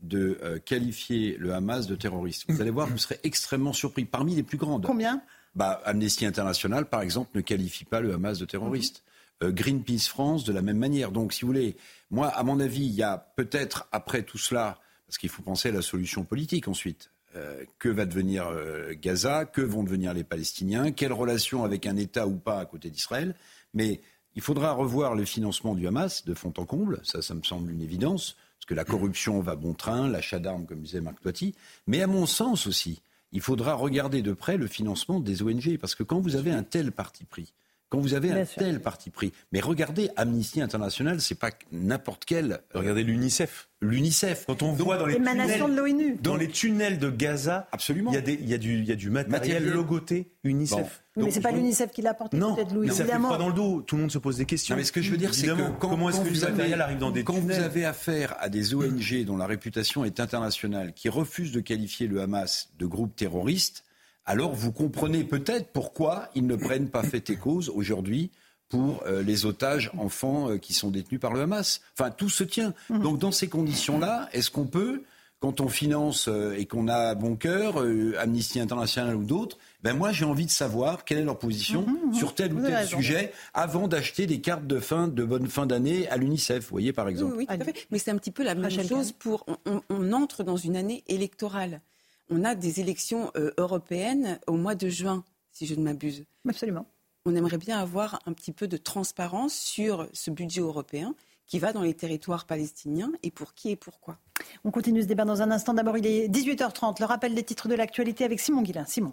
de euh, qualifier le Hamas de terroriste. Vous allez voir, vous serez extrêmement surpris. Parmi les plus grandes. Combien? Bah, Amnesty International, par exemple, ne qualifie pas le Hamas de terroriste. Euh, Greenpeace France, de la même manière. Donc, si vous voulez, moi, à mon avis, il y a peut-être, après tout cela, parce qu'il faut penser à la solution politique ensuite. Euh, que va devenir euh, Gaza Que vont devenir les Palestiniens Quelle relation avec un État ou pas à côté d'Israël Mais il faudra revoir le financement du Hamas de fond en comble. Ça, ça me semble une évidence. Parce que la corruption va bon train, l'achat d'armes, comme disait Marc Toiti. Mais à mon sens aussi, il faudra regarder de près le financement des ONG. Parce que quand vous avez un tel parti pris, quand vous avez Bien un sûr. tel parti pris, mais regardez Amnesty International, c'est pas n'importe quel. Regardez l'UNICEF. L'UNICEF. Quand on voit dans les tunnels, de l'ONU. dans les tunnels de Gaza, Absolument. il y a, des, il y a du, il y a du matériel, Matériel. logoté UNICEF. Oui, mais c'est pas l'UNICEF qui l'a porté, Non, peut-être Louis. mais ça fait évidemment. froid dans le dos. Tout le monde se pose des questions. Non, mais ce que je veux dire, c'est que quand, comment est-ce quand que vous avez- matériel arrive dans des quand tunnels vous avez affaire à des ONG dont la réputation est internationale, qui refusent de qualifier le Hamas de groupe terroriste, alors vous comprenez peut-être pourquoi ils ne prennent pas fait et cause aujourd'hui pour euh, les otages enfants euh, qui sont détenus par le Hamas. Enfin, tout se tient. Donc, dans ces conditions-là, est-ce qu'on peut, quand on finance euh, et qu'on a bon cœur, euh, Amnesty International ou d'autres, ben moi j'ai envie de savoir quelle est leur position sur tel ou tel sujet avant d'acheter des cartes de fin de bonne fin d'année à l'UNICEF, vous voyez par Oui, exemple. oui, tout à fait. Mais c'est un petit peu la même chose pour. On, on- on entre dans une année électorale. On a des élections euh, européennes au mois de juin, si je ne m'abuse. Absolument. On aimerait bien avoir un petit peu de transparence sur ce budget européen qui va dans les territoires palestiniens et pour qui et pourquoi. On continue ce débat dans un instant. D'abord, il est 18h30. Le rappel des titres de l'actualité avec Simon Guillain. Simon.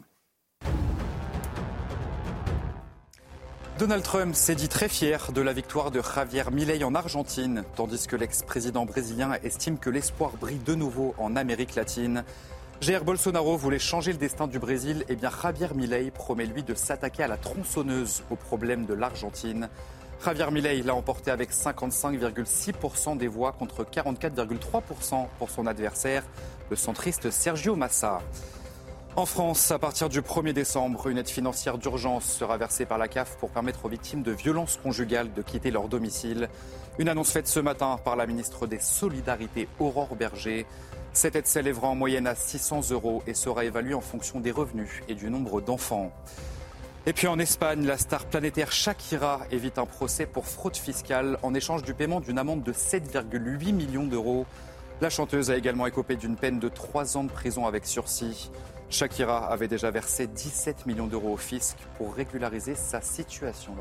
Donald Trump s'est dit très fier de la victoire de Javier Milei en Argentine, tandis que l'ex-président brésilien estime que l'espoir brille de nouveau en Amérique latine. Jair Bolsonaro voulait changer le destin du Brésil, et bien Javier Milei promet lui de s'attaquer à la tronçonneuse au problème de l'Argentine. Javier Milei l'a emporté avec 55,6% des voix contre 44,3% pour son adversaire, le centriste Sergio Massa. En France, à partir du 1er décembre, une aide financière d'urgence sera versée par la CAF pour permettre aux victimes de violences conjugales de quitter leur domicile. Une annonce faite ce matin par la ministre des Solidarités, Aurore Berger. Cette aide s'élèvera en moyenne à 600 euros et sera évaluée en fonction des revenus et du nombre d'enfants. Et puis en Espagne, la star planétaire Shakira évite un procès pour fraude fiscale en échange du paiement d'une amende de 7,8 millions d'euros. La chanteuse a également écopé d'une peine de 3 ans de prison avec sursis. Shakira avait déjà versé 17 millions d'euros au fisc pour régulariser sa situation.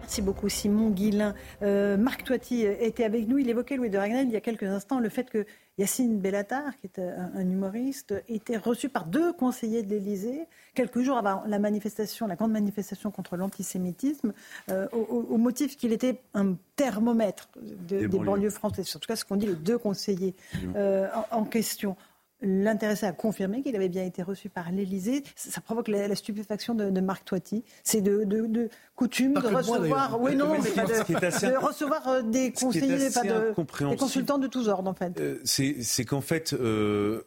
Merci beaucoup Simon Guillain. Euh, Marc Toiti était avec nous. Il évoquait Louis de Ragnel il y a quelques instants le fait que Yacine Bellatar, qui est un, un humoriste, était reçu par deux conseillers de l'Élysée quelques jours avant la manifestation, la grande manifestation contre l'antisémitisme, euh, au, motif qu'il était un thermomètre de- Des des, banlieues. banlieues. françaises. En tout cas, ce qu'ont dit les deux conseillers euh, en, en question. L'intéressé a confirmé qu'il avait bien été reçu par l'Élysée. Ça, ça provoque la, la stupéfaction de, de Marc Toiti. C'est de, de- de coutume Pas de moi, recevoir, oui, non, Mais de, des conseillers, pas des consultants de tous ordres, en fait. Euh, c'est qu'en fait, euh,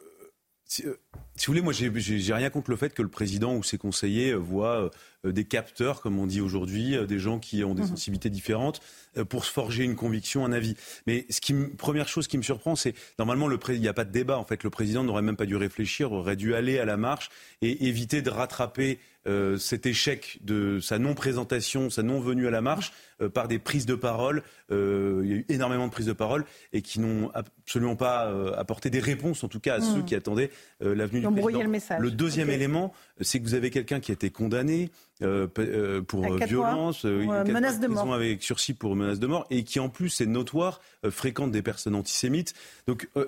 si, euh, si vous voulez, moi, j'ai- rien contre le fait que le président ou ses conseillers voient des capteurs, comme on dit aujourd'hui, euh, des gens qui ont des Mhm. sensibilités différentes, euh, pour se forger une conviction, un avis. Mais ce qui, me- première chose qui me surprend, c'est normalement le il n'y a pas de débat. En fait, le président n'aurait même pas dû réfléchir, aurait dû aller à la marche et éviter de rattraper euh, cet échec de sa non-présentation, sa non-venue à la marche euh, par des prises de parole. Euh, il y a eu énormément de prises de parole et qui n'ont absolument pas euh, apporté des réponses, en tout cas à ceux qui attendaient euh, l'avenue du président. le message. deuxième Ok. élément, c'est que vous avez quelqu'un qui a été condamné, euh, euh, pour violence, euh, Pour, euh, menace de mort. avec sursis pour menace de mort, et qui en plus est notoire, euh, fréquente des personnes antisémites. Donc euh,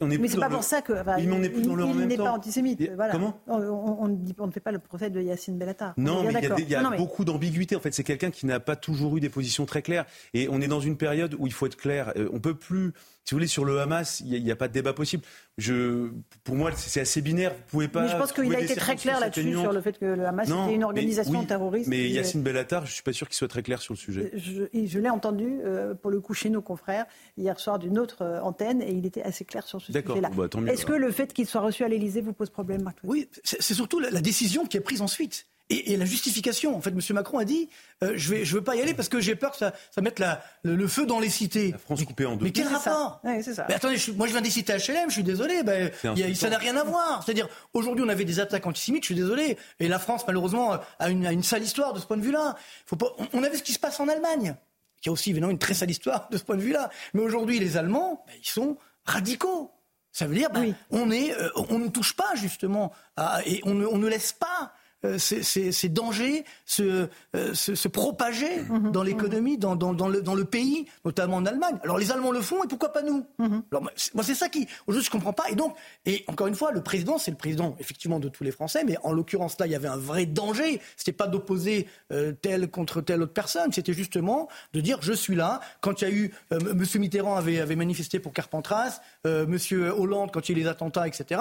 on est Mais plus c'est pas le- pour ça que. enfin, mais n'est il le n'est pas antisémite. Et- voilà. comment on, on- on ne dit- on ne fait pas le procès de Yacine Bellatar. On Non, mais il y a, d'accord. des- il y a Non, mais- beaucoup d'ambiguïté. En fait, c'est quelqu'un qui n'a pas toujours eu des positions très claires. Et on est dans une période où il faut être clair. Euh, On peut plus, si vous voulez, sur le Hamas, il n'y a, pas de débat possible. Je, pour moi, c'est assez binaire. Vous pouvez pas. Mais je pense qu'il a été très clair là-dessus sur le fait que le Hamas Non, était une mais organisation oui, terroriste. Mais euh, Yacine Bellatar, je suis pas sûr qu'il soit très clair sur le sujet. Je, l'ai entendu euh, pour le coup chez nos confrères hier soir d'une autre euh, antenne et il était assez clair sur ce D'accord, sujet-là. bah, tant mieux, Est-ce que le fait qu'il soit reçu à l'Élysée vous pose problème, Marc Oui, c'est c'est surtout la, la décision qui est prise ensuite. Et, et la justification. En fait, M. Macron a dit euh, je ne je veux pas y aller parce que j'ai peur que ça, ça mette la- le, le feu dans les cités. La France coupée en deux. Mais quel ça. rapport? C'est ça. Mais attendez, je moi je viens des cités HLM, je suis désolé. Ben, y a- ça n'a rien à voir. C'est-à-dire, aujourd'hui, on avait des attaques antisémites, je suis désolé. Et la France, malheureusement, a une, a une sale histoire de ce point de vue-là. Faut pas, on, on avait ce qui se passe en Allemagne, qui a aussi évidemment une très sale histoire de ce point de vue-là. Mais aujourd'hui, les Allemands, ben, ils sont radicaux. Ça veut dire, ben, on, est, euh, on ne touche pas justement, à- et on ne, on ne laisse pas ces, ces- ces dangers se, euh, se, se propager dans l'économie, dans, dans, dans le, dans le pays, notamment en Allemagne. Alors les Allemands le font et pourquoi pas nous Alors, moi, c'est- ça qui, aujourd'hui je comprends pas. Et donc, et encore une fois, le président c'est le président effectivement de tous les Français, mais en l'occurrence là il y avait un vrai danger. C'était pas d'opposer euh, telle contre telle autre personne, c'était justement de dire je suis là. Quand il y a eu, euh, M. Monsieur Mitterrand avait, avait manifesté pour Carpentras, euh, Monsieur Hollande quand il y a eu les attentats, etc.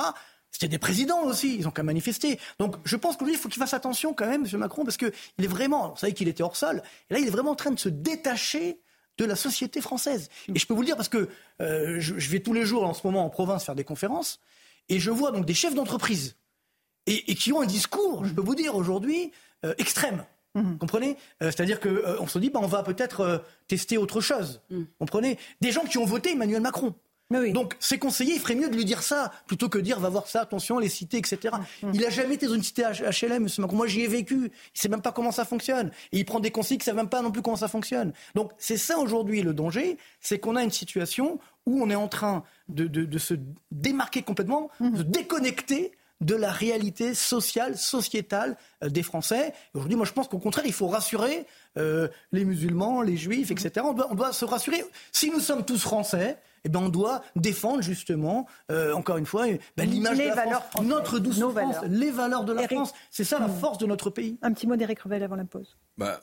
C'était des présidents aussi, ils ont qu'à manifester. Donc je pense qu'aujourd'hui, il faut qu'il fasse attention quand même, M. Macron, parce qu'il est vraiment, vous savez qu'il était hors sol, et là il est vraiment en train de se détacher de la société française. Et je peux vous le dire parce que euh, je, je vais tous les jours en ce moment en province faire des conférences, et je vois donc des chefs d'entreprise, et, et qui ont un discours, je peux vous dire aujourd'hui, euh, extrême. Vous comprenez? Euh, C'est-à-dire qu'on se dit, bah, on va peut-être euh, tester autre chose. Vous comprenez? Des gens qui ont voté Emmanuel Macron. Donc, ses conseillers, il ferait mieux de lui dire ça, plutôt que de dire, va voir ça, attention, les cités, etc. Il n'a jamais été dans une cité HLM. Macron. Moi, j'y ai vécu. Il ne sait même pas comment ça fonctionne. Et il prend des conseillers qui ne savent même pas non plus comment ça fonctionne. Donc, c'est ça aujourd'hui le danger, c'est qu'on a une situation où on est en train de, de- de se démarquer complètement, de se déconnecter de la réalité sociale, sociétale euh, des Français. Aujourd'hui, moi, je pense qu'au contraire, il faut rassurer euh, les musulmans, les juifs, etc. On doit, on doit se rassurer. Si nous sommes tous Français, eh ben, on doit défendre justement, euh, encore une fois, ben, l'image de la valeurs France, notre douce nos France, valeurs. les valeurs de la Eric. France. C'est ça la Mm. force de notre pays. Un petit mot d'Éric Revel avant la pause. Bah,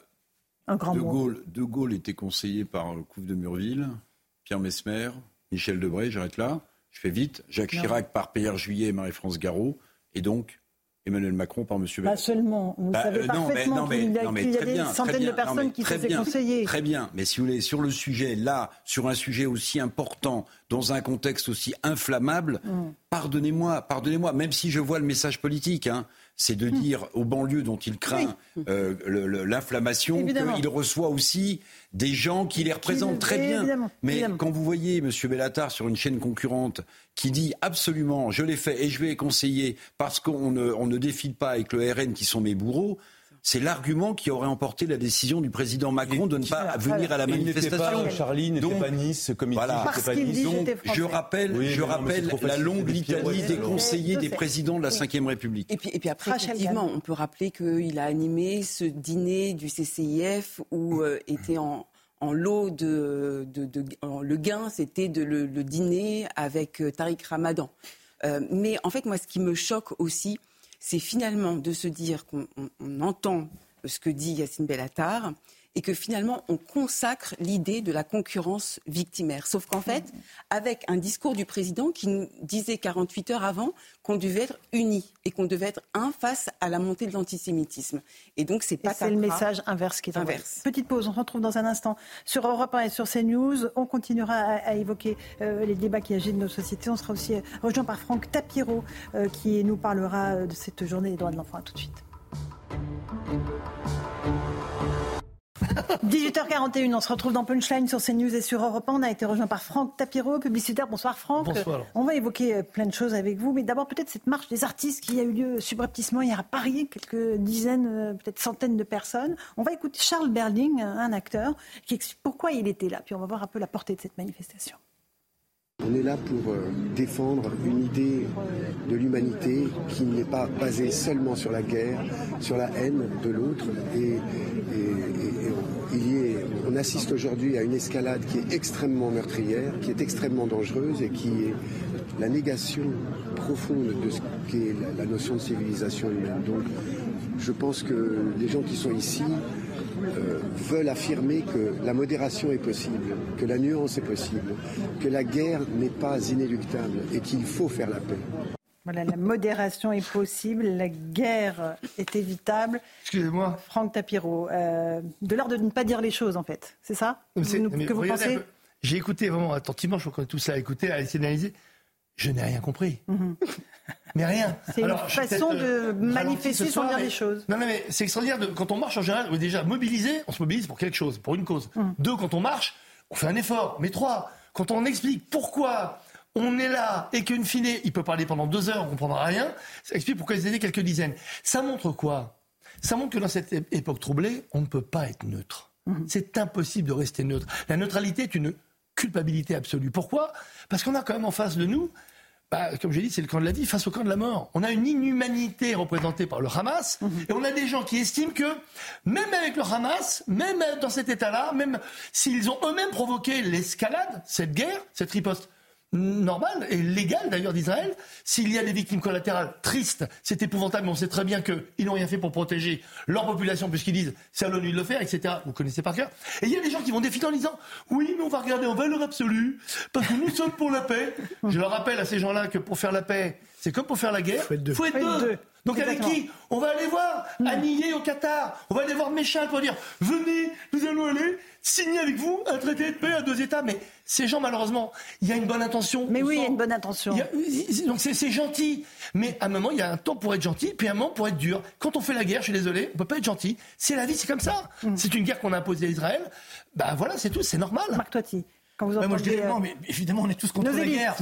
Un grand de, mot. Gaulle, de Gaulle était conseillé par le Couve de Murville, Pierre Mesmer, Michel Debré, j'arrête là, je fais vite, Jacques Non. Chirac par Pierre Juillet et Marie-France Garot, et donc Emmanuel Macron par M. Pas seulement. Vous Bah, savez euh, parfaitement non, mais- qu'il y a, non, mais qu'il y a très des bien, centaines bien. de personnes mais qui ses bien, conseillers. Très bien, mais si vous voulez, sur le sujet, là, sur un sujet aussi important, dans un contexte aussi inflammable, Mm. pardonnez-moi, pardonnez-moi, même si je vois le message politique, hein, c'est de dire aux banlieues dont il craint euh, l'inflammation qu'il reçoit aussi des gens qui les représentent très bien. évidemment, Mais évidemment. quand vous voyez M. Bellatar sur une chaîne concurrente qui dit absolument, je l'ai fait et je vais conseiller parce qu'on ne, on ne défile pas avec le RN qui sont mes bourreaux, c'est l'argument qui aurait emporté la décision du président Macron de ne pas venir à la manifestation. pas Charlie, n'était pas Nice, comme il voilà. Parce pas Nice. donc, je rappelle, Oui, je non, rappelle la longue litanie des conseillers des présidents de la. Ve République. Et puis, et puis après, Rachel effectivement, on peut rappeler qu'il a animé ce dîner du CCIF où euh, [COUGHS] était en, en lot de, de- de- en- le gain, c'était de le, le dîner avec euh, Tariq Ramadan. Euh, mais en fait, moi, ce qui me choque aussi, c'est finalement de se dire qu'on on- on entend ce que dit Yacine Bellatar et que finalement on consacre l'idée de la concurrence victimaire. Sauf qu'en fait, avec un discours du président qui nous disait 48 heures avant qu'on devait être unis et qu'on devait être un face à la montée de l'antisémitisme. Et donc c'est pas c'est le message inverse qui est envoyé. Inverse. Petite pause, on se retrouve dans un instant sur Europe 1 et sur CNews. On continuera à, à évoquer euh, les débats qui agitent nos sociétés. On sera aussi euh, rejoint par Franck Tapiro euh, qui nous parlera de cette journée des droits de l'enfant. À tout de suite. 18h41, on se retrouve dans Punchline sur CNews et sur Europe 1. On a été rejoint par Franck Tapiro, publicitaire. Bonsoir Franck. Bonsoir. On va évoquer euh, plein de choses avec vous, mais d'abord peut-être cette marche des artistes qui a eu lieu subrepticement hier à Paris, quelques dizaines, euh, peut-être centaines de personnes. On va écouter Charles Berling, un acteur, qui explique pourquoi il était là, puis on va voir un peu la portée de cette manifestation. On est là pour euh, défendre une idée de l'humanité qui n'est pas basée seulement sur la guerre, sur la haine de l'autre. Et, on assiste aujourd'hui à une escalade qui est extrêmement meurtrière, qui est extrêmement dangereuse et qui est la négation profonde de ce qu'est la, la notion de civilisation humaine. Donc je pense que les gens qui sont ici euh, veulent affirmer que la modération est possible, que la nuance est possible, que la guerre n'est pas inéluctable et qu'il faut faire la paix. Voilà, la modération est possible, la guerre est évitable. Excusez-moi. Franck Tapiro, euh, de l'ordre de ne pas dire les choses, en fait. C'est ça que vous pensez J'ai écouté vraiment attentivement, je crois que tout ça a écouté, à essayer d'analyser. Je n'ai rien compris. Mhm. Mais rien. C'est une façon de manifester sans dire les choses. Non, non mais c'est extraordinaire. De, quand on marche en général, déjà mobilisé, on se mobilise pour quelque chose, pour une cause. Mm. Deux, quand on marche, on fait un effort. Mais trois, quand on explique pourquoi on est là et qu'une fine, il peut parler pendant deux heures, on ne comprendra rien, ça explique pourquoi ils étaient quelques dizaines. Ça montre quoi? Ça montre que dans cette époque troublée, on ne peut pas être neutre. Mm-hmm. C'est impossible de rester neutre. La neutralité est une culpabilité absolue. Pourquoi? Parce qu'on a quand même en face de nous bah, comme j'ai dit, c'est le camp de la vie face au camp de la mort. On a une inhumanité représentée par le Hamas, mhm. et on a des gens qui estiment que, même avec le Hamas, même dans cet état-là, même s'ils ont eux-mêmes provoqué l'escalade, cette guerre, cette riposte normal et légal d'ailleurs d'Israël. S'il y a des victimes collatérales tristes, c'est épouvantable, mais on sait très bien qu'ils n'ont rien fait pour protéger leur population puisqu'ils disent c'est à l'ONU de le faire, etc. Vous connaissez par cœur. Et il y a des gens qui vont défiler en disant oui, mais on va regarder en valeur absolue parce que nous sommes pour la paix. Je leur rappelle à ces gens-là que pour faire la paix, c'est comme pour faire la guerre. Faut être deux. Faut être deux. Donc avec qui On va aller voir mmh. Anillé au Qatar. On va aller voir Méchal pour dire venez, nous allons aller signer avec vous un traité de paix à deux États. Mais ces gens, malheureusement, il y a une bonne intention. Mais oui, il y a une bonne intention. donc c'est gentil. Mais à un moment, il y a un temps pour être gentil, puis un moment pour être dur. Quand on fait la guerre, je suis désolé, on peut pas être gentil. C'est la vie, c'est comme ça. Mm. C'est une guerre qu'on a imposée à Israël. Ben voilà, c'est tout, c'est normal. Marc Toiti. Quand vous moi je dirais, non, euh, mais évidemment, on est tous contre la guerre.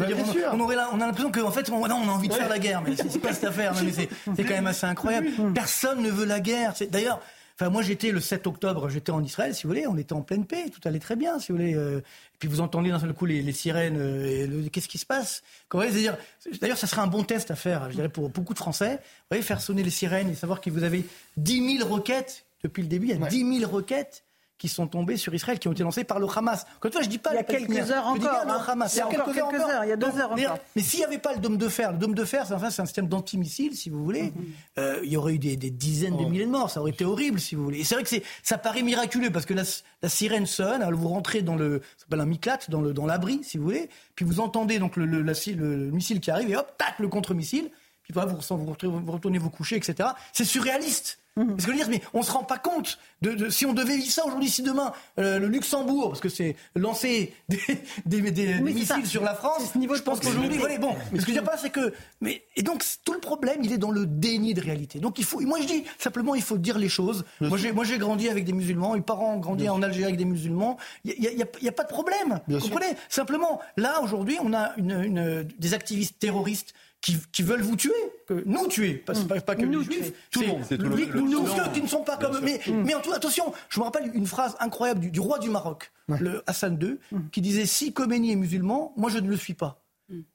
on, on, a l'impression qu'en fait, on, non, on a envie de faire la guerre, mais c'est pas cette affaire. C'est quand même assez incroyable. Personne ne veut la guerre. D'ailleurs, Enfin, moi, j'étais le 7 octobre, j'étais en Israël, si vous voulez, on était en pleine paix, tout allait très bien, si vous voulez. Euh, et puis vous entendez d'un seul coup les, sirènes, euh, qu'est-ce qui se passe? D'ailleurs, ça serait un bon test à faire, je dirais, pour beaucoup de Français. Vous voyez, faire sonner les sirènes et savoir que vous avez 10 000 requêtes depuis le début, il y a 10 000 requêtes qui sont tombés sur Israël, qui ont été lancés par le Hamas. Quand fois, je dis pas il y a quelques heures encore. le Hamas. Il y a, quelques, heures, il y a deux heures encore. Mais s'il n'y avait pas le dôme de fer, le dôme de fer, c'est enfin, un système d'antimissile, si vous voulez. Mhm. Euh, il y aurait eu des, dizaines de oh. milliers de morts. Ça aurait été horrible, si vous voulez. Et c'est vrai que ça paraît miraculeux parce que la, sirène sonne, alors vous rentrez dans le, ça s'appelle un miklat, dans le dans l'abri, si vous voulez. Puis vous entendez donc le, le, le missile qui arrive et hop, tac, le contre-missile. Puis voilà, vous, vous, vous retournez vous coucher, etc. C'est surréaliste. Parce que je veux dire, mais on se rend pas compte de, si on devait vivre ça aujourd'hui, si demain euh, le Luxembourg, parce que c'est lancer [LAUGHS] des, missiles sur la France, niveau je pense qu'aujourd'hui, bon. Mais ce que je veux dire pas, c'est que, mais et donc tout le problème, il est dans le déni de réalité. Donc il faut, moi je dis simplement, il faut dire les choses. moi j'ai, moi j'ai grandi avec des musulmans, mes parents ont grandi en Algérie avec des musulmans. Il y, a, pas de problème. Vous comprenez? Simplement, là aujourd'hui, on a une, des activistes terroristes qui, veulent vous tuer, que nous tuer, pas, pas, que nous les juifs. Tout le monde. C'est nous, nous, ceux qui ne sont pas comme. Mais, mais en tout, attention, je me rappelle une phrase incroyable du, roi du Maroc, le Hassan II, qui disait si Khomeini est musulman, moi je ne le suis pas.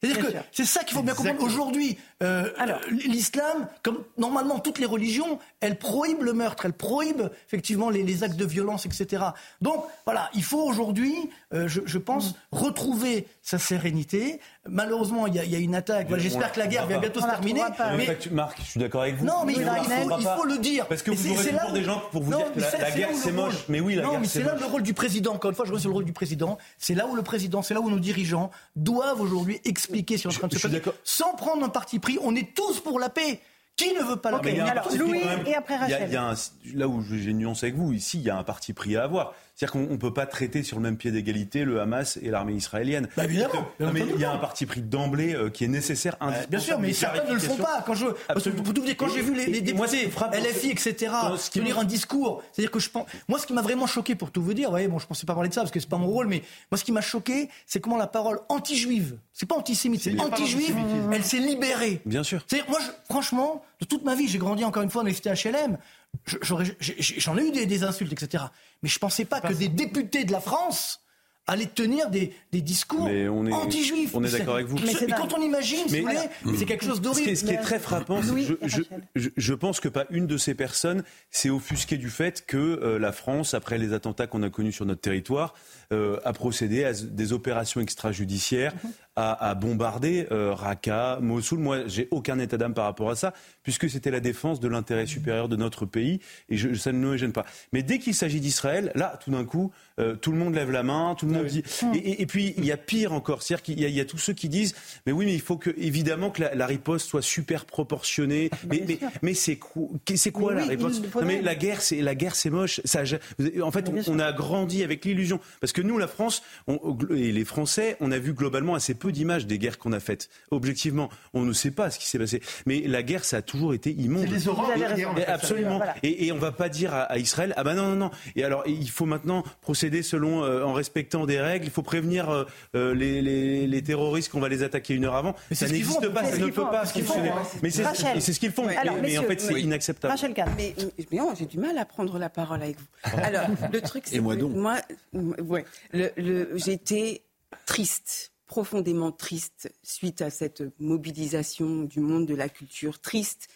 C'est-à-dire que c'est ça qu'il faut bien comprendre. Aujourd'hui, euh, l'islam, comme normalement toutes les religions, elle prohibe le meurtre, elle prohibe effectivement les, actes de violence, etc. Donc voilà, il faut aujourd'hui, euh, je, pense, mm. retrouver sa sérénité. Malheureusement, il y, a une attaque. J'espère que la guerre va bientôt se terminer. Mais... Marc, je suis d'accord avec vous. Non, mais il, faut, le dire. Parce que vous aurez toujours des gens pour vous dire que la, guerre c'est moche. Mais oui, la non, guerre mais c'est là le rôle du président. Encore une fois, je reviens sur le rôle du président. C'est là où le président, c'est là où nos dirigeants doivent aujourd'hui expliquer sur ce qui est en train de se passer, sans prendre un parti pris. On est tous pour la paix. Qui ne veut pas la paix? Alors, Louis et après Rachel. là où j'ai une nuance avec vous, ici, il y a un parti pris à avoir. C'est-à-dire qu'on ne peut pas traiter sur le même pied d'égalité le Hamas et l'armée israélienne. Bah évidemment. mais il y a un parti pris d'emblée euh, qui est nécessaire, Bien sûr, mais certains ne le font pas. Quand je, dire, quand j'ai vu les, les députés, LFI, etc., tenir un discours, c'est-à-dire que je pense, moi, ce qui m'a vraiment choqué, pour tout vous dire, voyez, bon, je pensais pas parler de ça parce que c'est pas mon rôle, mais moi, ce qui m'a choqué, c'est comment la parole anti-juive, c'est pas antisémite, c'est anti-juive, elle s'est libérée. Bien sûr. Moi, franchement, de toute ma vie, j'ai grandi encore une fois dans les HLM. J'en ai eu des, insultes, etc. Mais je ne pensais pas que des députés de la France aller tenir des, des discours anti-juifs. On est d'accord avec vous. Mais, quand on imagine, c'est quelque chose d'horrible. Ce, qui est très frappant, c'est que je, je, pense que pas une de ces personnes s'est offusquée du fait que euh, la France, après les attentats qu'on a connus sur notre territoire, euh, a procédé à des opérations extrajudiciaires, mhm. À, bombarder euh, Raqqa, Mossoul. Moi, j'ai aucun état d'âme par rapport à ça, puisque c'était la défense de l'intérêt supérieur de notre pays, et je, ça ne me gêne pas. Mais dès qu'il s'agit d'Israël, là, tout d'un coup, euh, tout le monde lève la main, tout le monde dit. Et, puis il y a pire encore, c'est-à-dire qu'il y, a tous ceux qui disent, mais oui, mais il faut que évidemment que la, riposte soit super proportionnée. Mais, mais, mais c'est c'est quoi la riposte? Mais la guerre, c'est la guerre, c'est moche. Ça, en fait, on, a grandi avec l'illusion, parce que nous, la France et les Français, on a vu globalement assez peu d'images des guerres qu'on a faites. Objectivement, on ne sait pas ce qui s'est passé. Mais la guerre, ça a toujours été immonde. Les Absolument. Et, et, on va pas dire à, à, Israël, ah ben non, non, non. Et alors, il faut maintenant procéder selon, euh, en respectant des règles. Il faut prévenir euh, euh, les, les, les, terroristes qu'on va les attaquer une heure avant. Mais ça n'existe pas, ça ne peut pas fonctionner. Mais c'est ce qu'ils font. mais, en fait, c'est inacceptable. Rachel mais, mais j'ai du mal à prendre la parole avec vous. Alors, le truc, c'est moi donc? Moi, ouais, le, le, j'ai été triste profondément triste suite à cette mobilisation du monde de la culture, triste,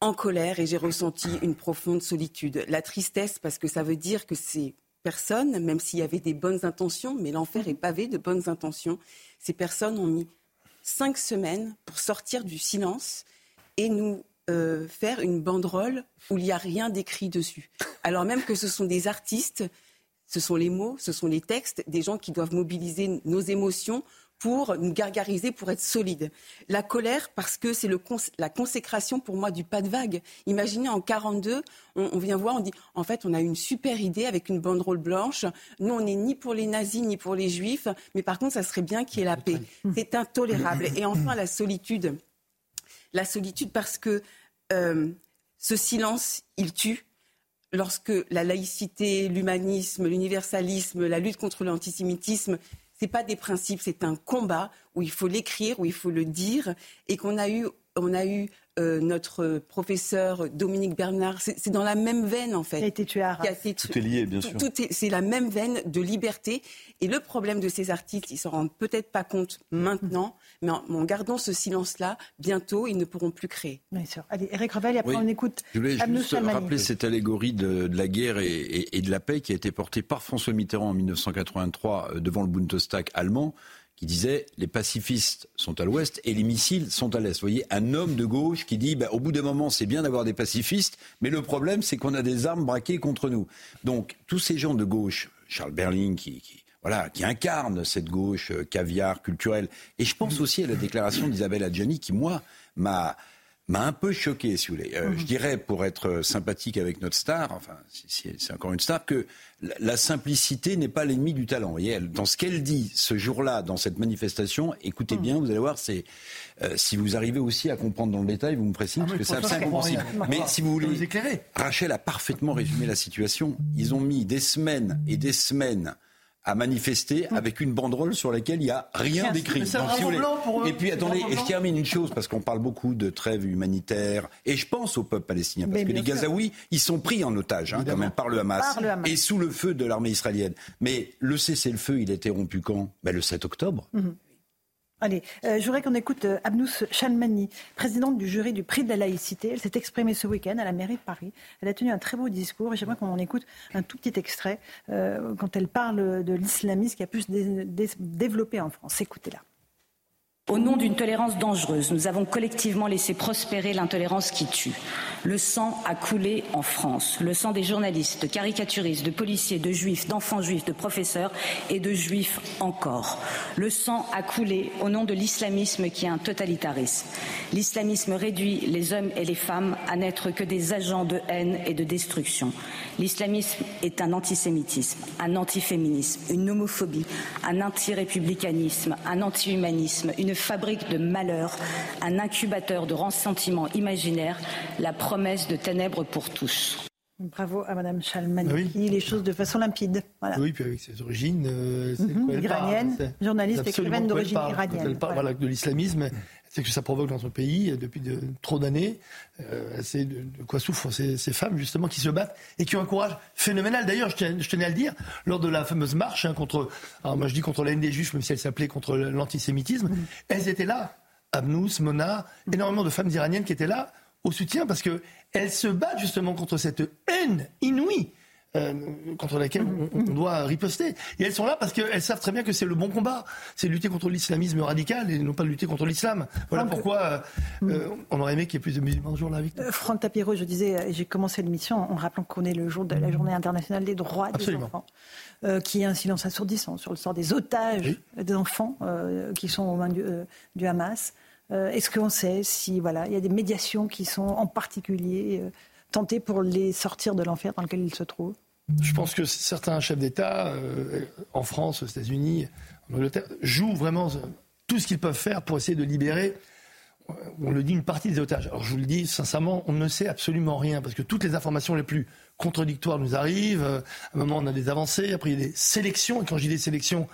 en colère, et j'ai ressenti une profonde solitude. La tristesse parce que ça veut dire que c'est personnes, même s'il y avait des bonnes intentions, mais l'enfer est pavé de bonnes intentions, ces personnes ont mis cinq semaines pour sortir du silence et nous euh, faire une banderole où il n'y a rien d'écrit dessus. Alors même que ce sont des artistes, ce sont les mots, ce sont les textes, des gens qui doivent mobiliser nos émotions pour nous gargariser, pour être solide. La colère, parce que c'est la consécration pour moi du pas de vague. Imaginez en 42, on, vient voir, on dit en fait on a une super idée avec une banderole blanche. Nous on n'est ni pour les nazis ni pour les juifs, mais par contre ça serait bien qu'il y ait la paix. C'est intolérable. Et enfin la solitude, la solitude parce que euh, ce silence il tue lorsque la laïcité, l'humanisme, l'universalisme, la lutte contre l'antisémitisme c'est pas des principes, c'est un combat où il faut l'écrire, où il faut le dire, et qu'on a eu, on a eu euh, notre professeur Dominique Bernard, c'est dans la même veine en fait. Qui a été tué à Tout est lié, bien sûr. C'est la même veine de liberté. Et le problème de ces artistes, ils s'en rendent peut-être pas compte maintenant, mais en, gardant ce silence-là, bientôt, ils ne pourront plus créer. Bien sûr. Allez, Eric Revel, après on écoute. Je voulais juste rappeler cette allégorie de, la guerre et, et, de la paix qui a été portée par François Mitterrand en 1983 euh, devant le Bundestag allemand qui disait les pacifistes sont à l'ouest et les missiles sont à l'est. Vous voyez, un homme de gauche qui dit bah, au bout d'un moment, c'est bien d'avoir des pacifistes, mais le problème, c'est qu'on a des armes braquées contre nous. Donc, tous ces gens de gauche, Charles Berling qui, qui voilà, qui incarne cette gauche euh, caviar culturelle. Et je pense aussi à la déclaration d'Isabelle Adjani qui, moi, m'a m'a un peu choqué, si vous voulez. Euh, je dirais, pour être sympathique avec notre star, enfin, c'est encore une star, que la simplicité n'est pas l'ennemi du talent. Vous voyez, dans ce qu'elle dit ce jour-là, dans cette manifestation, écoutez bien, vous allez voir, c'est euh, si vous arrivez aussi à comprendre dans le détail, vous me précisez, ah parce que c'est assez incompréhensible. Mais si vous voulez, Rachel a parfaitement résumé la situation. Ils ont mis des semaines et des semaines à manifester avec une banderole sur laquelle il n'y a rien d'écrit. et puis attendez, et je termine une chose, parce qu'on parle beaucoup de trêve humanitaire, et je pense au peuple palestinien, parce que les Gazaouis, ils sont pris en otage, hein, quand même, par le, Hamas, et sous le feu de l'armée israélienne. Mais le cessez-le-feu, il a été rompu quand? Ben, Le 7 octobre. Mhm. Allez, euh, je voudrais qu'on écoute euh, Abnous Chalmani, présidente du jury du prix de la laïcité. Elle s'est exprimée ce week-end à la mairie de Paris. Elle a tenu un très beau discours et j'aimerais qu'on en écoute un tout petit extrait euh, quand elle parle de l'islamisme qui a pu se développer en France. Écoutez-la. Au nom d'une tolérance dangereuse, nous avons collectivement laissé prospérer l'intolérance qui tue. Le sang a coulé en France. Le sang des journalistes, de caricaturistes, de policiers, de juifs, d'enfants juifs, de professeurs et de juifs encore. Le sang a coulé au nom de l'islamisme qui est un totalitarisme. L'islamisme réduit les hommes et les femmes à n'être que des agents de haine et de destruction. L'islamisme est un antisémitisme, un antiféminisme, une homophobie, un antirépublicanisme, un anti-humanisme, une fabrique de malheur, un incubateur de ressentiment imaginaire, la promesse de ténèbres pour tous. Bravo à Madame Chalmani, oui. les choses de façon limpide. Oui, puis avec ses origines euh, mhm, iraniennes, journaliste, écrivaine d'origine iranienne. Elle parle de l'islamisme, c'est que ça provoque dans notre pays depuis de, trop d'années. Euh, c'est de, quoi souffrent ces, femmes justement qui se battent et qui ont un courage phénoménal. D'ailleurs, je, tenais à le dire lors de la fameuse marche hein, contre, alors moi je dis contre la haine des juifs, même si elle s'appelait contre l'antisémitisme, mmh. elles étaient là. Abnous, Mona, énormément de femmes iraniennes qui étaient là au soutien parce qu'elles se battent justement contre cette haine inouïe euh, contre laquelle on, doit riposter. Et elles sont là parce qu'elles savent très bien que c'est le bon combat. C'est lutter contre l'islamisme radical et non pas lutter contre l'islam. Voilà pourquoi euh, euh, on aurait aimé qu'il y ait plus de musulmans ce jour-là. Franck Tapiro, je disais, j'ai commencé l'émission en rappelant qu'on est le jour de la journée internationale des droits des enfants. qui est un silence assourdissant sur le sort des otages des enfants qui sont aux mains du, du Hamas. Est-ce qu'on sait si voilà, il y a des médiations qui sont en particulier tentées pour les sortir de l'enfer dans lequel ils se trouvent je pense que certains chefs d'État, euh, en France, aux États-Unis, en Angleterre, jouent vraiment tout ce qu'ils peuvent faire pour essayer de libérer, on le dit, une partie des otages. Alors je vous le dis sincèrement, on ne sait absolument rien, parce que toutes les informations les plus contradictoires nous arrivent. Euh, à un moment, on a des avancées, après il y a des sélections, et quand je dis des sélections,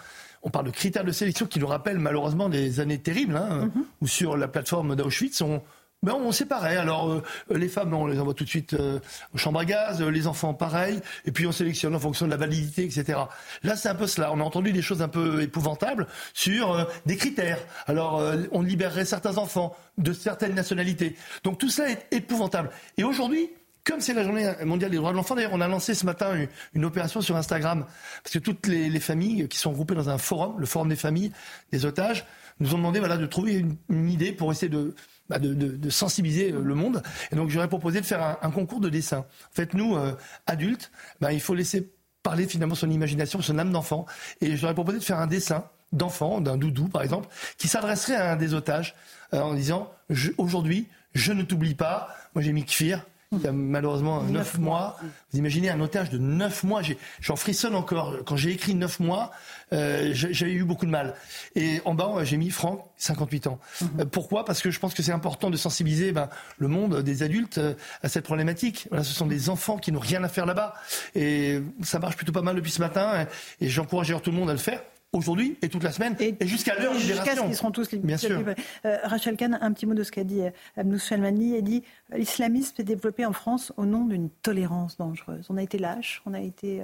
on parle de critères de sélection qui nous rappellent malheureusement des années terribles, hein, mm-hmm. où sur la plateforme d'Auschwitz, on, ben on séparait. Alors euh, les femmes, on les envoie tout de suite euh, aux chambres à gaz, euh, les enfants pareil, et puis on sélectionne en fonction de la validité, etc. Là, c'est un peu cela. On a entendu des choses un peu épouvantables sur des critères. Alors on libérerait certains enfants de certaines nationalités. Donc tout ça est épouvantable. Et aujourd'hui, comme c'est la journée mondiale des droits de l'enfant, d'ailleurs, on a lancé ce matin une, opération sur Instagram, parce que toutes les, les, familles qui sont regroupées dans un forum, le forum des familles des otages, nous ont demandé voilà, de trouver une, une idée pour essayer de, bah, de, sensibiliser euh, le monde. Et donc j'aurais proposé de faire un, concours de dessin. En fait, nous, euh, adultes, bah, il faut laisser parler finalement son imagination, son âme d'enfant. Et j'aurais proposé de faire un dessin d'enfant, d'un doudou par exemple, qui s'adresserait à un des otages euh, en disant aujourd'hui, je ne t'oublie pas. Moi j'ai mis Kfir, il y a malheureusement neuf mois. Vous imaginez un otage de neuf mois. J'en frissonne encore. Quand j'ai écrit neuf mois, euh, j'avais eu beaucoup de mal. Et en bas, j'ai mis Franck, 58 ans. Mhm. Euh, pourquoi? Parce que je pense que c'est important de sensibiliser ben, le monde des adultes euh, à cette problématique. Voilà, ce sont des enfants qui n'ont rien à faire là-bas. Et ça marche plutôt pas mal depuis ce matin. Et j'encourage tout le monde à le faire aujourd'hui et toute la semaine et, jusqu'à l'heure Jusqu'à ce qu'ils seront tous libérés. Bien sûr. Euh, Rachel Kahn, un petit mot de ce qu'a dit euh, Abnous Salmani. Elle dit euh, l'islamisme s'est développé en France au nom d'une tolérance dangereuse. On a été lâche, on a été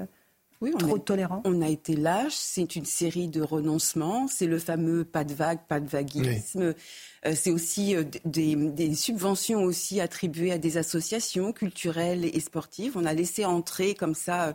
oui, on trop tolérant. On a été lâche. C'est une série de renoncements. C'est le fameux pas de vague, pas de vaguisme. c'est aussi des, des, subventions aussi attribuées à des associations culturelles et sportives. On a laissé entrer comme ça euh,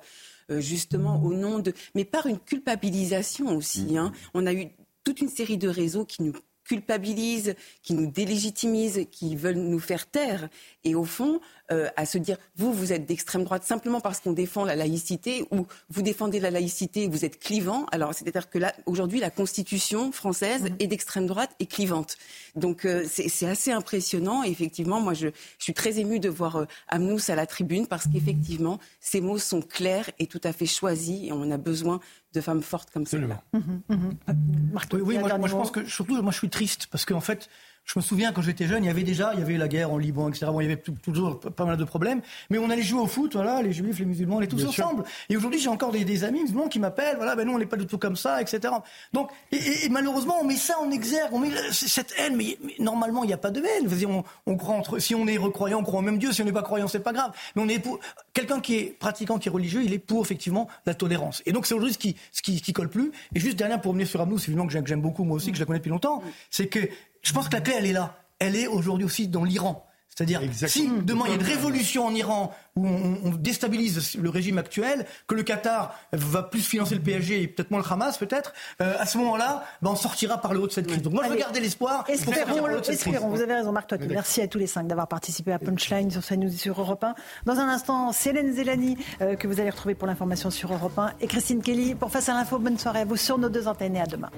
justement au nom de, mais par une culpabilisation aussi. Hein. On a eu toute une série de réseaux qui nous culpabilisent, qui nous délégitimisent, qui veulent nous faire taire. Et au fond, euh, à se dire, vous, vous êtes d'extrême droite simplement parce qu'on défend la laïcité, ou vous défendez la laïcité, vous êtes clivant. Alors, c'est-à-dire que là, aujourd'hui, la Constitution française mmh. est d'extrême droite et clivante. Donc, euh, c'est assez impressionnant. Et effectivement, moi, je, suis très émue de voir euh, Amnous à la tribune parce qu'effectivement, ces mots sont clairs et tout à fait choisis. Et on a besoin de femmes fortes comme ça. Absolument. Mmh, mmh, oui, oui moi, moi je pense que surtout, moi, je suis triste parce qu'en fait, je me souviens quand j'étais jeune, il y avait déjà, il y avait la guerre en Liban, etc. Bon, il y avait toujours pas mal de problèmes, mais on allait jouer au foot, voilà, les juifs, les musulmans, on est tous ensemble. Et aujourd'hui, j'ai encore des, amis musulmans qui m'appellent, voilà, ben nous on n'est pas du tout comme ça, etc. Donc, et, malheureusement, on met ça en exergue, on met cette haine, mais, normalement, il n'y a pas de haine. On, on, croit entre, si on est recroyant, on croit en même Dieu. Si on n'est pas croyant, c'est pas grave. Mais on est pour quelqu'un qui est pratiquant, qui est religieux, il est pour effectivement la tolérance. Et donc, c'est aujourd'hui ce qui, ce qui, qui colle plus. Et juste dernière pour revenir sur Abnou, c'est évidemment que j'aime beaucoup moi aussi, que je la connais depuis longtemps, c'est que je pense que la clé, elle est là elle est aujourd'hui aussi dans l'Iran. C'est-à-dire, si demain il y a une révolution en Iran où on, déstabilise le régime actuel, que le Qatar va plus financer le PSG et peut-être moins le Hamas, peut-être, euh, à ce moment-là, ben, on sortira par le haut de cette crise. Donc moi, je veux garder l'espoir. Espérons, espérons. Vous avez raison, Marc Toiti. Merci à tous les cinq d'avoir participé à Punchline sur CNews et sur Europe 1. Dans un instant, Célène Zelani, euh, que vous allez retrouver pour l'information sur Europe 1, et Christine Kelly pour Face à l'info. Bonne soirée à vous sur nos deux antennes et à demain.